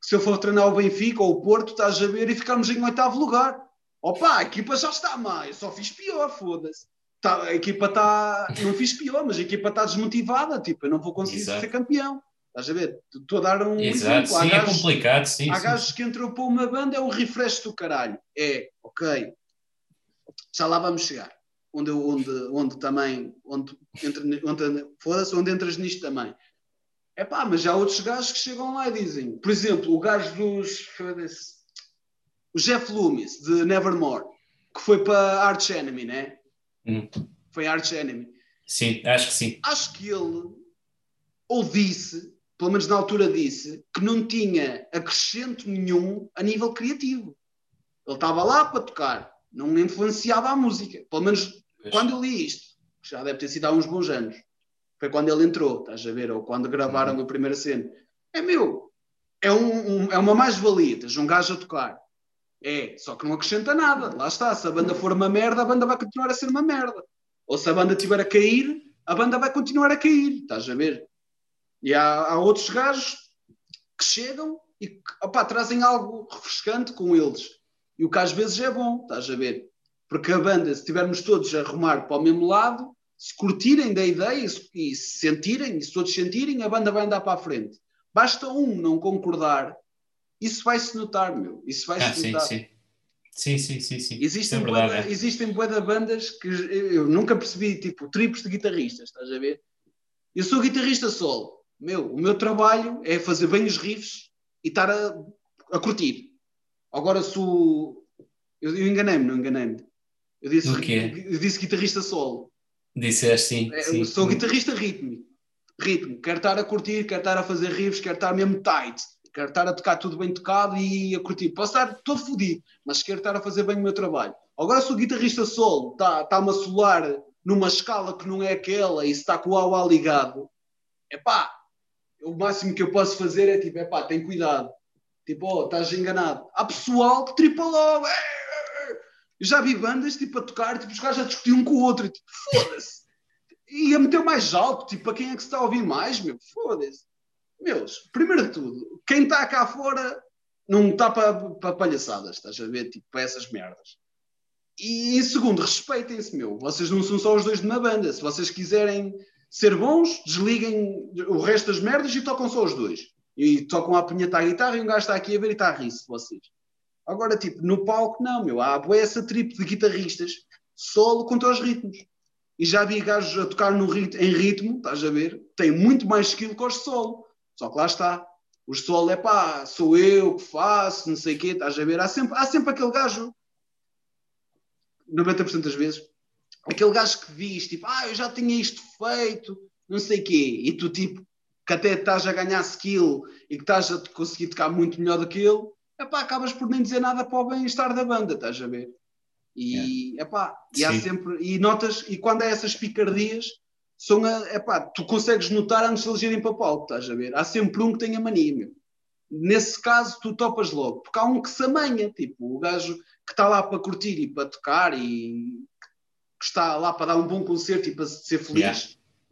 Se eu for treinar o Benfica ou o Porto, estás a ver, e ficarmos em oitavo lugar. Opa, a equipa já está má, eu só fiz pior, foda-se. Tá, a equipa está. Não fiz pior, mas a equipa está desmotivada, tipo, eu não vou conseguir Exato. ser campeão. Estás a ver? Estou a dar um
Exato, exemplo. Sim, é gajos, é complicado, sim.
Há gajos que entram para uma banda, é o refresh do caralho. É, ok. Já lá vamos chegar. Onde, onde, onde também, onde, onde, onde, onde entras nisto também. É pá, mas já há outros gajos que chegam lá e dizem, por exemplo, o gajo dos o Jeff Loomis, de Nevermore, que foi para Arch Enemy, né?
Hum.
Foi Arch Enemy.
Sim, acho que sim.
Acho que ele ou disse, pelo menos na altura disse, que não tinha acrescento nenhum a nível criativo. Ele estava lá para tocar, não influenciava a música. Pelo menos. Quando eu li isto, já deve ter sido há uns bons anos, foi quando ele entrou, estás a ver? Ou quando gravaram uhum. a primeira cena. É meu, é, um, um, é uma mais-valia, tens um gajo a tocar é, só que não acrescenta nada. Lá está. Se a banda for uma merda, a banda vai continuar a ser uma merda. Ou se a banda estiver a cair, a banda vai continuar a cair. Estás a ver? E há, há outros gajos que chegam e opa, trazem algo refrescante com eles. E o que às vezes é bom, estás a ver? Porque a banda, se estivermos todos a arrumar para o mesmo lado, se curtirem da ideia e se sentirem, e se todos sentirem, a banda vai andar para a frente. Basta um não concordar isso vai-se notar, meu. Isso vai-se ah, notar.
Sim, sim. Sim, sim, sim.
Existem,
é verdade,
é. existem de bandas que eu nunca percebi, tipo, tripos de guitarristas, estás a ver? Eu sou guitarrista solo. Meu, o meu trabalho é fazer bem os riffs e estar a, a curtir. Agora sou. Eu, eu enganei-me, não enganei-me. Eu disse, eu disse guitarrista solo.
Disseste sim.
É,
sim.
Sou guitarrista ritmo. Ritmo. Quero estar a curtir, quero estar a fazer riffs, quero estar mesmo tight quero estar a tocar tudo bem tocado e a curtir. Posso estar todo fodido, mas quero estar a fazer bem o meu trabalho. Agora, o guitarrista solo está-me tá a solar numa escala que não é aquela e se está com o AUA ligado, é pá, o máximo que eu posso fazer é tipo, é pá, tem cuidado. Tipo, oh, estás enganado. Há pessoal que tripa logo. Já vi bandas tipo a tocar, tipo, os gajos a discutir um com o outro, tipo, foda-se. E a meter mais alto, tipo, para quem é que se está a ouvir mais, meu, foda-se meus, primeiro de tudo, quem está cá fora não está para, para palhaçadas, estás a ver? Tipo, para essas merdas. E segundo, respeitem-se, meu. Vocês não são só os dois de uma banda. Se vocês quiserem ser bons, desliguem o resto das merdas e tocam só os dois. E tocam a punheta à guitarra e um gajo está aqui a ver e está a rir-se vocês. Agora, tipo, no palco, não, meu. Há essa tripe de guitarristas solo contra os ritmos. E já vi gajos a tocar no rit em ritmo, estás a ver? Tem muito mais skill que os solo. Só que lá está. O solo é pá, sou eu que faço, não sei o quê, estás a ver? Há sempre, há sempre aquele gajo, 90% das vezes, aquele gajo que diz, tipo, ah, eu já tinha isto feito, não sei o quê, e tu, tipo, que até estás a ganhar skill e que estás a conseguir tocar muito melhor do que ele, epá, acabas por nem dizer nada para o bem-estar da banda, estás a ver? E, epá, e há sempre, e notas, e quando há essas picardias, são a, epá, tu consegues notar antes de eles irem para palco, estás a ver? Há sempre um que tem a mania, meu. Nesse caso, tu topas logo, porque há um que se amanha, tipo, o gajo que está lá para curtir e para tocar e que está lá para dar um bom concerto e para ser feliz, yeah.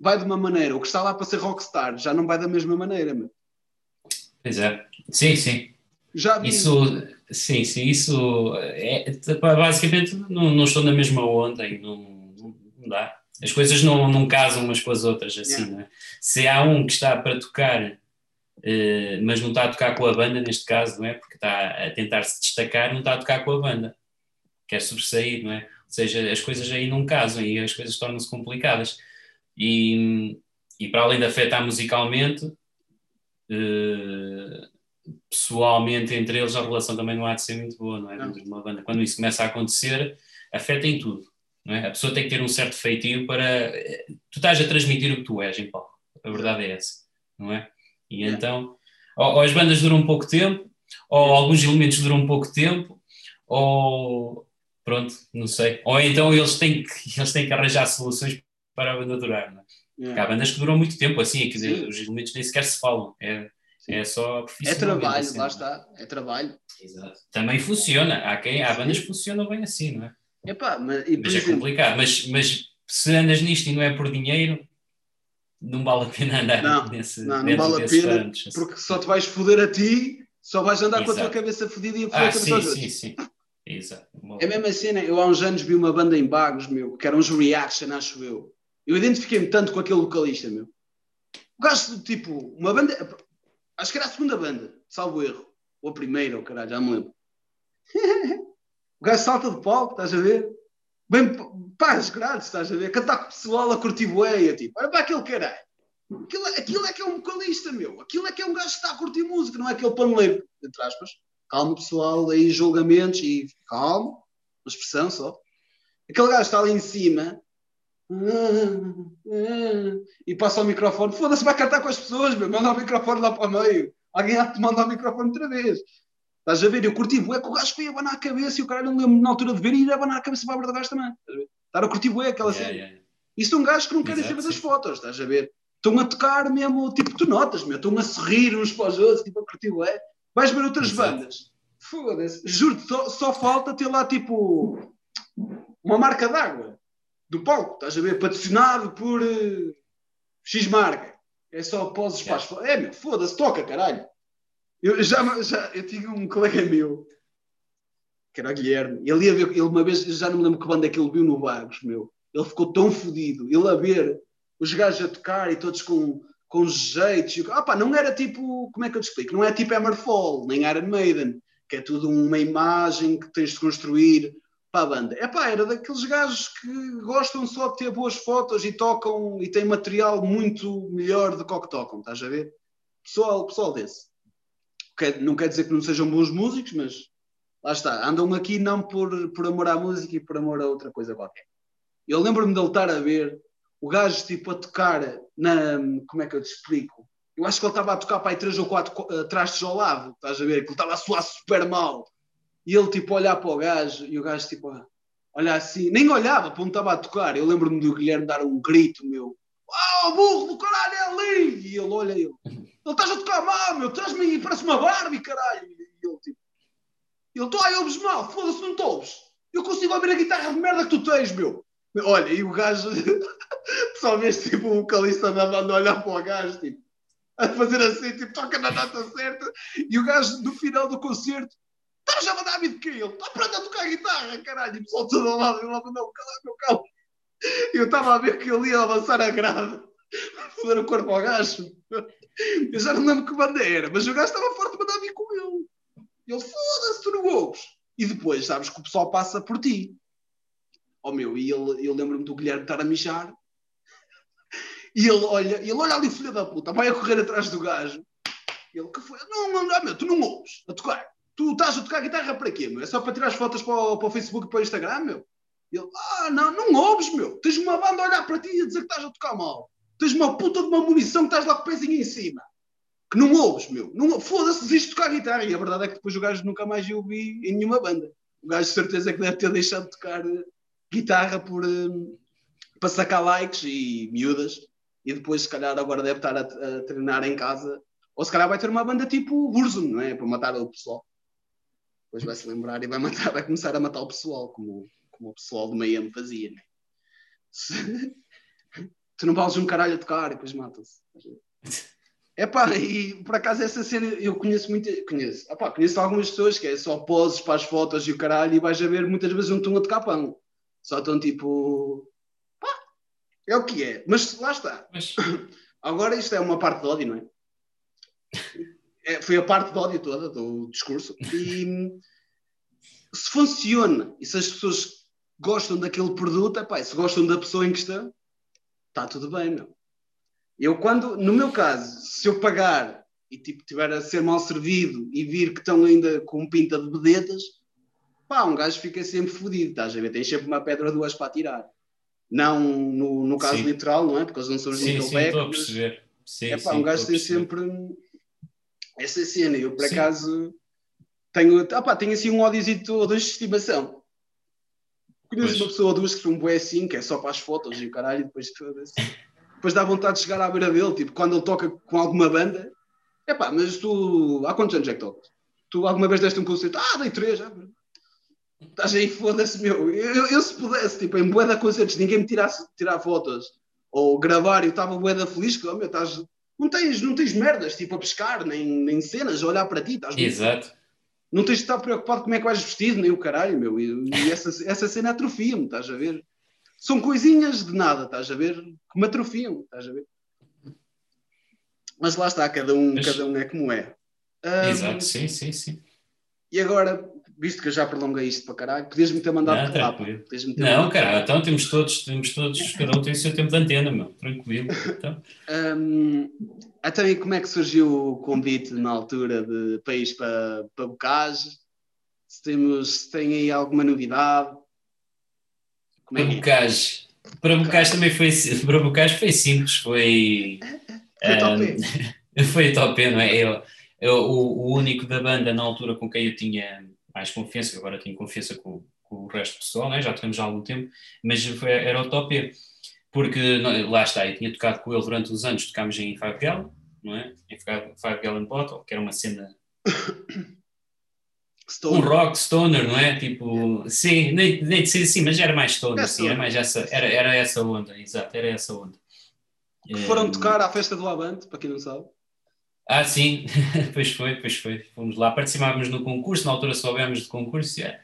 vai de uma maneira. O que está lá para ser rockstar já não vai da mesma maneira, meu.
Pois é. Sim, sim.
Já vi.
Isso, sim, sim, isso é, basicamente não, não estou na mesma onda e não, não dá. As coisas não, não casam umas com as outras assim, yeah. não é? Se há um que está para tocar, eh, mas não está a tocar com a banda, neste caso, não é? Porque está a tentar se destacar, não está a tocar com a banda. Quer sobressair, não é? Ou seja, as coisas aí não casam e as coisas tornam-se complicadas. E, e para além de afetar musicalmente, eh, pessoalmente entre eles a relação também não há de ser muito boa, não é? De uma banda. Quando isso começa a acontecer, afeta em tudo. Não é? A pessoa tem que ter um certo feitio para. Tu estás a transmitir o que tu és em palco. A verdade é essa, não é? E é. então, ou, ou, as bandas duram pouco tempo, ou alguns elementos duram pouco tempo, ou. Pronto, não sei. Ou então eles têm que, eles têm que arranjar soluções para a banda durar, não é? Porque há bandas que duram muito tempo, assim, é que os elementos nem sequer se falam. É, é só
É trabalho, assim, lá está, é trabalho.
Exato. Também funciona. Há, quem, há bandas que funcionam bem assim, não é?
Epá, mas,
mas é complicado. Mas, mas se andas nisto e não é por dinheiro, não vale a pena andar
não,
nesse
Não, não vale a pena, assim. porque só te vais foder a ti, só vais andar Exato. com a tua cabeça fodida e a foder
ah,
a cabeça
sim, sim, sim. Exato.
É mesmo assim, né? eu há uns anos vi uma banda em Bagos, meu, que eram uns Reaction, acho eu. Eu identifiquei-me tanto com aquele vocalista, meu. O gajo, tipo, uma banda. Acho que era a segunda banda, salvo erro. Ou a primeira, ou caralho, já me lembro. o gajo salta de palco, estás a ver? Bem, pá, grátis, estás a ver? Cantar com o pessoal a curtir boeia, tipo, olha para aquele caralho. Aquilo, aquilo é que é um vocalista, meu. Aquilo é que é um gajo que está a curtir música, não é aquele paneleiro, entre aspas. Calma, pessoal, aí julgamentos e calma, uma expressão só. Aquele gajo está ali em cima e passa o microfone. Foda-se, vai cantar com as pessoas, meu. manda o microfone lá para o meio. Alguém há de mandar o microfone outra vez. Estás a ver? Eu curti bué que o gajo foi abanar a cabeça e o cara não lembro na altura de ver e ir abanar a cabeça para a do gajo também. Estar a curtir bué aquela yeah, cena. Yeah. Isso é um gajo que não quer saber das fotos, estás a ver? Estão a tocar mesmo, tipo, tu notas, meu. Estão a sorrir uns para os outros, tipo, a curtir bué. Vais ver outras Exato. bandas. Foda-se. Juro-te, só, só falta ter lá, tipo, uma marca d'água do palco, estás a ver? Patrocinado por uh, X marca. É só pós espaço. É, meu, foda-se, toca, caralho. Eu já, já eu tinha um colega meu, que era Guilherme, ele ia ver, ele uma vez, já não me lembro que banda é que ele viu no Vagos, meu. Ele ficou tão fodido, ele a ver os gajos a tocar e todos com, com jeitos. Ah, pá, não era tipo, como é que eu te explico? Não é tipo Hammerfall, nem Iron Maiden, que é tudo uma imagem que tens de construir para a banda. É pá, era daqueles gajos que gostam só de ter boas fotos e tocam e têm material muito melhor do que o que tocam, estás a ver? Pessoal, pessoal desse. Não quer dizer que não sejam bons músicos, mas lá está, andam aqui não por, por amor à música e por amor a outra coisa qualquer. Eu lembro-me de ele estar a ver o gajo tipo a tocar na. Como é que eu te explico? Eu acho que ele estava a tocar para aí três ou quatro uh, trastes ao lado, estás a ver? Que ele estava a suar super mal. E ele tipo olhar para o gajo e o gajo tipo olhar assim, nem olhava, estava a tocar. Eu lembro-me do Guilherme dar um grito meu: Oh, burro do caralho, é ali! E ele olha ele: Ele estás a tocar mal, meu, estás-me parece uma Barbie, caralho! E ele tipo: Ele, tu ai, ouves mal, foda-se, não te ouves. Eu consigo ouvir a guitarra de merda que tu tens, meu. Olha, e o gajo, só vês tipo o vocalista na banda olhar para o gajo, tipo, a fazer assim, tipo, toca na data certa, e o gajo no final do concerto Estás a mandar a de que ele? Está pronto a tocar guitarra, caralho. E o pessoal todo ao lado, eu lá mandou calar meu calo. E eu estava a ver que ele ia avançar a grade, foder o corpo ao gajo. Eu já não lembro que banda era, mas o gajo estava forte a mandar mim com ele. E ele, foda-se, tu não ouves. E depois, sabes que o pessoal passa por ti. Oh meu, e ele, eu lembro-me do Guilherme estar a mijar. E ele olha, ele olha ali, filha da puta, vai a correr atrás do gajo. Ele, que foi? Não, não, não, meu, tu não ouves a tocar. Tu estás a tocar guitarra para quê, meu? É só para tirar as fotos para o, para o Facebook e para o Instagram, meu? E ele, ah, não, não ouves, meu. Tens uma banda a olhar para ti e a dizer que estás a tocar mal. Tens uma puta de uma munição que estás lá com o pezinho em cima. que não ouves, meu. Não, foda-se, desiste de tocar guitarra. E a verdade é que depois o gajo nunca mais eu vi em nenhuma banda. O gajo de certeza que deve ter deixado de tocar uh, guitarra por, uh, para sacar likes e miúdas. E depois, se calhar, agora deve estar a, a treinar em casa. Ou se calhar vai ter uma banda tipo Burzum, não é? Para matar o pessoal. Depois vai se lembrar e vai, matar, vai começar a matar o pessoal, como, como o pessoal do Miami fazia, é? Se... tu não vales um caralho a tocar e depois mata-se. É pá, e por acaso essa cena eu conheço muito, conheço, epá, conheço algumas pessoas que é só poses para as fotos e o caralho e vais a ver muitas vezes não estão a tocar pão. Só estão tipo. Pá, é o que é. Mas lá está. Mas... Agora isto é uma parte de ódio, não é? é? Foi a parte de ódio toda do discurso. E se funciona e se as pessoas gostam daquele produto, epá, se gostam da pessoa em questão, está tudo bem, não? Eu quando, no meu caso, se eu pagar e tipo tiver a ser mal servido e vir que estão ainda com pinta de bedetas, pá, um gajo fica sempre fodido, estás a ver? Tens sempre uma pedra duas para tirar. Não no, no caso sim. literal, não é? Porque eles não são os
sim, sim, estou a perceber. Sim,
é pá, um gajo tem sempre essa cena. Eu, por acaso, tenho, pá, tenho assim um ódiozito ou dois de estimação. Conheço pois. uma pessoa ou duas que são um bué assim, que é só para as fotos e o caralho, e depois depois dá vontade de chegar à beira dele, tipo, quando ele toca com alguma banda, é pá, mas tu, há quantos anos é que tocas? Tu alguma vez deste um concerto? Ah, dei três, já. Estás aí, foda-se, meu. Eu, eu, se pudesse, tipo, em bué de concertos, ninguém me tirasse tirar fotos ou gravar, eu estava bué da feliz, que, oh, meu, estás, não tens, não tens merdas, tipo, a pescar, nem, nem cenas, a olhar para ti, estás
Exato.
Não tens de estar preocupado como é que vais vestido, nem o caralho, meu. E, e essa, essa cena atrofia-me, estás a ver? São coisinhas de nada, estás a ver? Que me atrofiam, estás a ver? Mas lá está, cada um, Mas... cada um é como é.
Um, Exato, sim, sim, sim.
E agora, visto que eu já prolonguei isto para caralho, podias-me ter mandado
não, lá, ter Não, caralho, então temos todos, temos todos, cada um tem o seu tempo de antena, meu, tranquilo. Então.
um, então, e como é que surgiu o convite na altura de país para, para Bocage? Se, temos, se tem aí alguma novidade?
Como é para é? Bocage. Para Bocage também foi, para Bocage foi simples, foi...
Foi top
um, Foi top, não é? Eu, eu, o, o único da banda na altura com quem eu tinha mais confiança, agora tenho confiança com, com o resto do pessoal, né? já temos há algum tempo, mas foi, era o top porque lá está, eu tinha tocado com ele durante os anos, tocámos em Five Gallon, não é? Em Five Gallon Bottle, que era uma cena Stoner. um rock stoner, não é? Tipo, sim, nem, nem de ser assim, mas era mais stoner, é sim, era mais essa, era, era essa onda, exato, era essa onda.
Que foram tocar à festa do Avante, para quem não sabe.
Ah, sim, pois foi, pois foi. Fomos lá, participávamos no concurso, na altura soubemos de concurso. É.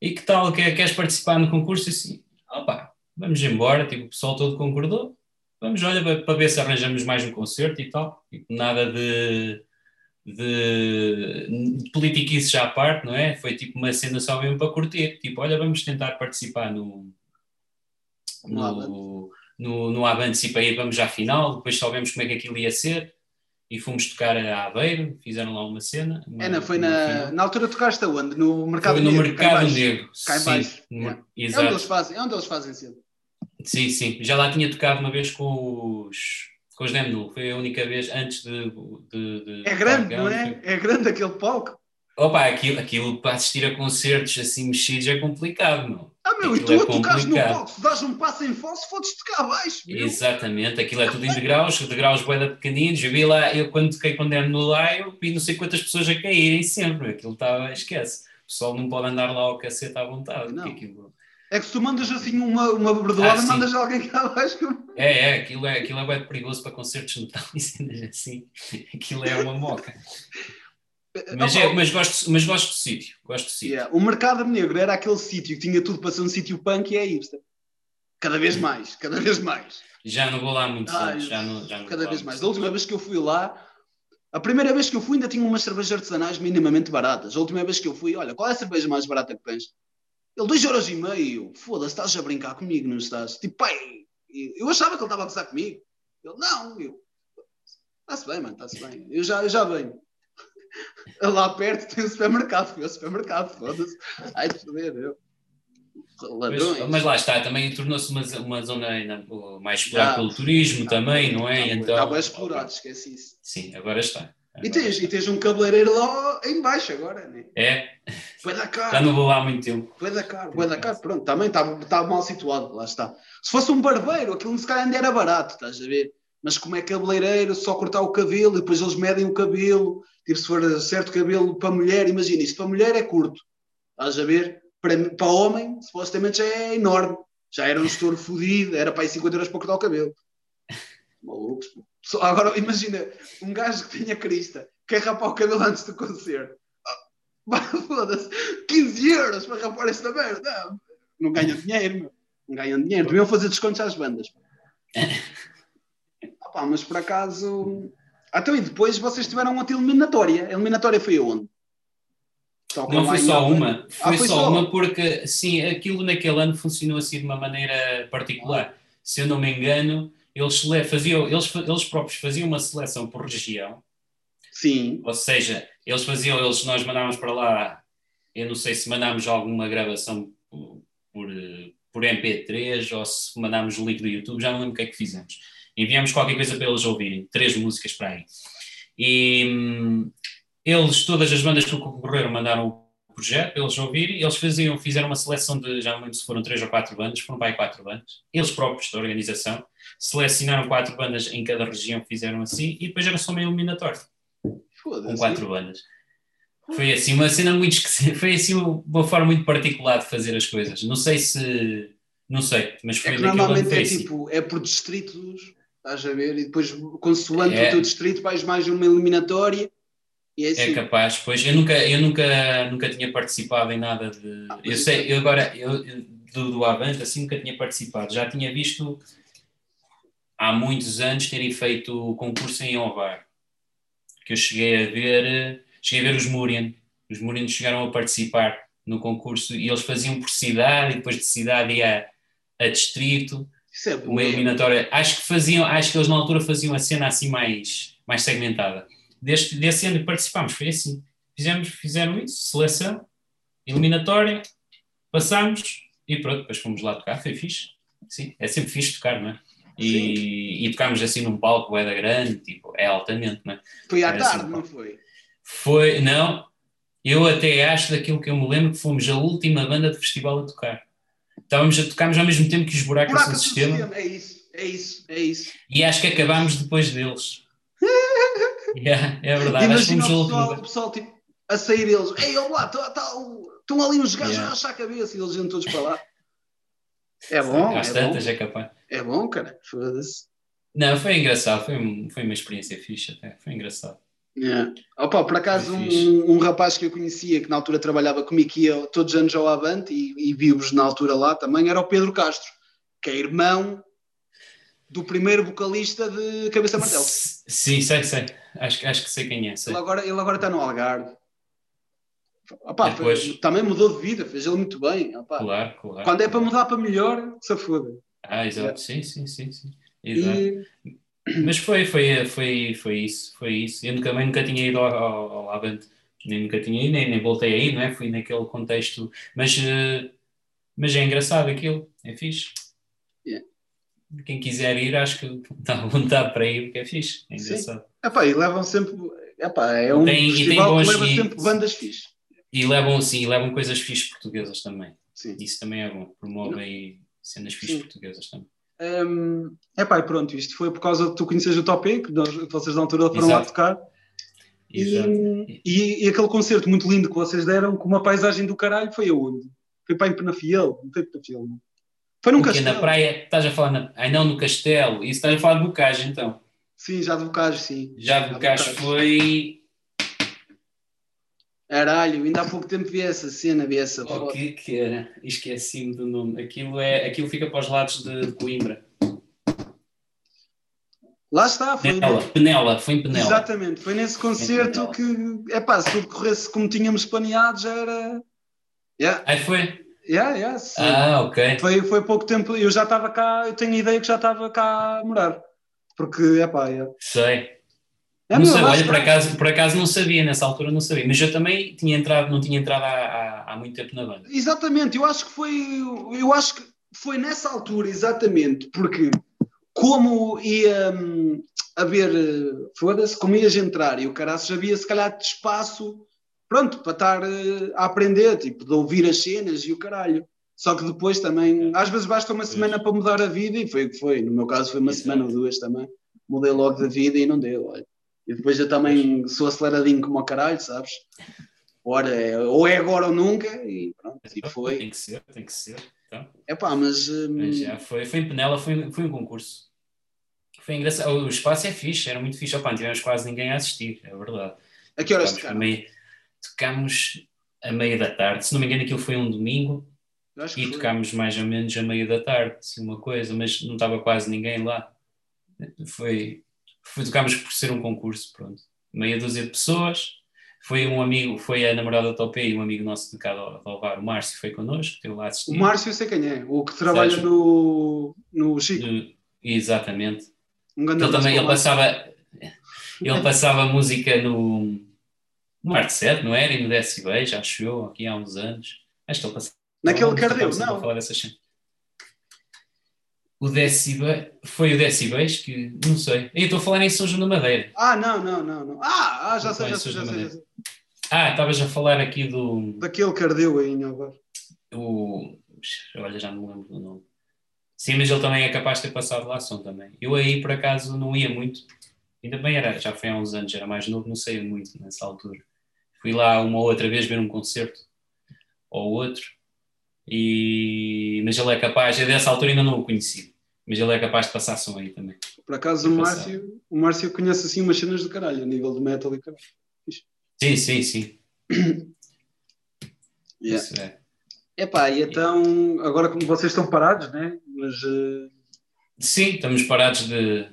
E que tal, queres participar no concurso? E assim, opa, vamos embora, tipo, o pessoal todo concordou. Vamos, olha, para ver se arranjamos mais um concerto e tal. Tipo, nada de de, de politiquices à parte, não é? Foi tipo uma cena só mesmo para curtir. Tipo, olha, vamos tentar participar no. No, no, no Avante ir, vamos à final. Depois soubemos como é que aquilo ia ser e fomos tocar a Aveiro. Fizeram lá uma cena.
Uma, é, não, foi na, na altura tocaste aonde? No Mercado
foi
no
Negro. Mercado Negro.
Cá em baixo. Sim, yeah. É onde eles fazem, é onde eles fazem cedo.
Sim, sim. Já lá tinha tocado uma vez com os com os Demnu, foi a única vez antes de. de, de
é grande, não é? Foi... É grande aquele palco.
Opa, aquilo, aquilo para assistir a concertos assim mexidos é complicado, não?
Ah, meu, aquilo e tu é tocares no se dás um passo em falso, fodes-te cá abaixo. Meu.
Exatamente, aquilo é tudo em degraus, degraus boeda pequeninos. Eu vi lá, eu quando toquei com Demnu lá, eu vi não sei quantas pessoas a caírem sempre, aquilo estava, esquece. O pessoal não pode andar lá ao cacete à vontade.
Não.
Aquilo...
É que se tu mandas assim uma, uma berdoada, ah, mandas alguém cá abaixo.
É, é, aquilo é, aquilo é bem perigoso para concertos de metal e cenas assim. Aquilo é uma moca. Mas, é, mas, gosto, mas gosto do sítio. Gosto do sítio.
Yeah. O Mercado Negro era aquele sítio que tinha tudo para ser um sítio punk e é hipster. Cada vez mais, cada vez mais.
Já não vou lá muito ah, já não, já não
Cada vez mais. A última vez que eu fui lá, a primeira vez que eu fui ainda tinha umas cervejas artesanais minimamente baratas. A última vez que eu fui, olha, qual é a cerveja mais barata que tens? Ele, dois euros e meio. Foda-se, estás a brincar comigo, não estás? Tipo, pai, eu achava que ele estava a gozar comigo. Ele, não, eu. Está-se bem, mano, está-se bem. Eu já, eu já venho. Lá perto tem o supermercado, fui ao supermercado, foda-se. Ai, de foder, eu. ladrões.
Mas, mas lá está, também tornou-se uma, uma zona ainda mais explorada pelo turismo também, não é? então,
Estava explorado, esquece isso.
Sim, agora está.
E
Agora
tens, e tens um cabeleireiro lá em baixo agora, né?
É,
Foi da
já não vou lá há muito tempo.
foi da cara, foi da cara. Pronto, também estava estava mal situado, lá está. Se fosse um barbeiro, aquilo se calhar ainda era barato, estás a ver? Mas como é cabeleireiro, só cortar o cabelo e depois eles medem o cabelo. Tipo, se for certo cabelo para mulher, imagina, isto para mulher é curto, estás a ver? Para, para homem, supostamente já é enorme. Já era um estouro fodido, era para aí 50 euros para cortar o cabelo. Malucos. Só- Agora imagina um gajo que tenha crista, quer rapar o cabelo antes do concerto. Ah, Foda-se, 15 euros para rapar esta merda. Não ganham dinheiro, meu. Não ganham dinheiro. Deviam fazer descontos às bandas. Ah, pá, mas por acaso. Ah, Então, e depois vocês tiveram outra eliminatória. A eliminatória foi aonde? Só
Não foi só uma, foi,
Ah, foi
só,
só?
uma porque, sim, aquilo naquele ano funcionou assim de uma maneira particular. Se eu não me engano, eles, faziam, eles, eles próprios faziam uma seleção por região,
Sim.
ou seja, eles faziam, eles, nós mandávamos para lá, eu não sei se mandámos alguma gravação por, por, por MP3 ou se mandámos o link do YouTube, já não lembro o que é que fizemos. Enviámos qualquer coisa para eles ouvirem, três músicas para aí. E hum, eles, todas as bandas que concorreram, mandaram o projeto para eles ouvirem, eles faziam, fizeram uma seleção de, já não lembro se foram três ou quatro bandas, foram para aí quatro bandas, eles próprios da organização, selecionaram quatro bandas em cada região, fizeram assim, e depois era só uma eliminatória
Foda-se.
com quatro bandas. Foi assim uma cena muito esquisita, foi assim uma forma muito particular de fazer as coisas. Não sei se, não sei, mas
É
foi
que
naquele ano
normalmente é
assim.
tipo, é por distritos, estás a ver? E depois, consoante
É.
o teu distrito, vais mais uma eliminatória. É
É
assim.
capaz, pois eu nunca, eu nunca, nunca tinha participado em nada de.
Ah,
Eu sei, eu agora eu- do, do Avante assim nunca tinha participado. Já tinha visto há muitos anos terem feito o concurso em Ovar, que eu cheguei a ver, cheguei a ver os Murian. Os Murian chegaram a participar no concurso e eles faziam por cidade e depois de cidade ia a distrito
Isso é
uma eliminatória. Acho que faziam, acho que eles na altura faziam a cena assim mais, mais segmentada. Deste, desse ano participámos, foi assim. Fizemos, fizeram isso, seleção, eliminatória, passámos e pronto, depois fomos lá tocar, foi fixe. Sim, é sempre fixe tocar, não é? E, e tocámos assim num palco, é da grande, tipo, é altamente, não é?
Foi à
Era
tarde,
assim,
não foi?
Foi, não, eu até acho daquilo que eu me lembro que fomos a última banda de festival a tocar. Estávamos a tocarmos ao mesmo tempo que os buracos
Buraco
do
do
sistema.
sistema. É isso, é isso, é isso.
E acho que acabámos depois deles. Yeah, é verdade, acho que fomos
o pessoal, o pessoal tipo, a sair deles. Ei, olha lá, tá- tá estão ali uns gajos
Yeah.
a rachar a cabeça e eles iam todos para lá. É bom,
Às
é bom.
é capaz.
É bom, cara. Foda-se.
Não, foi engraçado, foi, foi uma experiência fixe até, foi engraçado.
Yeah. Opa, por acaso,
Foi
um, um rapaz que eu conhecia, que na altura trabalhava comigo, que ia todos os anos ao Avante e, e vi-vos na altura lá também, era o Pedro Castro, que é irmão do primeiro vocalista de Cabeça Martelo.
Sim, sei, sei. Acho, que- acho que sei quem é. Sei.
Ele agora, ele agora está no Algarve. Opa, foi-
Depois-
também mudou de vida, fez ele muito bem. Opa.
Claro, claro.
Quando é para mudar para melhor, se foda.
Ah, exato, sim, sim, sim. sim. Exato.
E,
Mas foi, foi, foi, foi isso, foi isso. Eu também nunca tinha ido ao, ao, ao Avante, nem nunca tinha ido, nem, nem voltei a ir, não é? Fui naquele contexto, mas, eh, mas é engraçado aquilo, é fixe.
Yeah.
Quem quiser ir, acho que está à vontade para ir, porque é fixe, é
Sim.
engraçado.
epá, e levam sempre. Epá, é um
Tem- e
festival que
bons-
leva
e-
sempre bandas fixe.
E levam, sim, levam coisas fixes portuguesas também.
Sim.
Isso também é bom, promove aí cenas fixes
Sim.
portuguesas também.
Hum, epá, e pronto, isto foi por causa de tu conheces o Top E, que nós- vocês na altura foram lá
Exato.
tocar.
Exato.
E, e, e aquele concerto muito lindo que vocês deram, com uma paisagem do caralho, foi aonde? Foi para em Penafiel? Não foi Penafiel, não. Foi num
Porque
castelo.
na praia, estás a falar, na, ai não, no castelo, isso estás a falar de Bocage então.
Sim, já de Bocage, sim.
Já de Bocage foi.
Caralho, ainda há pouco tempo vi essa cena, vi essa
O
foto.
que que era? Esqueci-me do nome. Aquilo, é, aquilo fica para os lados de Coimbra.
Lá está, foi.
Penela, Penela, foi em Penela.
Exatamente, foi nesse concerto que, é pá, se tudo corresse como tínhamos planeado, já era. Yeah,
Aí foi?
yeah, yeah, sim.
Ah, ok.
Foi, foi pouco tempo, eu já estava cá, eu tenho a ideia que já estava cá a morar. Porque, é pá, yeah.
Sei.
É,
não sei, olha, por acaso, por acaso não sabia, nessa altura não sabia, mas eu também tinha entrado, não tinha entrado há, há, há muito tempo na banda.
Exatamente, eu acho que foi, eu acho que foi nessa altura, exatamente, porque como ia hum, haver, foda-se, como ias entrar e o caraças havia se calhar de espaço, pronto, para estar eh, a aprender, tipo, de ouvir as cenas e o caralho. Só que depois também, às vezes basta uma semana para mudar a vida e foi o que foi. No meu caso foi uma
Exato.
semana ou duas também. Mudei logo da vida e não deu, olha. E depois eu também sou aceleradinho como o caralho, sabes? Ora, é- ou é agora ou nunca e pronto, e foi.
Tem que ser, tem que ser. Então,
É pá, mas. hum,
mas já foi, foi em Penela, foi, foi um concurso. Foi engraçado. O espaço é fixe, era muito fixe. Opa, não tivemos quase ninguém a assistir, é verdade.
a que horas
Tocámos, a meio, tocámos a meio da tarde. Se não me engano, aquilo foi um domingo
Eu acho que
e
foi.
tocámos mais ou menos a meio da tarde, assim, uma coisa, mas não estava quase ninguém lá. Foi, foi tocámos por ser um concurso, pronto. Meia dúzia de pessoas. Foi um amigo, foi a namorada do Topé e um amigo nosso de cá de Alvar, o Márcio, foi connosco, teve lá.
O Márcio, eu sei quem é, o que trabalha
Sérgio.
no, no Chico.
Uh, Exatamente.
Um grande
Ele também ele passava, ele passava música no, no Arte 7, não era? E no Decibéis, acho eu, aqui há uns anos. Acho que ele passava.
Naquele Cardeu, não.
falar dessas. O Decibéis, foi o Decibéis que, não sei. Eu estou a falar em São João da Madeira.
Ah, não, não, não, não. Ah, ah já sei, já sei, já sei, já sei.
Ah, estavas a falar aqui do.
Daquele Cardeu aí em Alvar.
o olha, já não lembro do nome. Sim, mas ele também é capaz de ter passado lá som também. Eu aí, por acaso, não ia muito. Ainda bem, era, já foi há uns anos, era mais novo, não sei muito nessa altura. Fui lá uma ou outra vez ver um concerto ou outro. E... Mas ele é capaz, eu dessa altura ainda não o conheci. Mas ele é capaz de passar som aí também.
Por acaso o Márcio, o Márcio conhece assim umas cenas do caralho, a nível de metal e caralho.
Sim, sim, sim.
Yeah.
Isso é.
Epá, e então, agora como vocês estão parados, né? Mas eh,
Sim, estamos parados de,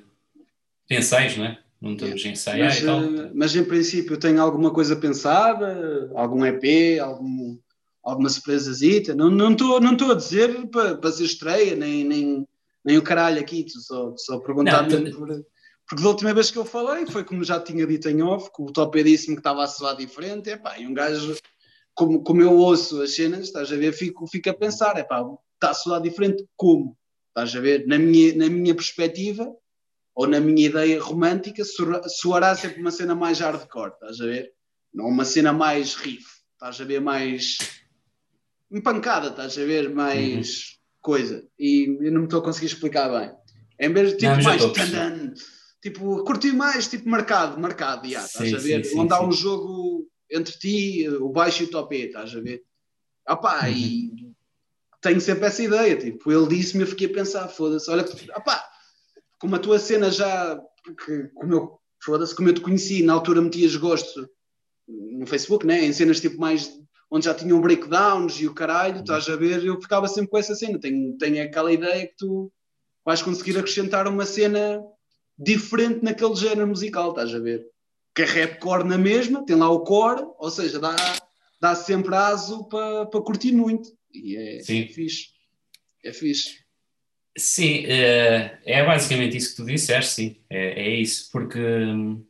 de ensaios, não é? Não estamos a ensaiar
mas,
e tal.
eh, mas em princípio tem alguma coisa pensada, algum EP, algum, alguma surpresazita. Não não estou não estou a dizer para, para ser estreia, nem, nem, nem o caralho aqui, só, só perguntar
Não,
por, porque da última vez que eu falei foi como já tinha dito em off, que o Topé disse-me que estava a soar diferente, epá, e um gajo, como, como eu ouço as cenas, estás a ver, fico, fico a pensar, epá, está a soar diferente como? Estás a ver? Na minha, na minha perspectiva, ou na minha ideia romântica, soará- soará sempre uma cena mais hardcore, estás a ver? Não uma cena mais riff, estás a ver? Mais empancada, estás a ver? Mais coisa. E eu não me estou a conseguir explicar bem. Em vez de tipo
Não,
mais tanan, tipo, curti mais tipo marcado, marcado, já, estás
Sim,
a ver?
sim,
Onde há um jogo entre ti, o baixo e o topé, estás a ver? Ah pá,
Uhum.
e tenho sempre essa ideia, tipo, ele disse-me, eu fiquei a pensar, foda-se, olha, que- ah pá, como a tua cena já, porque como eu, foda-se, como eu te conheci, na altura metias gosto no Facebook, né, em cenas tipo mais, onde já tinham breakdowns e o caralho, estás a ver, eu ficava sempre com essa cena, tenho, tenho aquela ideia que tu vais conseguir acrescentar uma cena diferente naquele género musical, estás a ver? Que é rapcore na mesma, tem lá o core, ou seja, dá, dá sempre aso para para curtir muito. E é,
Sim.
é fixe. É fixe.
Sim, eh, é basicamente isso que tu disseste, sim, é, é isso, porque hum,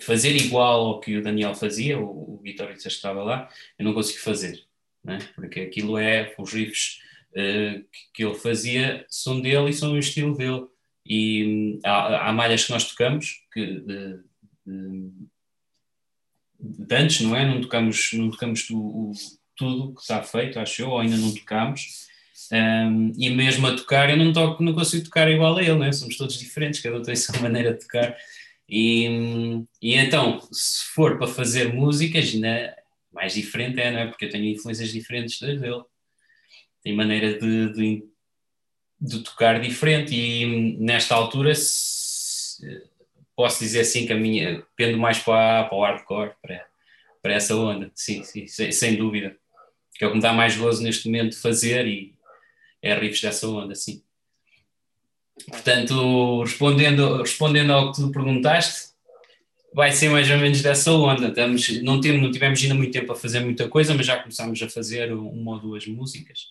fazer igual ao que o Daniel fazia, o, o guitarrista que estava lá, eu não consigo fazer, né? porque aquilo é, os riffs eh, que, que ele fazia são dele e são o estilo dele, e hum, há, há malhas que nós tocamos, que de, de- de antes, não é? Não tocamos, não tocamos o- tudo que está feito, acho eu, ou ainda não tocamos, um, e mesmo a tocar, eu não, toco, não consigo tocar igual a ele, né? somos todos diferentes, cada um tem a sua maneira de tocar. E, e então, se for para fazer músicas, ainda mais diferente é, não é? Porque eu tenho influências diferentes das dele, tem maneira de, de, de tocar diferente. E nesta altura, se- posso dizer assim que a minha pendo mais para, para o hardcore, para, para essa onda, sim, sim, sem, sem dúvida. Que é o que me dá mais gozo neste momento de fazer e é riffs dessa onda, sim. Portanto, respondendo, respondendo ao que tu perguntaste, vai ser mais ou menos dessa onda. Estamos, não, temos, não tivemos ainda muito tempo a fazer muita coisa, mas já começámos a fazer uma ou duas músicas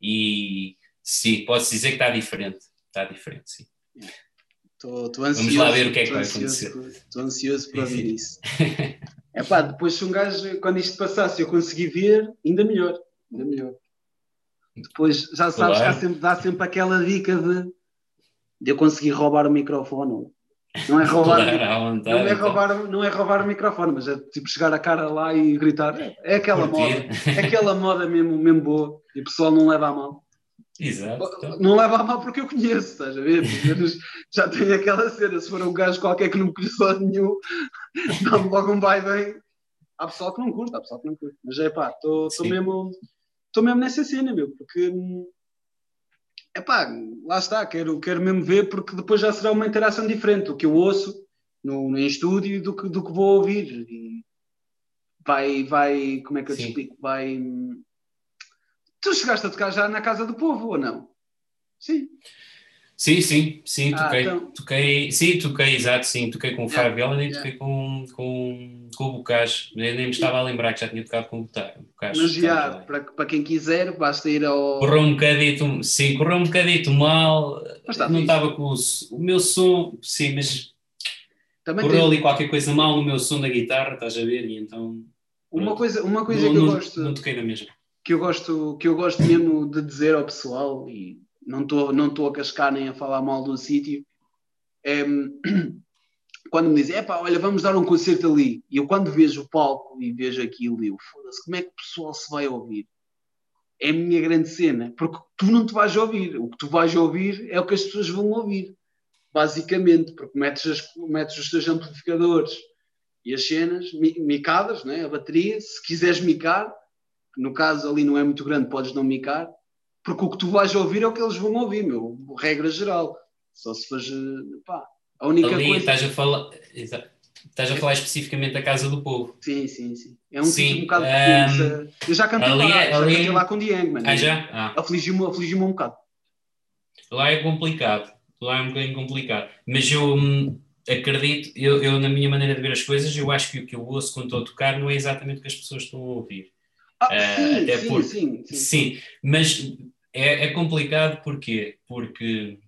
e sim, posso dizer que está diferente. Está diferente, sim.
Estou ansioso.
Vamos lá ver o que é que vai acontecer.
Estou ansioso para ouvir isso. é pá, depois se um gajo, quando isto passasse, eu conseguir ver, ainda melhor. Ainda melhor. Depois já sabes claro. que sempre, dá sempre aquela dica de, de eu conseguir roubar o microfone. Não é roubar, não, é então. roubar não é roubar o microfone, mas é tipo chegar a cara lá e gritar. É, aquela moda, é aquela moda mesmo, mesmo boa e o pessoal não leva a mal.
Exato.
Não leva a mal porque eu conheço, estás a ver? já tenho aquela cena. Se for um gajo qualquer que não me conhece nenhum, dá-me logo um vai bem. Há pessoal que não curta, há pessoal que não curta. Mas é pá, estou mesmo, mesmo nessa cena, meu, porque é pá, lá está, quero, quero mesmo ver, porque depois já será uma interação diferente do que eu ouço no, no em estúdio do que, do que vou ouvir. E vai, vai, como é que eu te Sim. explico? Vai Tu chegaste a tocar já na Casa do Povo, ou não? Sim.
Sim, sim, sim, ah, toquei, então... toquei, sim, toquei, exato, sim, toquei com o yeah, Fábio nem yeah. toquei com, com, com o Bocage, nem, nem me estava a lembrar que já tinha tocado com o Bocage.
Mas já, para, para quem quiser, basta ir ao...
Correu um bocadito, sim, correu um bocadito mal, não estava com o, o meu som, sim, mas Também correu tem... ali qualquer coisa mal no meu som da guitarra, estás a ver, e então...
Uma coisa, uma coisa não, que eu
não,
gosto...
Não toquei na mesma.
que eu gosto, que eu gosto mesmo de dizer ao pessoal, e não estou não a cascar nem a falar mal do sítio, é, quando me dizem, olha, vamos dar um concerto ali, e eu quando vejo o palco e vejo aquilo, eu foda-se, como é que o pessoal se vai ouvir? É a minha grande cena, porque tu não te vais ouvir, o que tu vais ouvir é o que as pessoas vão ouvir, basicamente, porque metes, as, metes os teus amplificadores e as cenas micadas, né, a bateria, se quiseres micar, no caso ali não é muito grande, podes não micar, porque o que tu vais ouvir é o que eles vão ouvir, meu, regra geral. Só se faz, pá, a única
ali,
coisa...
Estás a falar, estás a falar especificamente da Casa do Povo.
Sim, sim, sim. É um sim, tipo um bocado um, Eu já cantei ali, lá, é, já ali... cantei lá com o Diego, mano.
Ah, já? Ah.
Afligiu-me afligiu um bocado.
Lá é complicado, lá é um bocadinho complicado. Mas eu hum, acredito, eu, eu, na minha maneira de ver as coisas, eu acho que o que eu ouço quando estou a tocar não é exatamente o que as pessoas estão a ouvir.
Ah, uh, sim, até sim, porque, sim,
sim, sim, mas é, é, complicado porquê? porque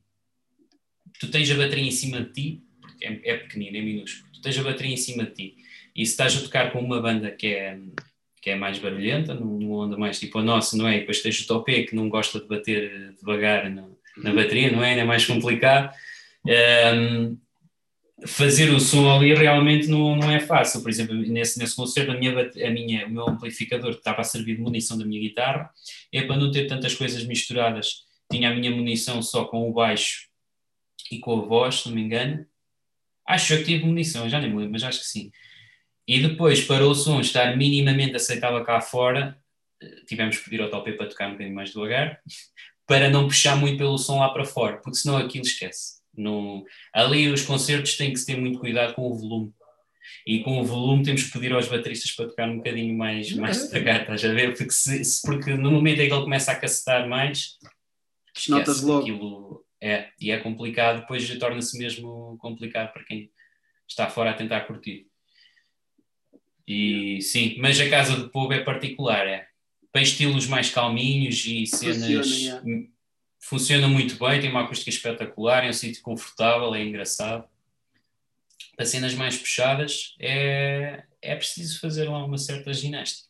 tu tens a bateria em cima de ti, é, é pequenino, é minúsculo, tu tens a bateria em cima de ti e se estás a tocar com uma banda que é, que é mais barulhenta, numa onda mais tipo a nossa, não é? E depois tens o topé que não gosta de bater devagar na, na bateria, não é? É mais complicado. Um, fazer o som ali realmente não, não é fácil. Por exemplo, nesse, nesse concerto, a minha, a minha, o meu amplificador estava a servir de munição da minha guitarra é para não ter tantas coisas misturadas. Tinha a minha munição só com o baixo e com a voz, se não me engano. Acho que tive munição, já nem me lembro, mas acho que sim. E depois, para o som estar minimamente aceitável cá fora, tivemos que pedir ao Topé para tocar um bocadinho mais devagar, para não puxar muito pelo som lá para fora, porque senão aquilo esquece no, ali os concertos têm que se ter muito cuidado com o volume. E com o volume temos que pedir aos bateristas para tocar um bocadinho mais, mais é. devagar, estás a ver? Porque, se, porque no momento em que ele começa a cacetar mais,
notas logo.
Aquilo, é, e é complicado, depois torna-se mesmo complicado para quem está fora a tentar curtir. E sim, mas a Casa do Povo é particular, é. Tem estilos mais calminhos e cenas. Funciona, funciona muito bem, tem uma acústica espetacular, é um sítio confortável, é engraçado. Para cenas mais puxadas é, é preciso fazer lá uma certa ginástica.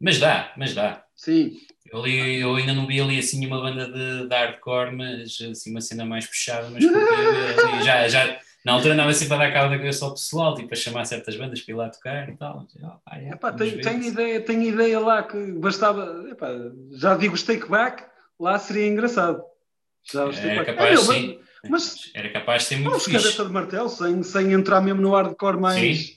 Mas dá, mas dá.
Sim.
Eu, li, eu ainda não vi ali assim uma banda de, de hardcore, mas assim uma cena mais puxada, mas porque, já, já, na altura andava sempre a dar cabo da cabeça ao pessoal, tipo a chamar certas bandas para ir lá tocar e tal.
Ah, é, epá, tenho, tenho, ideia, tenho ideia lá que bastava, epá, já digo os take back, lá seria engraçado.
Já era capaz, é, sim. Mas, era capaz de ser muito fixe.
cabeça de martelo, sem, sem entrar mesmo no hardcore mais,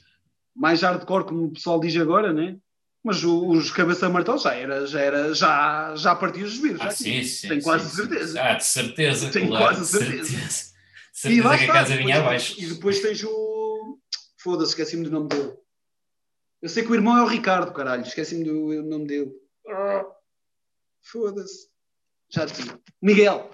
mais hardcore, como o pessoal diz agora, né? Mas os cabeça de martelo já era, já era, já, já partiu os vírus.
Ah, sim, sim,
Tenho quase
sim,
certeza.
Ah, de certeza.
Tenho
claro,
quase certeza.
certeza. certeza que a casa vinha abaixo.
E depois tens o. Foda-se, esqueci-me do nome dele. Eu sei que o irmão é o Ricardo, caralho. Esqueci-me do nome dele. Ah, foda-se. Já te Miguel.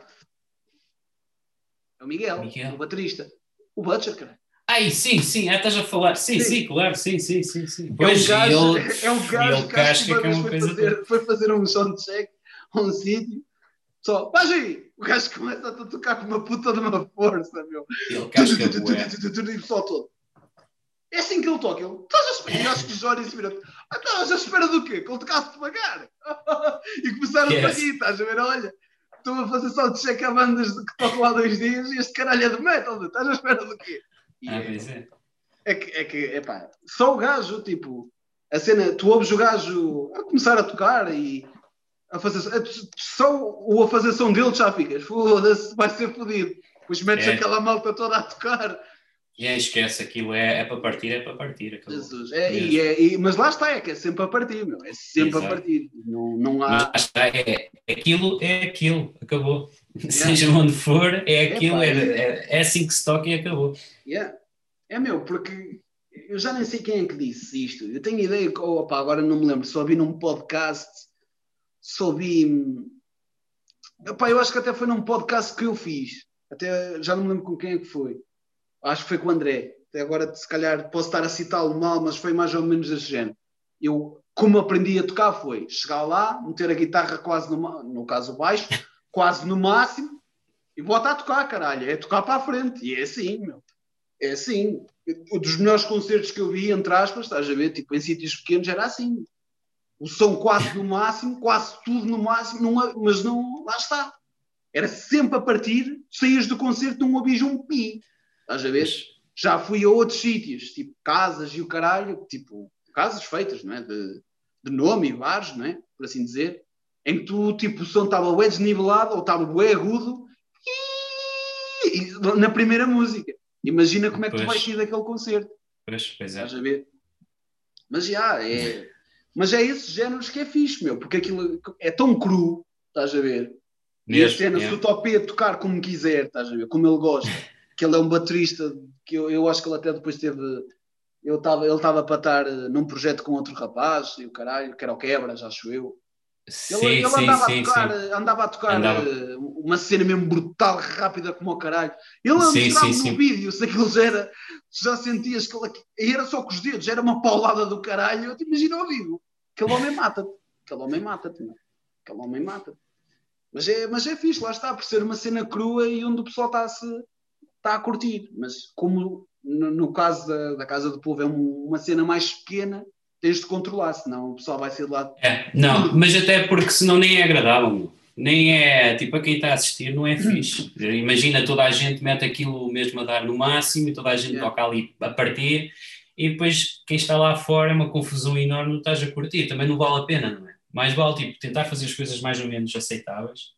É o Miguel, Miguel. o baterista. O Butcher, cara.
Ai, sim, sim, ah, estás a falar. Sim, sim, sim, claro, sim, sim, sim. sim.
Pois, é um gajo, ele,
é um gajo
que, que, é uma foi, fazer, foi fazer um soundcheck a um sítio Só, vais aí! O gajo começa a tocar com uma puta de uma força, meu.
Ele casca.
E o pessoal todo. É assim que ele toca. Ele, estás à espera? E acho que o Jorge se vira. Ah, estás à espera do quê? Que ele tocasse devagar. e começaram
Yes.
a rir, estás a ver? Olha, estou a fazer só de check a bandas que tocam há dois dias e este caralho é de metal. Estás à espera do quê? E
Ah,
é-
pois é.
é que, é que, epá, só o gajo, tipo, a cena, tu ouves o gajo a começar a tocar e a fazer, a- só o a fazer som dele já ficas, foda-se, vai ser fodido. Depois metes
É.
aquela malta toda a tocar.
E aí esquece, aquilo é, é para partir, é para partir. Acabou.
Jesus. É, e é- e- mas lá está, é que é sempre a partir, meu. É sempre
Exato.
a partir. Não, não
Mas
há.
lá está, é, aquilo é aquilo, acabou. Seja onde for, é aquilo,
Epá,
é,
é-
é, é assim que se toca e acabou.
Yeah. É meu, porque eu já nem sei quem é que disse isto. Eu tenho ideia que, opa, agora não me lembro, só vi num podcast, só vi. Epá, eu acho que até foi num podcast que eu fiz. Até já não me lembro com quem é que foi. Acho que foi com o André. Até agora, se calhar, posso estar a citá-lo mal, mas foi mais ou menos desse género. Eu, como aprendi a tocar, foi chegar lá, meter a guitarra quase no, no caso baixo, quase no máximo, e bota a tocar, caralho. É tocar para a frente. E é assim, meu. É assim. Um dos melhores concertos que eu vi, entre aspas, estás a ver, tipo, em sítios pequenos, era assim. O som quase no máximo, quase tudo no máximo, não, mas não, lá está. Era sempre a partir, saías do concerto, não ouvias um pi. Estás a ver? Já fui a outros sítios, tipo casas e o caralho, tipo, casas feitas, não é? De, de nome e bares, não é? Por assim dizer, em que tu, tipo, o som estava bem desnivelado ou estava bem agudo e, na primeira música. Imagina como é que tu
Pois.
vais sair daquele concerto,
Pois, pois é.
estás a ver? Mas já, é. Mas é esses géneros que é fixe, meu, porque aquilo é tão cru, estás a ver? E a
Mesmo,
cena, se o Topé tocar como quiser, estás a ver? Como ele gosta, que ele é um baterista, que eu, eu acho que ele até depois teve. Eu tava, ele estava para estar eh, num projeto com outro rapaz, e o caralho, que era o Quebras, acho eu. Ele,
Sim,
ele
sim,
andava,
sim,
a tocar, eh, andava a tocar
Andava.
eh, uma cena mesmo brutal, rápida como o caralho. Ele
sim,
no vídeo, se aquilo já era, já sentias que ele, era só com os dedos, era uma paulada do caralho. Eu te imagino ao vivo. Aquele homem mata-te. Aquele homem mata-te. Aquele homem mata-te. Mas é, mas é fixe, lá está, por ser uma cena crua e onde o pessoal está a, se, está a curtir. Mas como no, no caso da, da Casa do Povo é um- uma cena mais pequena, tens de controlar, senão o pessoal vai ser de lá.
É, não, mas até porque senão nem é agradável, nem é, tipo, a quem está a assistir não é fixe. Imagina toda a gente mete aquilo mesmo a dar no máximo e toda a gente
Yeah.
toca ali a partir e depois quem está lá fora é uma confusão enorme, não estás a curtir, também não vale a pena, não é? Mais vale, tipo, tentar fazer as coisas mais ou menos aceitáveis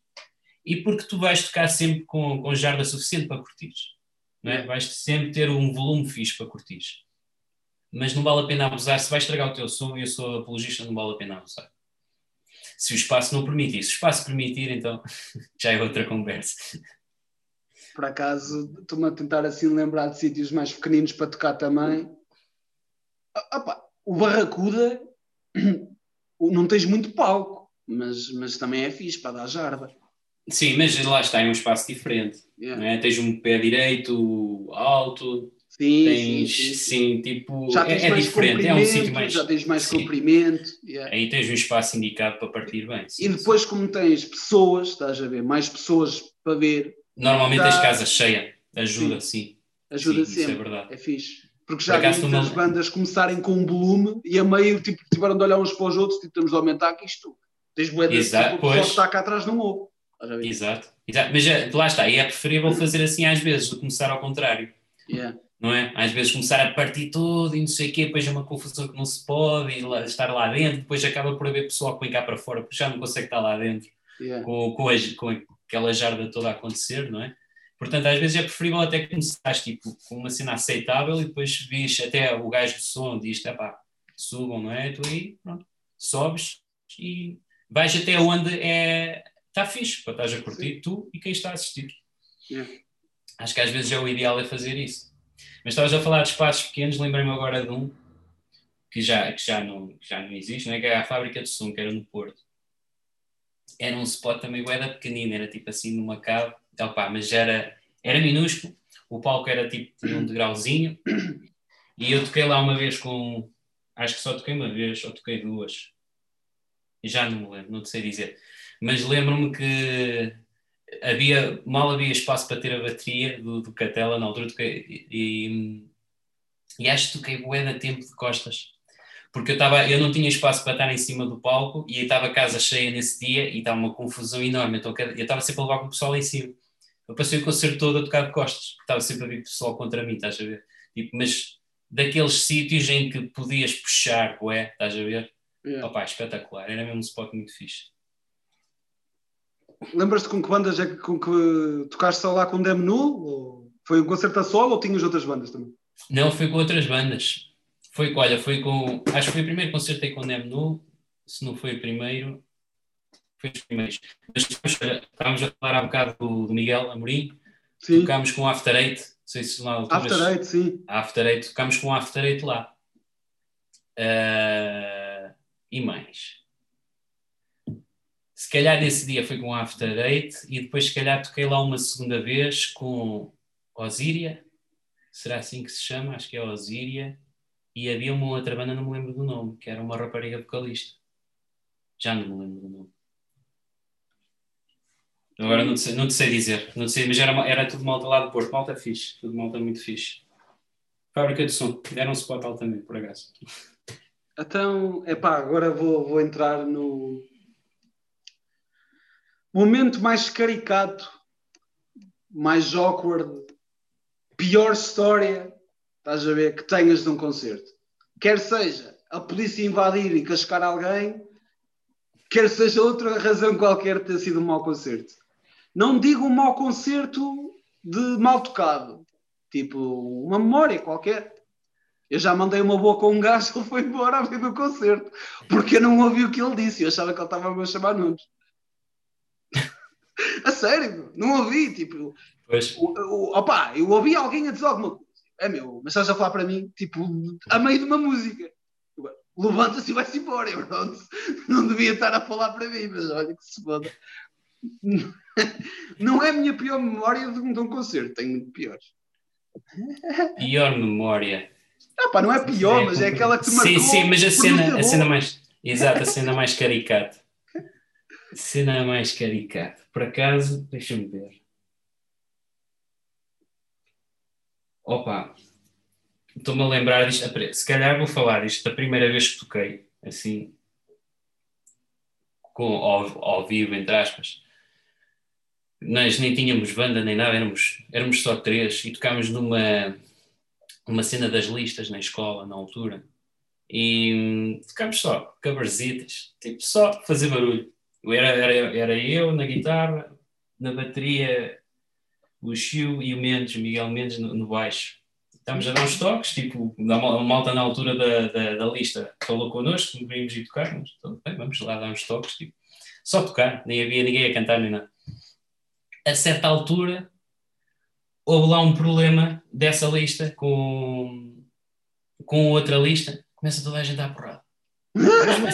e porque tu vais tocar sempre com, com jarda suficiente para curtir, não é? Vais sempre ter um volume fixe para curtir. Mas não vale a pena abusar, se vai estragar o teu som, e eu sou apologista, não vale a pena abusar. Se o espaço não permitir, se o espaço permitir, então já é outra conversa.
Por acaso, estou-me a tentar assim lembrar de sítios mais pequeninos para tocar também. Opá, o Barracuda não tens muito palco, mas, mas também é fixe para dar jarda.
Sim, mas lá está, é um espaço diferente.
Yeah.
É? Tens um pé direito, alto,
Sim,
tens,
sim, sim.
sim, tipo, é,
tens
é diferente, é um sítio mais.
já tens mais
Sim.
comprimento. yeah.
Aí tens um espaço indicado para partir bem. sim,
E depois, como tens pessoas, estás a ver, mais pessoas para ver.
Normalmente as casas cheias, ajuda, sim.
ajuda
Sim, isso é
sempre.
verdade.
É fixe. Porque
Por
já vi muitas
não-
bandas começarem com um volume e a meio tipo, tiveram de olhar uns para os outros, tipo, temos de aumentar que isto. Tens
Exato,
tipo, o pessoal que está cá atrás não ouve.
Exato, exato. Mas é, lá está, e é preferível fazer assim às vezes do começar ao contrário.
Yeah.
não é? Às vezes começar a partir tudo e não sei o quê, depois é uma confusão que não se pode e lá- estar lá dentro, depois acaba por haver pessoal que vem cá para fora porque já não consegue estar lá dentro
Yeah.
com, com, a- com aquela jarda toda a acontecer, não é? Portanto, às vezes é preferível até começar tipo, com uma cena aceitável e depois vis até o gajo de som diz, pá, subam, não é? Tu aí, pronto, sobes e vais até onde é está fixe para estás a curtir tu e quem está a assistir. Acho que às vezes é o ideal é fazer isso. Mas estavas a falar de espaços pequenos, lembrei-me agora de um que já, que já, não, que já não existe, não é? que é a fábrica de som, que era no Porto. Era um spot também da pequenino, era tipo assim numa cave, Opá, mas era, era minúsculo, o palco era tipo tinha um degrauzinho e eu toquei lá uma vez com, acho que só toquei uma vez, ou toquei duas, já não me lembro, não sei dizer. Mas lembro-me que havia, mal havia espaço para ter a bateria do, do Catela na altura toquei, e, e acho que toquei bué tempo de costas porque eu, tava, eu não tinha espaço para estar em cima do palco e estava a casa cheia nesse dia e estava uma confusão enorme, então eu estava sempre a levar com o pessoal lá em cima. Eu passei o concerto todo a tocar de costas, estava sempre a vir o pessoal contra mim, estás a ver? Tipo, mas daqueles sítios em que podias puxar, ué, estás a ver? Yeah. Opa, espetacular, era mesmo um spot muito fixe.
Lembras-te com que bandas é que, com que tocaste só lá com Dem Null? Foi um concerto a solo ou tinhas outras bandas também?
Não, foi com outras bandas. Foi, olha, foi com. Acho que foi o primeiro concerto aí com o Nemnu, se não foi o primeiro, foi os primeiros. Mas estávamos a falar há um bocado do, Miguel Amorim, sim. tocámos com o After Eight, não sei se lá
After Eight, sim.
After Eight, tocámos com o After Eight lá. Uh, e mais. Se calhar nesse dia foi com After Eight e depois se calhar toquei lá uma segunda vez com Osíria, será assim que se chama? Acho que é Osíria e havia uma outra banda, não me lembro do nome, que era uma rapariga vocalista. Já não me lembro do nome. Agora não te sei, não te sei dizer, não sei, mas era, era tudo malta lá do Porto, malta fixe, tudo malta muito fixe. Fábrica de som, era um spot também, por acaso.
Então, epá, agora vou, vou entrar no momento mais caricato, mais awkward, pior história estás a ver, que tenhas de um concerto. Quer seja a polícia invadir e cascar alguém, quer seja outra razão qualquer de ter sido um mau concerto. Não digo um mau concerto de mal tocado, tipo uma memória qualquer. Eu já mandei uma boa com um gajo, ele foi embora a ver do concerto, porque eu não ouvi o que ele disse, eu achava que ele estava a me chamar nomes. A sério, não ouvi, tipo. Pois. O, o, opa, eu ouvi alguém a dizer alguma coisa é meu, mas estás a falar para mim, tipo, a meio de uma música. Levanta-se e vai-se embora. Eu, pronto, não devia estar a falar para mim, mas olha que se foda. Não é a minha pior memória de um, de um concerto, tenho muito piores.
Pior memória.
Ah, pá, não é pior, mas é aquela que te
marcou. Sim, sim, mas a cena, a cena mais. Exato, a cena mais caricata. Cena mais caricata. Por acaso, deixa-me ver. Opa, estou-me a lembrar disto. Se calhar vou falar disto da primeira vez que toquei, assim, com, ao, ao vivo, entre aspas. Nós nem tínhamos banda nem nada, éramos, éramos só três e tocámos numa uma cena das listas na escola, na altura. E hum, tocámos só coverzitas, tipo, só fazer barulho. Era, era, era eu na guitarra, na bateria o Chiu e o Mendes, Miguel Mendes, no, no baixo. Estamos a dar uns toques, tipo, uma malta na altura da, da, da lista falou connosco, não queríamos ir tocar, mas bem, vamos lá dar uns toques, tipo, só tocar, nem havia ninguém a cantar nem nada. A certa altura, houve lá um problema dessa lista com, com outra lista, começa toda a gente a porrada. uma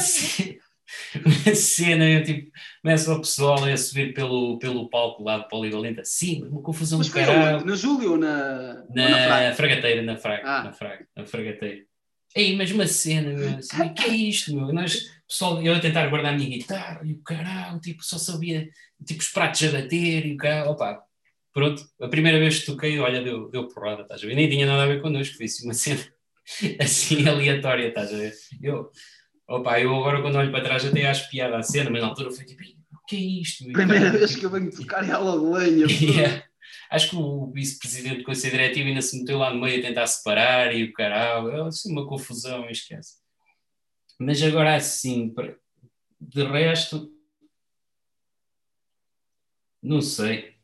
cena, eu tipo, começa o pessoal a subir pelo, pelo palco lá do Polivalente, assim, uma confusão
Mas
de caralho.
Na Júlio ou na,
na, ou na fraga? Fragateira, na fraga, ah. na fraga, na fragateira. Ei, mas uma cena, meu, assim, o que é isto, meu? Nós, pessoal, eu a tentar guardar a minha guitarra e o caralho, tipo, só sabia, tipo, os pratos a bater e o caralho, opa, pronto, a primeira vez que toquei, olha, deu, deu porrada, estás a ver? Nem tinha nada a ver connosco, foi assim uma cena assim aleatória, estás a ver? Eu, Opa, eu agora quando olho para trás até acho piada a cena, mas na altura foi tipo, o que é isto?
Primeira vez que eu venho tocar e ela lenha.
yeah. Acho que o vice-presidente do Conselho Diretivo ainda se meteu lá no meio a tentar separar e o caralho, é assim uma confusão, esquece. Mas agora assim, de resto, não sei.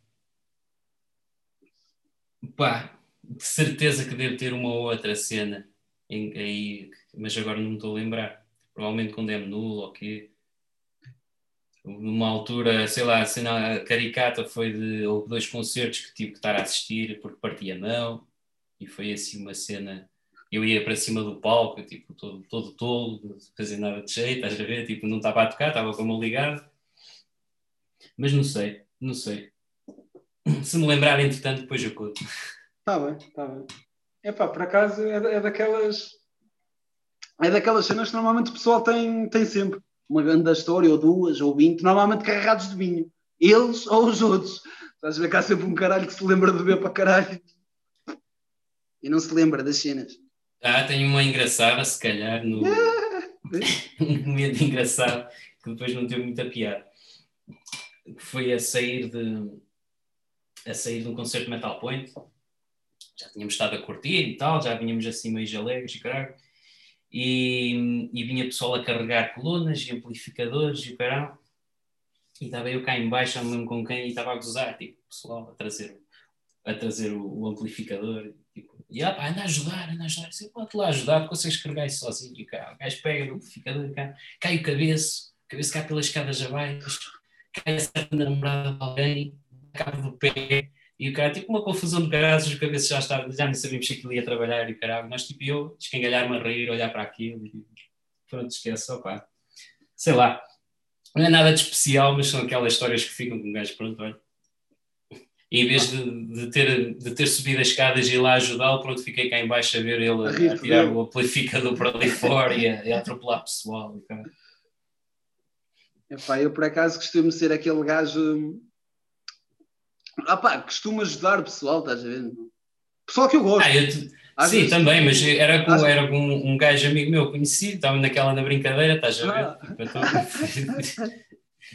Pá, de certeza que devo ter uma outra cena em, aí, mas agora não me estou a lembrar provavelmente com DM nulo ou quê. Numa altura, sei lá, a cena caricata foi de. Houve dois concertos que tive que estar a assistir porque partia a mão e foi assim uma cena. Eu ia para cima do palco, tipo, todo, todo tolo, não fazia nada de jeito, estás a ver? Tipo, não estava a tocar, estava com a mão ligada. Mas não sei, não sei. Se me lembrar, entretanto, depois eu conto.
Está bem, está bem. Epá, por acaso é, é daquelas é daquelas cenas que normalmente o pessoal tem, tem sempre. uma grande história, ou duas, ou vinte, normalmente carregados de vinho. Eles ou os outros. Estás a ver cá sempre um caralho que se lembra de beber para caralho e não se lembra das cenas.
Ah, tenho uma engraçada, se calhar, no... um momento engraçado que depois não teve muita piada. Foi a sair de a sair de um concerto de Metal Point. Já tínhamos estado a curtir e tal, já vinhamos assim meio alegres e caralho. E, e vinha pessoal a carregar colunas e amplificadores e o caralho. E estava eu cá em baixo, não lembro com quem, e estava a gozar, tipo, pessoal a trazer, a trazer o, o amplificador. Tipo, e ah, pá, anda a ajudar, anda a ajudar. Eu pode lá ajudar, consegues carregar isso sozinho. E cara, o gajo pega no amplificador, cá, cai o cabeço, o cabeça cai pelas escadas abaixo, cai a namorada de alguém, cabo do pé. E o cara, tipo uma confusão de graças, o cabeça já estava, já nem sabíamos se aquilo ia trabalhar e caralho. Nós, tipo, eu, escangalhar-me a rir, olhar para aquilo e pronto, esquece, opá. Sei lá, não é nada de especial, mas são aquelas histórias que ficam com um gajo, pronto, olha. E em vez de, de, ter, de ter subido as escadas e ir lá ajudá-lo, pronto, fiquei cá embaixo a ver ele a, a tirar o amplificador para ali fora e a, a atropelar pessoal. Cara.
Epá, eu por acaso costumo ser aquele gajo. Ah pá, costumo ajudar o pessoal, estás a ver? Pessoal que eu gosto.
Ah, eu te... Sim, vezes... também, mas era com, Às... era com um gajo amigo meu conhecido, estava naquela na brincadeira, estás a ver? Ah.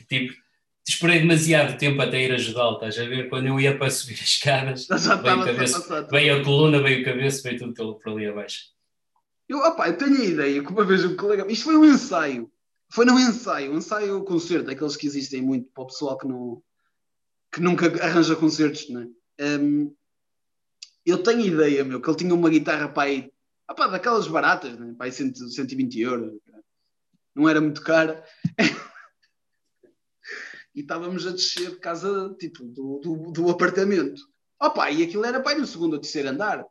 tipo, esperei demasiado tempo até ir ajudá-lo, estás a ver? Quando eu ia para subir as escadas, veio, cabeça, veio a coluna, veio a cabeça, veio tudo pelo, por ali abaixo.
Eu, opa, eu tenho a ideia que uma vez um colega. Isto foi um ensaio. Foi num ensaio, um ensaio concerto, aqueles que existem muito para o pessoal que, não, que nunca arranja concertos, não é? Um, eu tenho ideia, meu, que ele tinha uma guitarra para aí, opá, daquelas baratas, né? para aí 120 euros. Não era muito cara. e estávamos a descer de casa, tipo, do, do, do apartamento. Opa, e aquilo era para ir no segundo ou terceiro andar.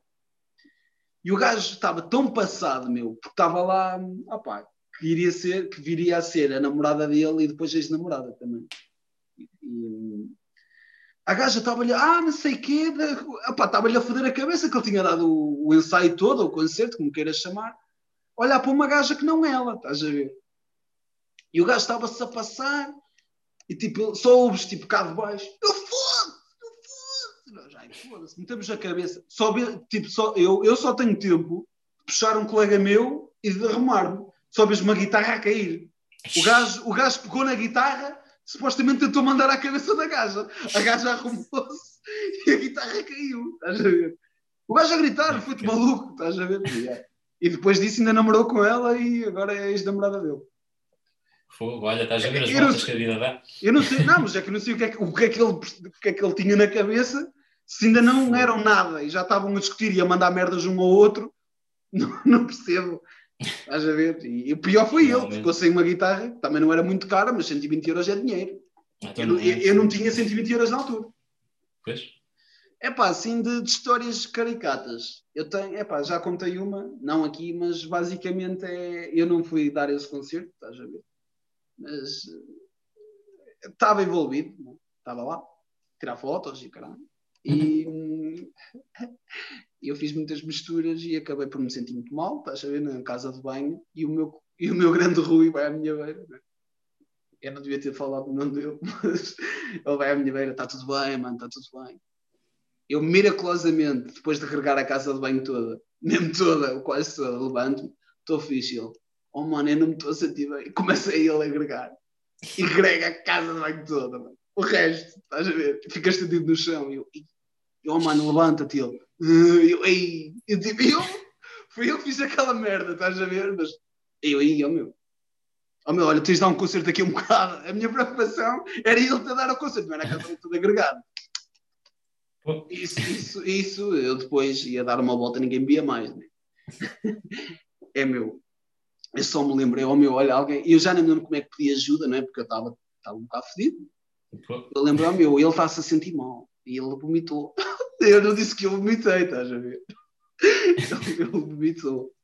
E o gajo estava tão passado, meu, porque estava lá, opa, que, iria ser, que viria a ser a namorada dele e depois a ex-namorada também. E, a gaja estava-lhe, ah, não sei o quê, estava-lhe a foder a cabeça que ele tinha dado o, o ensaio todo, o concerto, como queiras chamar, olhar para uma gaja que não é ela, estás a ver? E o gajo estava-se a passar, e tipo, só ouves tipo cá de baixo, eu foda eu foda Já, foda-se, metemos a cabeça. Só, tipo, só, eu, eu só tenho tempo de puxar um colega meu e de arrumar-me. Só vejo uma guitarra a cair. O gajo, o gajo pegou na guitarra, supostamente tentou mandar à cabeça da gaja. A gaja arrumou-se e a guitarra caiu. Estás a ver? O gajo a gritar, foi-te maluco, estás a ver? E depois disso ainda namorou com ela e agora é ex-namorada dele.
Fogo, olha, estás a ver as voltas que a vida dá.
Eu não sei, não, mas é que eu não sei o que é que, o que, é que, ele, o que, é que ele tinha na cabeça, se ainda não eram nada e já estavam a discutir e a mandar merdas um ao outro, não, não percebo. Estás a ver? E, o pior foi ele, ficou sem uma guitarra, também não era muito cara, mas 120 euros é dinheiro. Então, eu, não, eu, eu, não tinha 120 euros na altura.
Pois?
É pá, assim de, de, histórias caricatas. Eu tenho, é pá, já contei uma, não aqui, mas basicamente é. Eu não fui dar esse concerto, estás a ver? mas eh, estava envolvido, né? estava lá, tirar fotos e caramba. E hum, eu fiz muitas misturas e acabei por me sentir muito mal, estás a ver, na casa de banho, e o meu, e o meu grande Rui vai à minha beira. Né? Eu não devia ter falado o nome dele, mas ele vai à minha beira, está tudo bem, mano, está tudo bem. Eu miraculosamente, depois de regar a casa de banho toda, mesmo toda, quase toda, levanto-me, estou fixe. Ele, oh mano, eu não me estou a sentir bem. Começa ele a agregar. E grega a casa de banho toda, mano. O resto, estás a ver? Ficas sentido no chão. E eu, oh mano, levanta-te ele. Eu, ei, eu, tipo, eu, fui eu que fiz aquela merda, estás a ver? Mas eu, aí, oh meu. Oh meu, olha, tens de dar um concerto aqui um bocado. A minha preocupação era ele te dar o concerto, não era a casa toda agregada. Isso, isso, isso, eu depois ia dar uma volta, ninguém via mais. Né? É meu, eu só me lembrei, oh meu, olha, alguém, eu já nem lembro como é que pedi ajuda, não é? Porque eu estava um bocado fedido. Eu lembro, oh meu, ele está-se a sentir mal e ele vomitou. Eu não disse que eu vomitei, estás a ver? Ele, vomitou.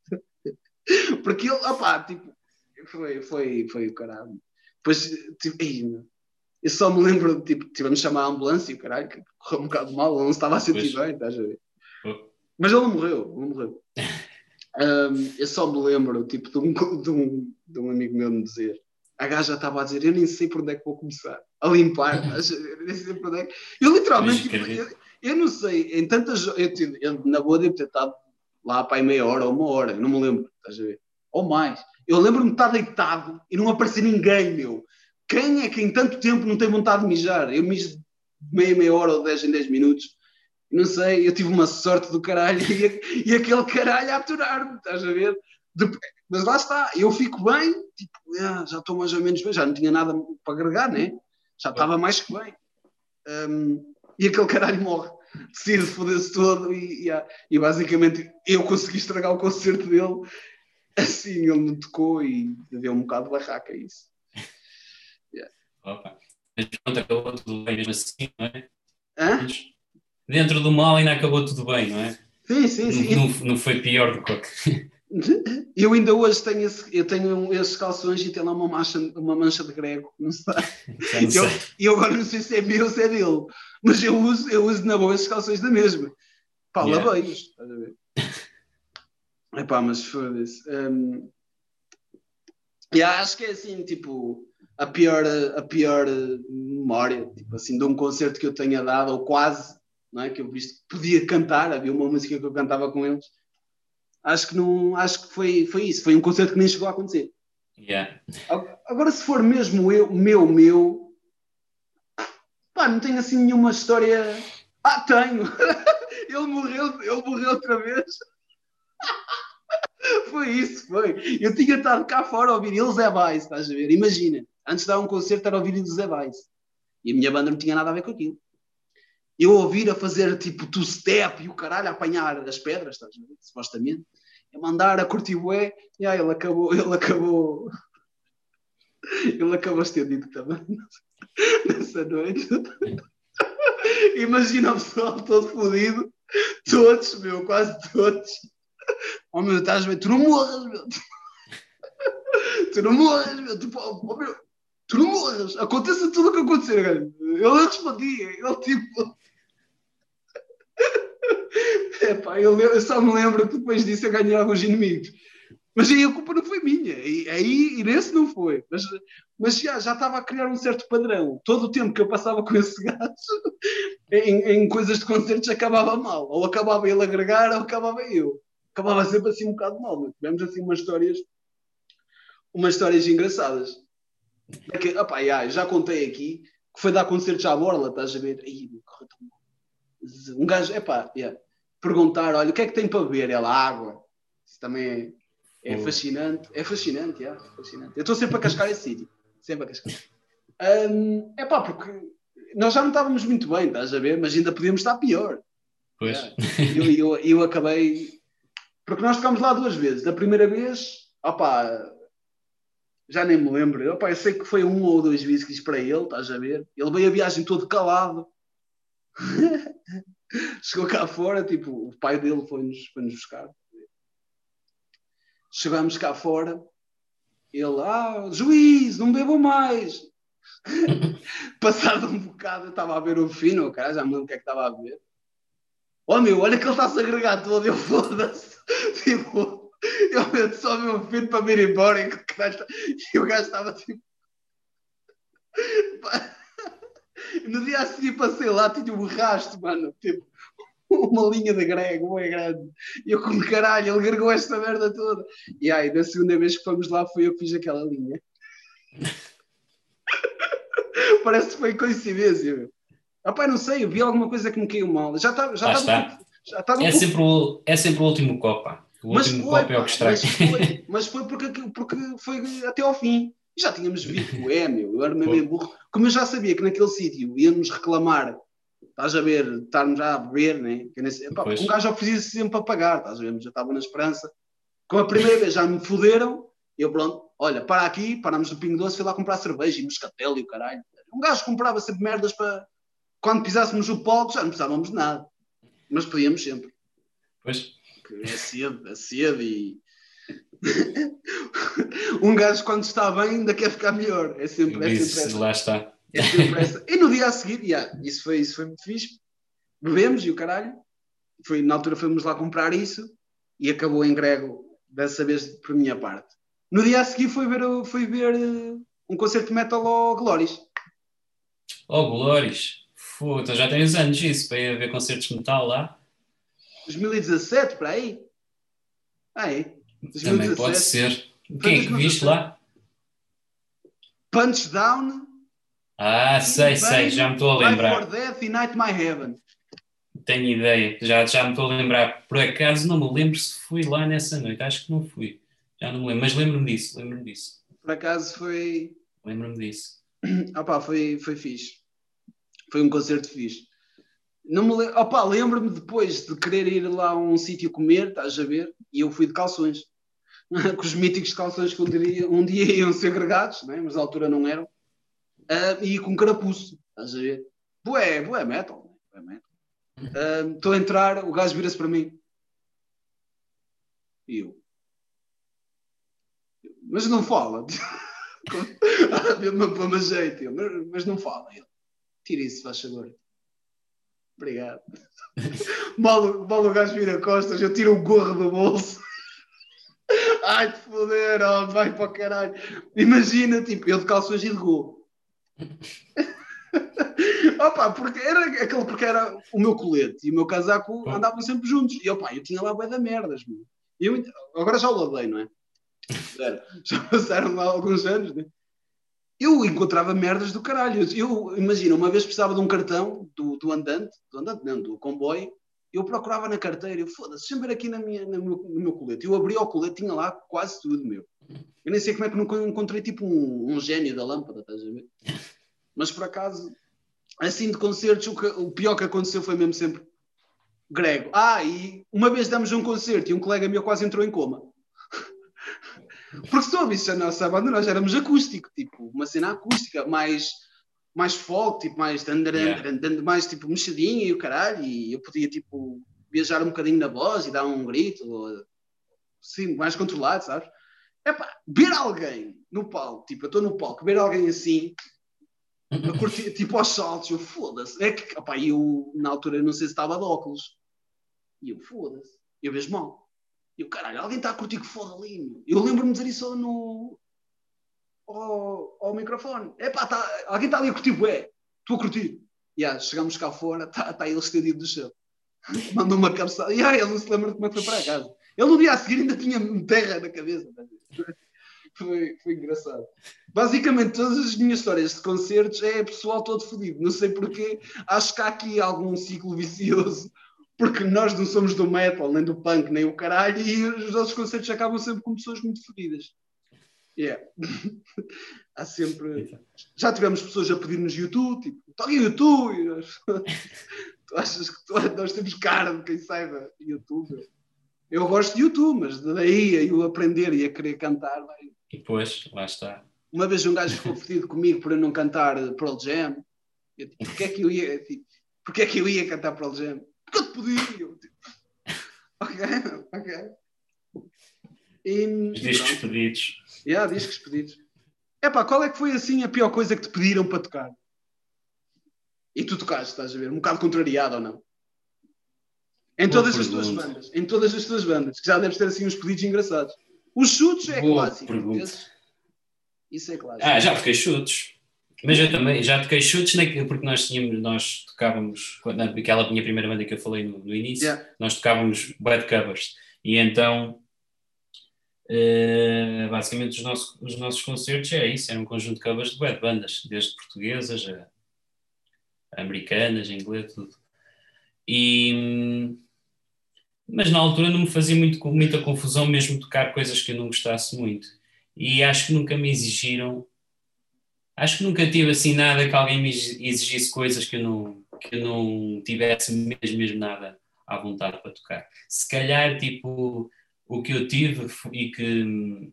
Porque ele, opá, tipo, foi, foi, foi o caralho. Depois, tipo, eu só me lembro, tipo, tivemos de chamar a ambulância e o caralho, que correu um bocado mal, ele não estava a sentir pois. bem, estás a ver? Mas ele não morreu, ele morreu. Um, eu só me lembro tipo, de, um, de, um, de um amigo meu me dizer: a gaja estava a dizer: Eu nem sei por onde é que vou começar a limpar. eu nem sei por onde é que. Eu literalmente, tipo, eu, eu, não sei, em tantas. Eu, eu, na boa, devo ter estado lá para aí meia hora ou uma hora, eu não me lembro, estás a ver? Ou mais. Eu lembro-me de estar deitado e não aparecer ninguém, meu. Quem é que em tanto tempo não tem vontade de mijar? Eu mijo meia, meia hora ou dez em dez minutos. Não sei, eu tive uma sorte do caralho e, e aquele caralho a aturar-me, estás a ver? De, mas lá está, eu fico bem, tipo, ah, já estou mais ou menos bem, já não tinha nada para agregar, né? Já estava mais que bem. Um, e aquele caralho morre, decide foder-se todo e, e, e, basicamente eu consegui estragar o concerto dele. Assim, ele me tocou e deu um bocado de barraca isso.
Yeah. Opa. Mas pronto, acabou tudo bem mesmo assim, não é? Hã? Dentro do mal ainda acabou tudo bem, não é?
Sim, sim, sim.
Não, não foi pior do que
Eu ainda hoje tenho, esse, eu tenho esses calções e tem lá uma mancha, uma mancha de grego, não sei. E eu, eu, agora não sei se é meu ou se é dele, mas eu uso, eu uso na boa esses calções da mesma. Pá, yeah. lavei-os, estás a ver? Epá, mas foda-se. Um, yeah, acho que é assim, tipo, a pior, a pior memória, tipo assim, de um concerto que eu tenha dado, ou quase, não é? Que eu visto que podia cantar, havia uma música que eu cantava com eles acho que não acho que foi, foi isso, foi um concerto que nem chegou a acontecer.
Yeah.
Agora, se for mesmo eu, meu, meu, pá, não tenho assim nenhuma história. Ah, tenho! ele morreu, ele morreu outra vez. foi isso, foi. Eu tinha estado cá fora a ouvir eles é Vice, estás a ver? Imagina, antes de dar um concerto era ouvir eles é Vice. E a minha banda não tinha nada a ver com aquilo eu ouvir a fazer tipo two-step e o caralho a apanhar as pedras, estás a ver? Supostamente. A mandar a curtir o e aí ele acabou, ele acabou. Ele acabou estendido também nessa noite. Imagina o pessoal todo fodido, todos, meu, quase todos. Oh meu, estás bem? Tu não morras, meu. Tu não morras, meu. Tu, oh, meu. Tu não morras. Aconteça tudo o que acontecer, cara. Ele respondia. Ele tipo. Epá, eu, eu só me lembro que depois disso eu ganhei alguns inimigos. Mas aí a culpa não foi minha, e, aí e nesse não foi. Mas, mas já, já estava a criar um certo padrão. Todo o tempo que eu passava com esse gato em, em coisas de concertos acabava mal. Ou acabava ele a agregar, ou acabava eu. Acabava sempre assim um bocado mal. Mas tivemos assim umas histórias, umas histórias engraçadas. É que, opa, já, já contei aqui que foi dar concertos à borla, estás a ver? Aí, um gajo, epá, yeah perguntar, olha, o que é que tem para beber? Ela, água. Isso também é, é fascinante. É fascinante, é fascinante. Eu estou sempre a cascar esse sítio. Sempre a cascar. Um, é pá, porque nós já não estávamos muito bem, estás a ver? Mas ainda podíamos estar pior.
Pois.
Yeah. Eu, eu, eu acabei. Porque nós ficámos lá duas vezes. Da primeira vez, opá, já nem me lembro. Opá, eu sei que foi um ou dois whiskies para ele, estás a ver? Ele veio a viagem todo calado. Chegou cá fora, tipo, o pai dele foi-nos foi -nos buscar. Chegamos cá fora, ele, ah, juiz, não bebo mais. Passado um bocado, eu estava a ver o fino, cara, já me lembro o que é que estava a ver. Oh meu, olha que ele está-se a agregar todo, eu foda-se. Tipo, eu meto só o meu filho para vir embora e o gajo estava tipo. No dia a seguir passei lá, tinha um rastro, mano. Tipo, uma linha de grego, é grande. E eu, como caralho, ele gregou esta merda toda. E aí, da segunda vez que fomos lá, fui eu que fiz aquela linha. Parece que foi coincidência, meu. Ah, não sei, eu vi alguma coisa que me caiu mal. Já estava. Já
estava já estava é, sempre o, é sempre o último copo, O mas último foi, copo é o que estraga.
Mas foi, mas foi porque, porque foi até ao fim. E já tínhamos visto, é, meu, eu era meio burro. Como eu já sabia que naquele sítio íamos reclamar, estás a ver, estarmos já a beber, né? Nesse, pá, um gajo oferecia sempre para pagar, estás a ver, já estava na esperança. Como a primeira vez já me foderam, eu pronto, olha, para aqui, parámos no Pingo Doce, fui lá comprar cerveja e moscatel e o caralho. Um gajo comprava sempre merdas para. Quando pisássemos o palco já não precisávamos de nada. Mas podíamos sempre.
Pois.
é cedo, é cedo e um gajo quando está bem ainda quer ficar melhor. É sempre, é sempre essa.
Lá está.
É sempre essa. E no dia a seguir, yeah, isso, foi, isso foi muito fixe. Bebemos e o caralho. Foi, na altura fomos lá comprar isso e acabou em grego, dessa vez por minha parte. No dia a seguir foi ver, foi ver um concerto de metal ao Glóris.
Oh, Glóris. Pô, então já tens anos isso para ir ver concertos de metal lá.
2017, para aí. Aí.
Também pode ser. Quem é que viste lá?
Punchdown.
Ah, sei, sei, já me estou a lembrar.
Life for Death e Night My Heaven.
Tenho ideia, já, já me estou a lembrar. Por acaso não me lembro se fui lá nessa noite, acho que não fui. Já não me lembro, mas lembro-me disso, lembro-me disso.
Por acaso foi.
Lembro-me disso.
Pá, foi, foi fixe. Foi um concerto fixe. Não me lembro, opa, lembro-me depois de querer ir lá a um sítio comer, estás a ver? E eu fui de calções. Com os míticos calções que um dia, um dia iam ser agregados, né? mas na altura não eram. Uh, e com carapuço, estás a ver? Bué, bué metal. Bué metal. Estou uh, a entrar, o gajo vira-se para mim. E eu. Mas não fala. Mesmo para jeito, mas, mas não fala. Ele. Tira isso, faz favor. Obrigado. mal, mal o gajo vira costas, eu tiro o gorro do bolso. Ai, te foder, oh, vai para o caralho. Imagina, tipo, eu de calções e de gorro. opa, porque era aquele porque era o meu colete e o meu casaco andavam sempre juntos. E opa, eu tinha lá bué da merdas, mano. Eu, agora já o lavei, não é? Já passaram lá alguns anos, né? Eu encontrava merdas do caralho. Eu, imagina, uma vez precisava de um cartão do, do andante, do andante não, do comboio, eu procurava na carteira, foda-se, sempre aqui na minha, no, meu, no meu colete. Eu abri o colete, tinha lá quase tudo meu. Eu nem sei como é que não encontrei tipo um, um gênio da lâmpada, estás a ver? Mas por acaso, assim de concertos, o, que, o pior que aconteceu foi mesmo sempre grego. Ah, e uma vez damos um concerto e um colega meu quase entrou em coma. Porque se tu ouvisse a nossa banda, nós éramos acústico, tipo, uma cena acústica, mais, mais folk, tipo, mais, yeah. mais tipo mexidinha e o caralho, e eu podia tipo viajar um bocadinho na voz e dar um grito, ou, sim, mais controlado, sabes? É pá, ver alguém no palco, tipo, eu estou no palco, ver alguém assim, curtir, tipo aos saltos, eu foda-se. É que, opá, eu na altura não sei se estava de óculos, e eu foda-se, eu vejo mal. E o caralho, alguém está a curtir que foda ali, meu. Eu lembro-me de dizer isso no. Ao, ao microfone. É pá, tá, alguém está ali a curtir, ué, estou a curtir. Yeah, chegamos cá fora, está tá ele estendido do chão. Mandou uma cabeçada. Yeah, ele não se lembra de como é que foi para casa. Ele no dia a seguir ainda tinha terra na cabeça. Foi, foi engraçado. Basicamente, todas as minhas histórias de concertos é pessoal todo fodido. Não sei porquê. Acho que há aqui algum ciclo vicioso porque nós não somos do metal, nem do punk, nem o caralho, e os nossos concertos acabam sempre com pessoas muito feridas. Yeah. Há sempre. Já tivemos pessoas a pedir-nos YouTube, tipo, toquem YouTube. Nós... tu achas que tu... nós temos cara de quem saiba YouTube? Eu gosto de YouTube, mas daí a eu aprender e a querer cantar. Vai.
E depois, lá está.
Uma vez um gajo ficou fedido comigo eu não cantar Pearl Jam. Eu, tipo, porquê é que eu ia, tipo, porquê é que eu ia cantar Pearl Jam? que eu te pedi? Eu, tipo, ok, ok.
E, discos pedidos.
Yeah, discos pedidos. Epá, qual é que foi assim a pior coisa que te pediram para tocar? E tu tocaste, estás a ver? Um bocado contrariado ou não? Em Boa todas pergunta. as tuas bandas. Em todas as tuas bandas. Que já deves ter assim uns pedidos engraçados. Os chutes é Boa clássico. Isso é clássico.
Ah, já toquei chutes. Mas eu também já toquei chutes, porque nós tínhamos, nós tocávamos, naquela minha primeira banda que eu falei no, no início, yeah. nós tocávamos bad covers. E então, uh, basicamente, os nossos, os nossos concertos é isso, era um conjunto de covers de bad bandas, desde portuguesas a, americanas, a inglês, tudo. E, mas na altura não me fazia muito, muita confusão mesmo tocar coisas que eu não gostasse muito. E acho que nunca me exigiram Acho que nunca tive assim nada que alguém me exigisse coisas que eu não, que eu não tivesse mesmo, mesmo nada à vontade para tocar. Se calhar, tipo, o que eu tive e que,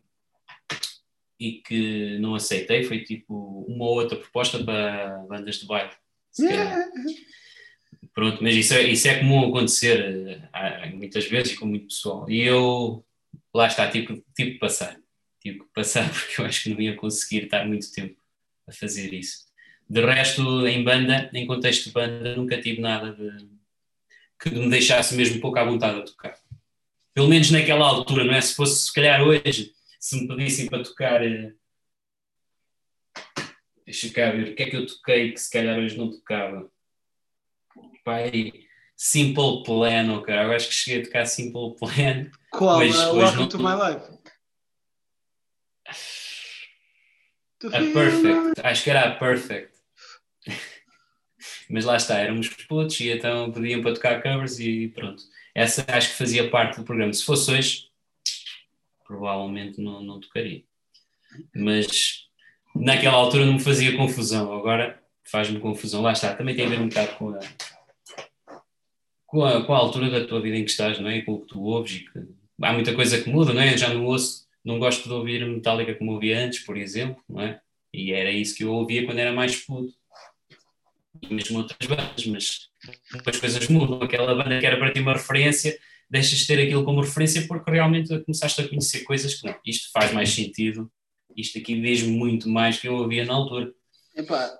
e que não aceitei foi tipo uma ou outra proposta para bandas de baile. Pronto, mas isso é, isso é comum acontecer uh, muitas vezes e com muito pessoal. E eu, lá está, tipo, tipo passar. Tipo, passar porque eu acho que não ia conseguir estar muito tempo a fazer isso. De resto, em banda, em contexto de banda, nunca tive nada de, que me deixasse mesmo pouco à vontade a tocar. Pelo menos naquela altura, não é? Se fosse, se calhar hoje, se me pedissem para tocar, eh, Deixa cá ver o que é que eu toquei que se calhar hoje não tocava. Pai, Simple Plan, oh, cara. Eu acho que cheguei a tocar Simple Plan.
Qual?
Mas
Uh,
hoje não-
to my life.
A Perfect, acho que era a Perfect. Mas lá está, éramos putos e então pediam para tocar covers e pronto. Essa acho que fazia parte do programa. Se fosse hoje, provavelmente não, não tocaria. Mas naquela altura não me fazia confusão, agora faz-me confusão. Lá está, também tem a ver um bocado com a, com a, com a altura da tua vida em que estás, não é? Com o que tu ouves que há muita coisa que muda, não é? Eu já não ouço, não gosto de ouvir Metallica como ouvia antes, por exemplo, não é? E era isso que eu ouvia quando era mais puto. E mesmo outras bandas, mas depois as coisas mudam. Aquela banda que era para ti uma referência, deixas de ter aquilo como referência porque realmente começaste a conhecer coisas que não. Isto faz mais sentido, isto aqui diz muito mais que eu ouvia na altura.
Epá,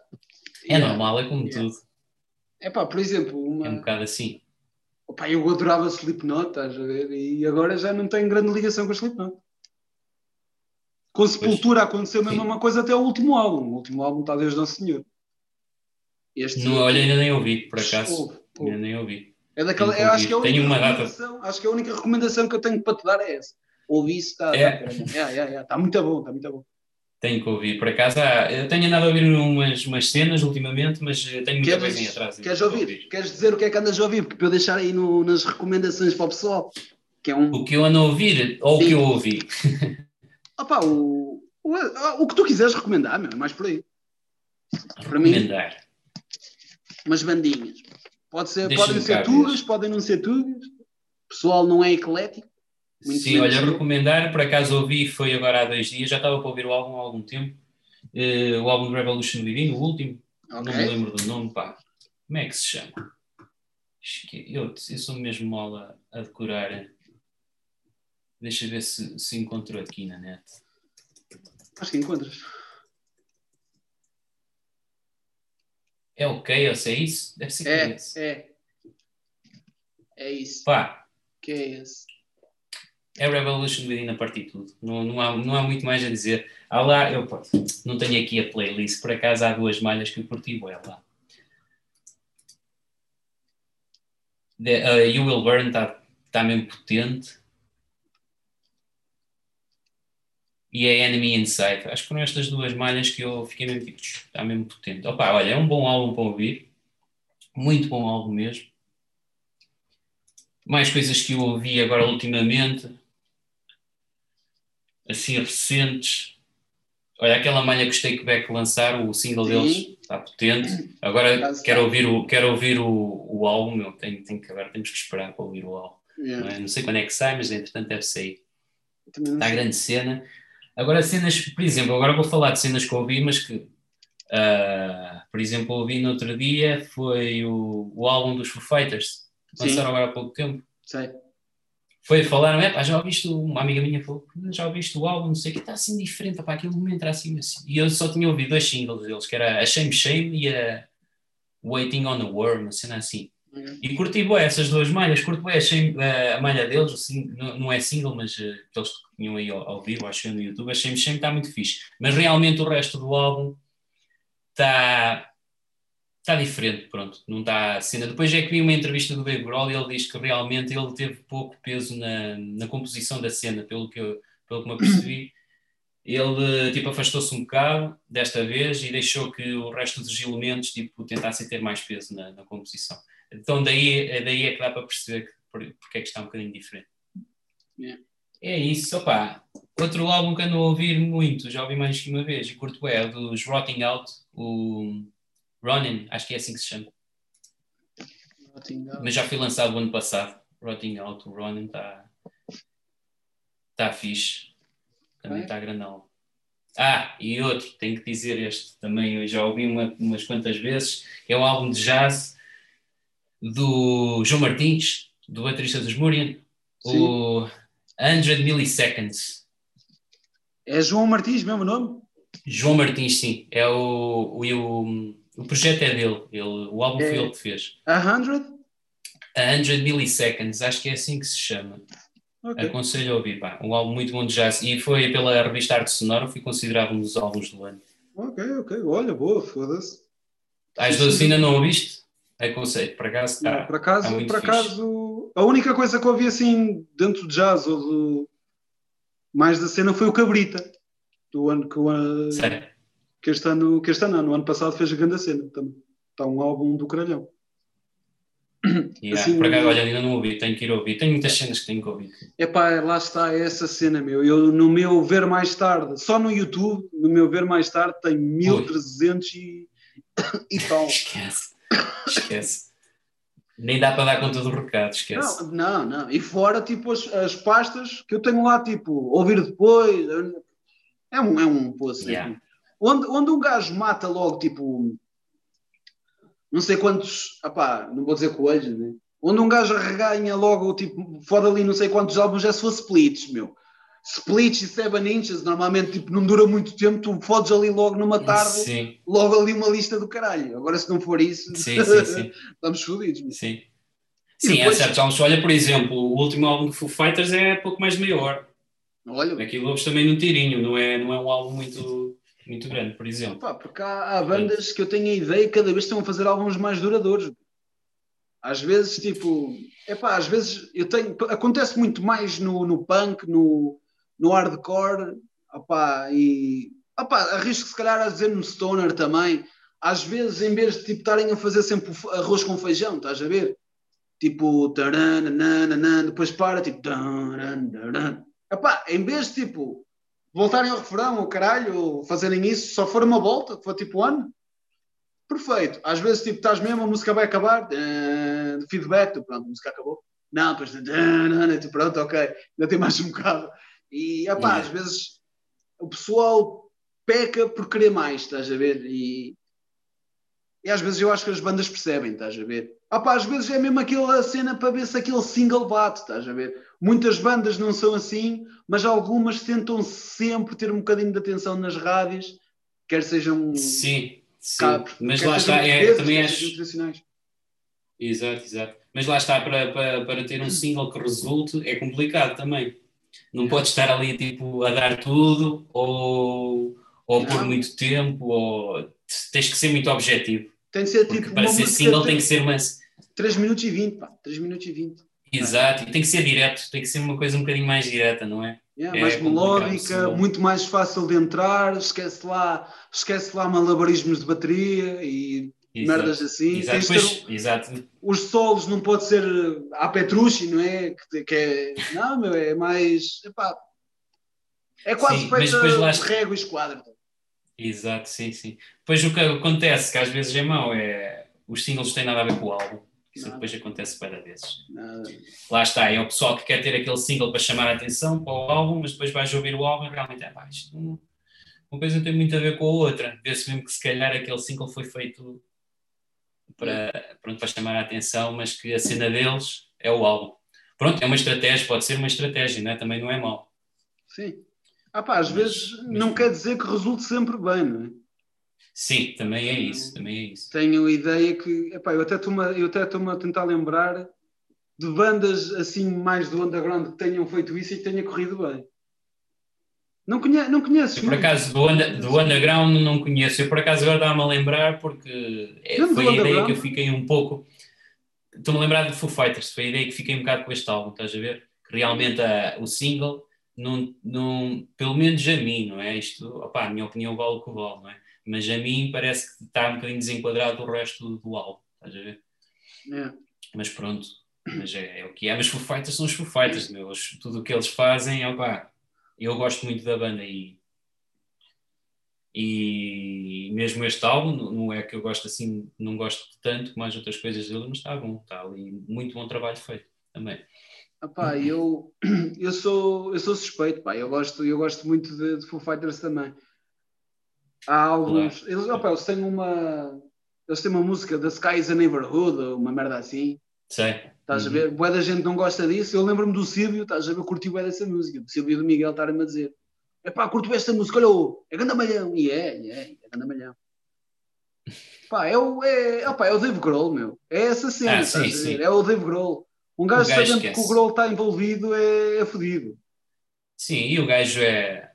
É
yeah.
normal, é como
Yeah.
tudo.
Epá, por exemplo, uma...
É um bocado assim.
Opa, eu adorava Slipknot, estás a ver? E agora já não tenho grande ligação com Slipknot. Com Sepultura aconteceu mesmo
Sim.
uma coisa até o último álbum. O último álbum está desde Nosso Senhor. Este
Não, olha, ainda nem ouvi, por acaso.
Ouve, ouve.
Ainda nem ouvi.
É daquela, eu acho que é a
ouvir.
única
Tenho uma data.
recomendação, acho que é a única recomendação que eu tenho para te dar é essa. Ouvi isso, está
É.
tá, caramba. Yeah, yeah, yeah. Tá muito bom, está muito bom.
Tenho que ouvir. Por acaso, ah, eu tenho andado a ouvir umas, umas cenas ultimamente, mas eh, tenho muita coisa em atrás.
queres
para
ouvir? Queres dizer o que é que andas a ouvir? Porque para eu deixar aí no- nas recomendações para o pessoal, que é um.
O que eu ando a ouvir ou o
Sim.
que eu ouvi?
Opa, o, o, o que tu quiseres recomendar, meu, é mais por aí. Para mim,
Recomendar.
Umas bandinhas. Pode ser, podem ser tugas,
ver.
podem não ser tugas. O pessoal não é eclético.
Sim, olha,
eu.
recomendar, por acaso ouvi, foi agora há dois dias, já estava para ouvir o álbum há algum tempo. Eh, o álbum do Revolution Within, o último,
Ok.
não me lembro do nome, pá. Como é que se chama? Eu, eu sou mesmo mal a, a decorar. Deixa ver se, se encontro aqui na net.
Acho que encontras.
É o Chaos, é isso? Deve ser
É,
Chaos.
é. É isso.
Pá,
Que é
é Revolution Within a partir de tudo. Não, não, há, não há muito mais a dizer. Há lá, eu pá, não tenho aqui a playlist, por acaso há duas malhas que eu curti, bué lá. The, uh, you Will Burn está tá mesmo potente. E a Enemy Inside. Acho que foram estas duas malhas que eu fiquei mesmo tipo, está mesmo potente. Opa, olha, é um bom álbum para ouvir. Muito bom álbum mesmo. Mais coisas que eu ouvi agora ultimamente. Assim, recentes. Olha, aquela malha que o Stake Back lançaram, o single
Sim.
deles está potente. Agora quero ouvir o, quero ouvir o, o álbum, meu. Tenho, tenho que, agora temos que esperar para ouvir o álbum. Não,
Yeah.
é? Não sei quando é que sai, mas entretanto deve sair. Está grande cena. Agora, cenas, por exemplo, agora vou falar de cenas que ouvi, mas que, ah, por exemplo, ouvi no outro dia foi o, o álbum dos Foo Fighters. Lançaram agora há pouco tempo.
Sei.
Foi falar, é pá, já ouviste, uma amiga minha falou, já ouviste o álbum, não sei o que, está assim diferente, pá, aquilo me entra assim, assim. E eu só tinha ouvido dois singles deles, que era a Shame Shame e a Waiting on a Worm, uma cena assim.
Yeah.
E curti bué essas duas malhas, curto bué a, Shame- a malha deles, sing- não, não é single, mas eh, que eles tinham aí ao, ao vivo, acho que no YouTube, a Shame Shame está muito fixe. Mas realmente o resto do álbum está está diferente, pronto, não está a cena. Depois é que vi uma entrevista do Dave Grohl e ele diz que realmente ele teve pouco peso na, na composição da cena, pelo que, eu, pelo que me apercebi. Ele tipo, afastou-se um bocado desta vez e deixou que o resto dos elementos tipo, tentassem ter mais peso na, na composição. Então daí, é- daí é que dá para perceber que, por- porque é que está um bocadinho diferente.
Yeah.
É isso, opá. Outro álbum que ando a ouvir muito, já ouvi mais que uma vez, e curto é, o dos Rotting Out, o Ronin, acho que é assim que se chama. Mas já foi lançado o ano passado. Rotting Out, o Ronin está tá fixe. Também está grandão. Ah, e outro, tenho que dizer este também, eu já ouvi uma- umas quantas vezes, é um álbum de jazz do João Martins, do baterista dos Murian, o 100 Milliseconds.
É João Martins, mesmo nome?
João Martins, sim, é o, o, o, projeto é dele, ele, o álbum foi
É.
ele que fez.
A 100?
A 100 Milliseconds, acho que é assim que se chama.
Ok.
Aconselho a ouvir, pá. Um álbum muito bom de jazz. E foi pela revista Arte Sonora, foi considerado um dos álbuns do ano.
Ok, ok. Olha, boa, foda-se.
As duas ainda não ouviste? É conceito, por acaso.
Não, por acaso,
tá muito
por
fixe.
acaso, a única coisa que eu ouvi assim dentro de jazz ou do mais da cena foi o Cabrita. Do ano que, o que este ano, que este ano, no ano passado fez a grande cena também. Está um álbum do Caralhão.
Yeah,
Assim,
por acaso, olha, ainda não ouvi, tenho que ir ouvir. Tenho muitas cenas que tenho que ouvir.
Epá, lá está essa cena, meu. Eu no meu ver mais tarde, só no YouTube, no meu ver mais tarde, tem 1300 e, e tal.
Esquece. Esquece. Nem dá para dar conta do recado, esquece.
Não, não, não. E fora, tipo, as, as pastas que eu tenho lá, tipo, ouvir depois. É um, é um poço.
Yeah.
Onde, onde um gajo mata logo, tipo, não sei quantos, apá, não vou dizer coelhos, né? Onde um gajo arreganha logo, tipo, foda ali não sei quantos álbuns, é se for splits, meu. Splits e 7 inches, normalmente, tipo, não dura muito tempo, tu fodes ali logo numa tarde,
Sim,
logo ali uma lista do caralho. Agora, se não for isso,
sim, sim,
estamos fodidos.
Sim,
E
sim
depois-
certos álbuns. Olha, por exemplo, o último álbum do Foo Fighters é pouco mais de meia hora.
Olha,
Aquilo ouves também num tirinho, não é, não é um álbum muito, muito grande, por exemplo.
Pá, porque há, há bandas que eu tenho a ideia que cada vez estão a fazer álbuns mais duradouros. Às vezes, tipo, epá, às vezes eu tenho, acontece muito mais no, no punk, no, no hardcore, opá, e opá, arrisco se calhar a dizer no stoner também. Às vezes, em vez de tipo, estarem a fazer sempre o arroz com feijão, estás a ver? Tipo, tarananana, depois para, tipo, taranana. Em vez de tipo voltarem ao refrão, ou caralho, fazerem isso, só for uma volta, que tipo ano, perfeito. Às vezes, tipo, estás mesmo, a música vai acabar, feedback, tu, pronto, a música acabou. Não, depois, pronto, ok, ainda tem mais um bocado. E, epá,
Yeah.
às vezes o pessoal peca por querer mais, estás a ver? E, e às vezes eu acho que as bandas percebem, estás a ver? Ah pá, às vezes é mesmo aquela cena para ver se aquele single bate, estás a ver? Muitas bandas não são assim, mas algumas tentam sempre ter um bocadinho de atenção nas rádios, quer sejam
Sim, sim.
cá-
Mas lá está, é,
portugueses,
também acho. Exato, exato. Mas lá está, para, para, para ter um single que resulte é complicado também. Não podes estar ali tipo, a dar tudo ou, ou por muito tempo, ou tens que ser muito objetivo.
Tem de ser tipo
para ser single tem que ser uma.
3 minutos e 20, pá, 3 minutos e 20.
Exato, e tem que ser direto, tem que ser uma coisa um bocadinho mais direta, não é?
Yeah,
É
mais melódica, muito mais fácil de entrar, esquece lá, esquece lá malabarismos de bateria e
Exato.
merdas assim.
Exato, pois, exato.
os solos não pode ser a Petrucci, não é? Que, que é não, meu, é mais. epá, é quase
Sim, mas
feita
depois lá
régua e esquadra.
Exato, sim, sim. Depois o que acontece, que às vezes é mau, é os singles têm nada a ver com o álbum. Isso
Nada.
depois acontece para vezes.
Nada.
Lá está, é o pessoal que quer ter aquele single para chamar a atenção para o álbum, mas depois vais ouvir o álbum e realmente é pá, isto não- uma coisa não tem muito a ver com a outra. Vê-se mesmo que se calhar aquele single foi feito para, pronto, para chamar a atenção, mas que a cena deles é o álbum. Pronto, é uma estratégia, pode ser uma estratégia, né? também não é mau.
Sim. Ah, pá, às
Mas-
vezes
mas-
não quer dizer que resulte sempre bem, não é?
Sim, também é isso, também é isso.
Tenho a ideia que. Epá, eu até estou-me a- eu até estou-me a tentar lembrar de bandas assim mais do underground que tenham feito isso e que tenha corrido bem. Não, conhe, não conheces?
Eu, por acaso, do, under- do underground não conheço. Eu, por acaso, agora estava-me a lembrar porque é- foi a ideia que eu fiquei um pouco. Estou-me a lembrar de Foo Fighters, foi a ideia que fiquei um bocado com este álbum, estás a ver? Que realmente a- o single, não, não, pelo menos a mim, não é? Isto, opá, a minha opinião vale o que vale, não é? Mas a mim parece que está um bocadinho desenquadrado do resto do álbum, estás a ver?
É.
Mas pronto, mas é, é o que é. Mas Foo Fighters são os Foo Fighters, meu. Tudo o que eles fazem, opá, eu gosto muito da banda e, e mesmo este álbum, não- é que eu gosto assim, não gosto tanto as outras coisas dele, mas está bom, está ali muito bom trabalho feito também.
Ah, pá, eu, eu, sou, eu sou suspeito, pá. Eu gosto, eu gosto muito de, de Foo Fighters também. Há alguns. Eles, opa, eles têm uma. Eles têm uma música The Sky is a Neighborhood, uma merda assim.
Sei.
Estás
Uhum.
a ver? Boa da gente não gosta disso. Eu lembro-me do Silvio, estás a ver? Curtiu bem dessa música. Do Silvio e do Miguel estarem-me a dizer: é pá, curto esta música, olha, ô, é ganda malhão. E é, e é, é ganda malhão. Pá, é o, é, opá, é o Dave Grohl, meu. É essa cena,
Ah, sim, sim.
É o Dave Grohl. Um gajo,
O gajo
sabendo que o. Grohl está envolvido é, é fodido.
Sim, e o gajo é.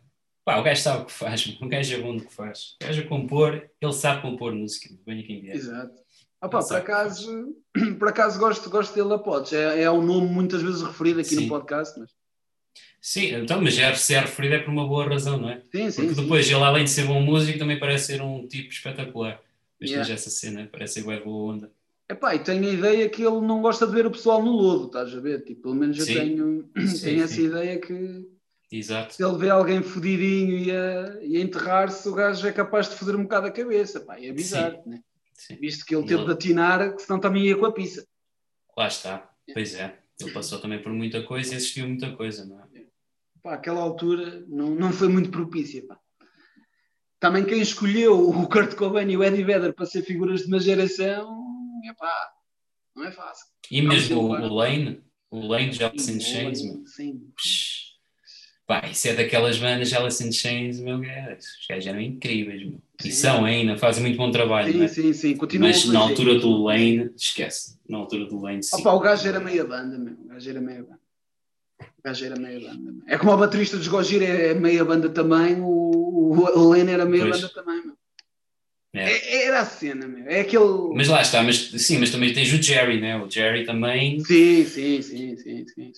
Pá, o gajo sabe o que faz, o gajo é bom no que faz. O gajo a compor, ele sabe compor música, venha quem vier.
Exato. Ah, pá, por acaso, por acaso gosto, gosto dele a Podes. É, é um nome muitas vezes referido aqui
Sim.
no podcast, mas
Sim, então, mas já se é referido é por uma boa razão, não é?
sim, sim.
Porque
sim.
depois ele, além de ser bom músico, também parece ser um tipo espetacular. Mas
Yeah.
essa cena, parece ser bué boa onda.
Epá, e tenho a ideia que ele não gosta de ver o pessoal no lodo, estás a ver? Tipo, pelo menos eu
Sim.
tenho,
Sim,
tenho essa
sim.
ideia que
Exato.
se ele vê alguém fodidinho e a, e a enterrar-se, o gajo é capaz de foder um bocado a cabeça, pá, e avisar, né?
Sim.
Visto que ele teve de atinar, que senão também ia com a pizza.
Lá está. Pois é. Ele passou também por muita coisa e assistiu muita coisa, não é?
Pá, aquela altura não, não foi muito propícia, pá. Também quem escolheu o Kurt Cobain e o Eddie Vedder para ser figuras de uma geração, epá, não é fácil.
E mesmo o, o Lane, o Lane de Alice in Chains, meu.
Sim.
Psh. Pá, isso é daquelas bandas Alice in Chains, meu, é, os gajos eram incríveis, meu. E
Sim.
são ainda, fazem muito bom trabalho,
Sim,
é?
sim, sim. Continua
Mas
a
na altura do Lane, esquece. Na altura do Lane, sim.
Opa, o gajo era meia banda, meu. O gajo era meia banda. O gajo era meia banda. meu. É como o baterista dos Gojira é meia banda também, o, o Lene era meia
Pois.
banda também, meu.
É.
É- era a cena, meu. É aquele.
Mas lá está, mas sim, mas também tens o Jerry, né? O Jerry também.
Sim, sim, sim, sim, sim.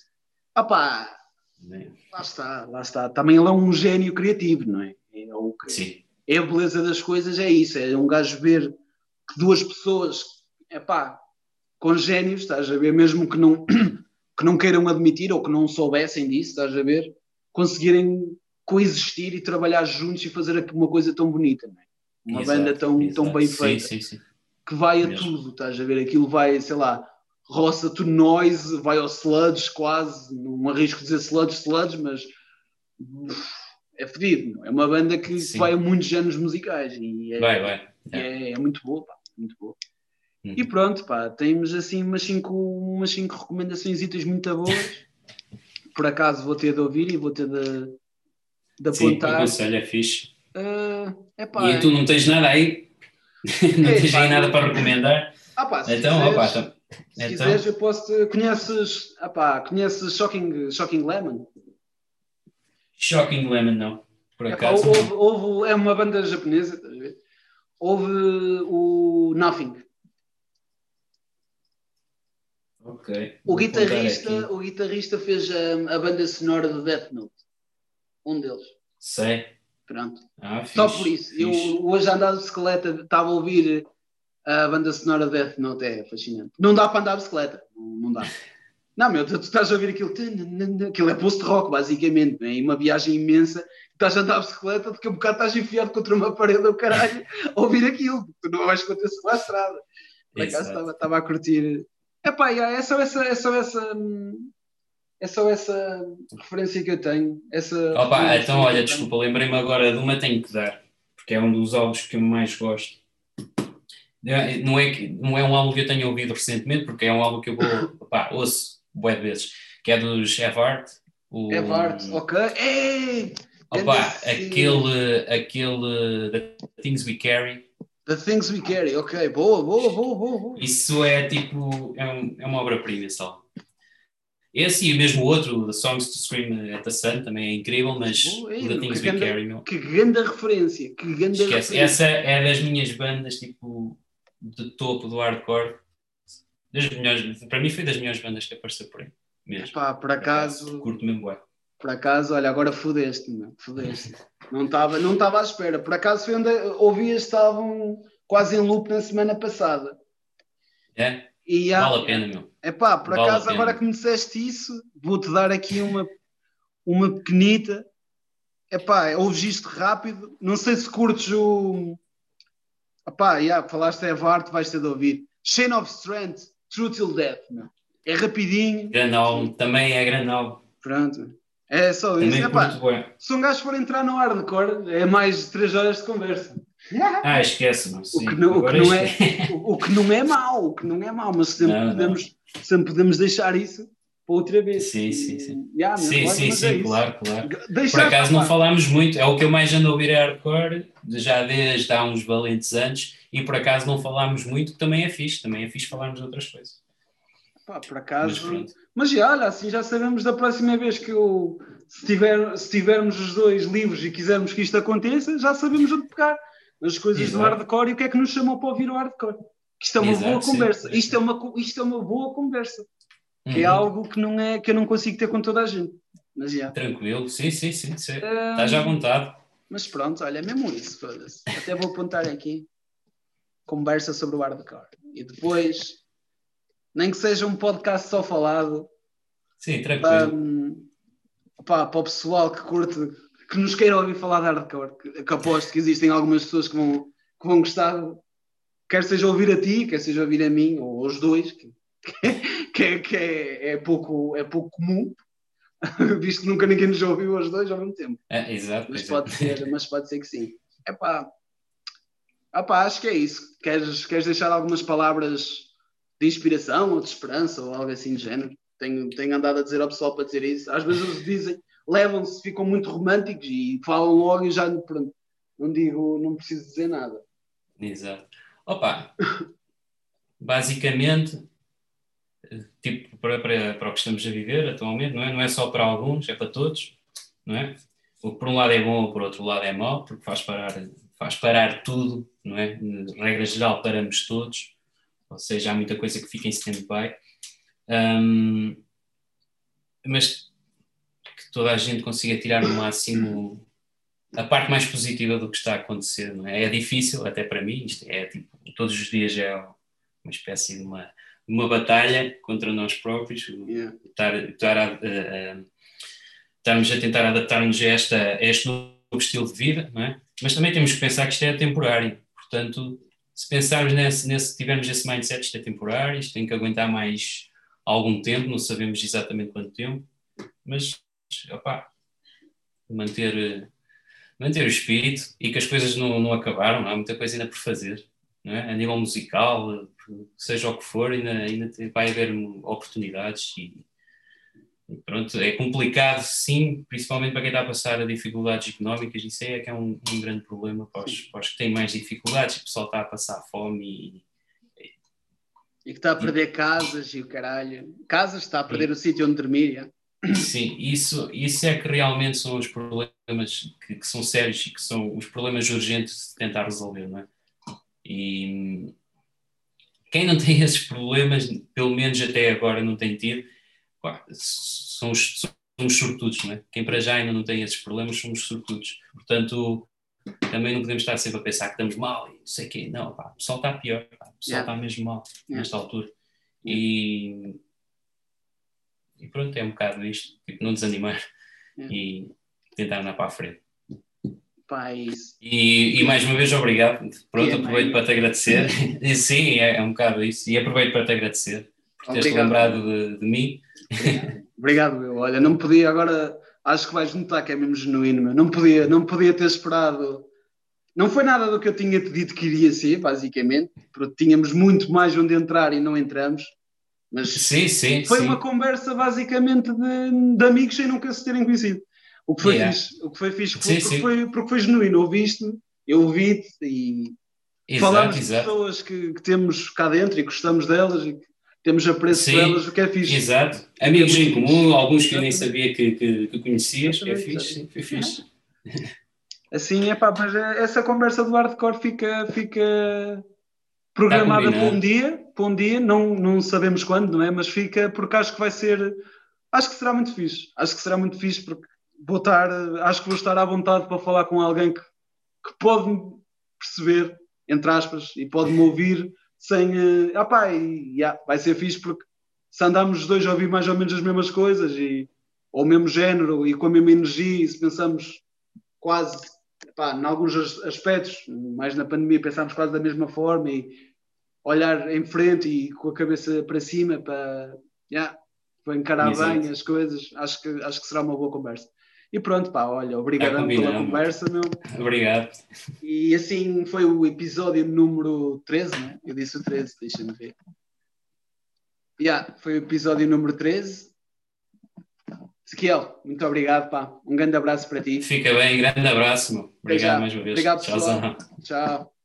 Opa,
né?
lá está, lá está. Também ele é um gênio criativo, não é? É, o que,
Sim,
é a beleza das coisas, é isso. É um gajo ver que duas pessoas, epá, com génios, estás a ver, mesmo que não, que não queiram admitir ou que não soubessem disso, estás a ver, conseguirem coexistir e trabalhar juntos e fazer uma coisa tão bonita, não é? Uma
exato,
banda tão, tão bem
Sim,
feita
Sim, sim,
que vai a
Mesmo.
tudo, estás a ver? Aquilo vai, sei lá, roça to noise, vai ao sludge quase, não arrisco dizer sludge, sludge, mas é fedido, é uma banda que
Sim.
vai a muitos géneros musicais e é,
Vai, vai.
e é, é muito boa, pá, muito boa.
Uhum.
E pronto, pá, temos assim umas cinco, umas cinco recomendações muito boas. Por acaso vou ter de ouvir e vou ter de, de
Sim,
apontar.
conselho é fixe.
Ah, epá,
E tu não tens nada aí? não tens
pá,
aí nada para recomendar?
ah, pá, se
Então,
quiseres-
opa, então,
Se
então,
quiseres, eu posso. Te... Conheces, ah pá, conheces Shocking, Shocking Lemon?
Shocking Lemon, não. Por acaso.
houve, houve- é uma banda japonesa, estás a ver? Houve o Nothing.
Ok.
O guitarrista, o guitarrista fez a, a banda sonora do Death Note. Um deles.
Sei.
Pronto.
Ah, fixe,
Só por isso.
fixe.
Eu hoje a andar de bicicleta estava a ouvir a banda sonora do Death Note. É fascinante. Não dá para andar de bicicleta. Não, não dá. Não, meu, tu, tu estás a ouvir aquilo. Aquilo é post-rock, basicamente. É? Uma viagem imensa. Estás a andar de bicicleta, daqui a um bocado estás enfiado contra uma parede ou caralho a ouvir aquilo. Tu não vais acontecer pela estrada. Por acaso estava, estava a curtir. Epá, yeah, é só essa. É só essa hum, é só essa referência que eu tenho. Essa
Opa, então olha,
tenho.
desculpa, lembrei-me agora de uma tenho que dar, porque é um dos álbuns que eu mais gosto. É, Não é, não é um álbum que eu tenha ouvido recentemente, porque é um álbum que eu vou, opá, ouço bué de vezes, que é dos Evart. O,
É Vart, ok. Ei!
Opa, aquele, aquele The Things We Carry,
The Things We Carry, ok. Boa, boa, boa, boa. boa.
isso é tipo, é, um- é uma obra-prima esse álbum. Esse e mesmo o outro, The Songs to Scream at the Sun, também é incrível, mas
Boa,
o
ei,
The Things We
ganda-
Carry, meu,
Que grande referência. Que grande
Esquece.
referência.
Essa é das minhas bandas, tipo, de topo do hardcore. Das melhores, para mim foi das melhores bandas que apareceu por aí. Mesmo.
Pá, por acaso,
Curto mesmo bué.
por acaso, olha, agora fodeste, meu. Fodeste. Não estava não estava à espera. Por acaso foi onde ouvi estavam quase em loop na semana passada.
É?
E há-
Vale a pena, meu.
Epá, por
Vale
acaso, agora que me disseste isso, vou-te dar aqui uma, uma pequenita. Epá, ouves isto rápido. Não sei se curtes o. Epá, yeah, falaste é Vart, vais ter de ouvir. Chain of Strength, True Till Death. Meu. É rapidinho.
Grande álbum, também é grande álbum.
Pronto. É só isso.
Também
Epá,
curto bué.
se um gajo for entrar no hardcore, é mais de 3 horas de conversa.
Ah, esquece, não.
O que não, o que não é, o, o que não é mau, o que não é mau, mas sempre,
Não, não.
podemos, sempre podemos deixar isso para outra vez.
Sim, sim, sim.
E, yeah,
Sim,
olha,
sim,
é
sim,
isso.
claro, claro.
Deixar,
Por acaso não falámos muito, é o que eu mais ando a ouvir é hardcore, já desde há uns valentes anos, e por acaso não falámos muito, que também é fixe, também é fixe falarmos de outras coisas.
pá, por
Mas
acaso.
pronto.
Mas já, olha, assim já sabemos da próxima vez que eu se, tiver, se tivermos os dois livres e quisermos que isto aconteça, já sabemos onde pegar. As coisas Exato. do hardcore e o que é que nos chamou para ouvir o hardcore. Isto é uma Exato, boa conversa. Isto, é uma, isto é uma boa conversa. Uhum. Que é algo que, não é, que eu não consigo ter com toda a gente. Mas, yeah.
Tranquilo, sim, sim, sim. sim. Um, Estás à vontade.
Mas pronto, olha, é mesmo isso. Até vou apontar aqui. Conversa sobre o hardcore. E depois, nem que seja um podcast só falado.
Sim, tranquilo.
Um, pá, para o pessoal que curte, que nos queira ouvir falar de hardcore, que, que aposto que existem algumas pessoas que vão, que vão gostar, quer seja ouvir a ti, quer seja ouvir a mim, ou os dois, que, que, é, que é, é, pouco, é pouco comum, visto que nunca ninguém nos ouviu os dois ao mesmo tempo.
É, exato.
Mas,
exato.
Pode ser, mas pode ser que sim. É ah, acho que é isso. Queres, queres deixar algumas palavras de inspiração ou de esperança ou algo assim do género? Tenho, tenho andado a dizer ao pessoal para dizer isso. Às vezes eles dizem, levam-se, ficam muito românticos e falam logo e já pronto, não digo, não preciso dizer nada.
Exato. Opa, basicamente, tipo, para, para, para o que estamos a viver atualmente, não é? Não é só para alguns, é para todos, não é? O que por um lado é bom, por outro lado é mau, porque faz parar, faz parar tudo, não é? Regra geral, paramos todos, ou seja, há muita coisa que fica em stand-by. Um, mas que toda a gente consiga tirar no máximo a parte mais positiva do que está a acontecer. Não é? é difícil, até para mim, isto é tipo, todos os dias é uma espécie de uma, uma batalha contra nós próprios, yeah. estar, estar a, a, a, estamos a tentar adaptar-nos a, esta, a este novo estilo de vida, não é? Mas também temos que pensar que isto é temporário, portanto, se pensarmos nesse, nesse tivermos esse mindset, isto é temporário, isto tem que aguentar mais algum tempo, não sabemos exatamente quanto tempo, mas opá, manter, manter o espírito e que as coisas não, não acabaram, há muita coisa ainda por fazer, é? a nível musical, seja o que for, ainda, ainda vai haver oportunidades e, pronto, é complicado sim, principalmente para quem está a passar a dificuldades económicas, isso é que é um, um grande problema para os, para os, que têm mais dificuldades, o pessoal está a passar fome e,
e que está a perder casas e o caralho. Casas está a perder Sim. o sítio onde dormir.
Sim, isso, isso é que realmente são os problemas que, que, são sérios e que são os problemas urgentes de tentar resolver, não é? E quem não tem esses problemas, pelo menos até agora não tem tido, são os, são os sortudos, não é? Quem para já ainda não tem esses problemas são os sortudos. Portanto, também não podemos estar sempre a pensar que estamos mal e não sei o quê. Não, pá, o pessoal está pior, pá, o pessoal yeah. está mesmo mal yeah. nesta altura. E, e pronto, é um bocado isto, tipo, não desanimar yeah. e tentar andar para a frente. É e, e, mais uma vez, obrigado. Pronto, aproveito para te agradecer. e, sim, é, é, um bocado isso. E aproveito para te agradecer por teres lembrado de, de mim.
Obrigado, meu. Olha, não podia agora acho que vais notar que é mesmo genuíno, meu. Não podia, não podia ter esperado. Não foi nada do que eu tinha te dito que iria ser, basicamente, porque tínhamos muito mais onde entrar e não entramos. Mas
sim, sim,
foi
sim.
uma conversa basicamente de, de, amigos sem nunca se terem conhecido. O que foi yeah. fixe, o que foi fixe porque, Foi, porque foi genuíno. Ouviste-me, eu ouvi-te e exato, falámos de pessoas que, que, temos cá dentro e gostamos delas e que temos apreço Sim, elas, o que é fixe.
Exato. Amigos é em comum, alguns que eu nem sabia que, que, que conhecias, é fixe, foi fixe.
Assim, é pá, mas é, essa conversa do hardcore fica, fica programada para um dia, para um dia, não, não sabemos quando, não é? Mas fica porque acho que vai ser, acho que será muito fixe, acho que será muito fixe porque vou estar, acho que vou estar à vontade para falar com alguém que, que pode perceber, entre aspas, e pode me ouvir sem. Uh, ah, e, yeah, vai ser fixe porque se andamos os dois a ouvir mais ou menos as mesmas coisas e ou o mesmo género e com a mesma energia, e se pensamos quase, pá, em alguns aspectos, mais na pandemia, pensámos quase da mesma forma e olhar em frente e com a cabeça para cima para, yeah, para encarar Exato. bem as coisas, acho que, acho que será uma boa conversa. E pronto, pá, olha, obrigado pela conversa, meu.
Obrigado.
E assim foi o episódio número 13, né? Eu disse o 13, deixa-me ver. Yeah, foi o episódio número 13. Ezequiel, muito obrigado, pá. Um grande abraço para ti.
Fica bem, grande abraço, meu. Obrigado mais uma vez.
Obrigado, pessoal. Tchau.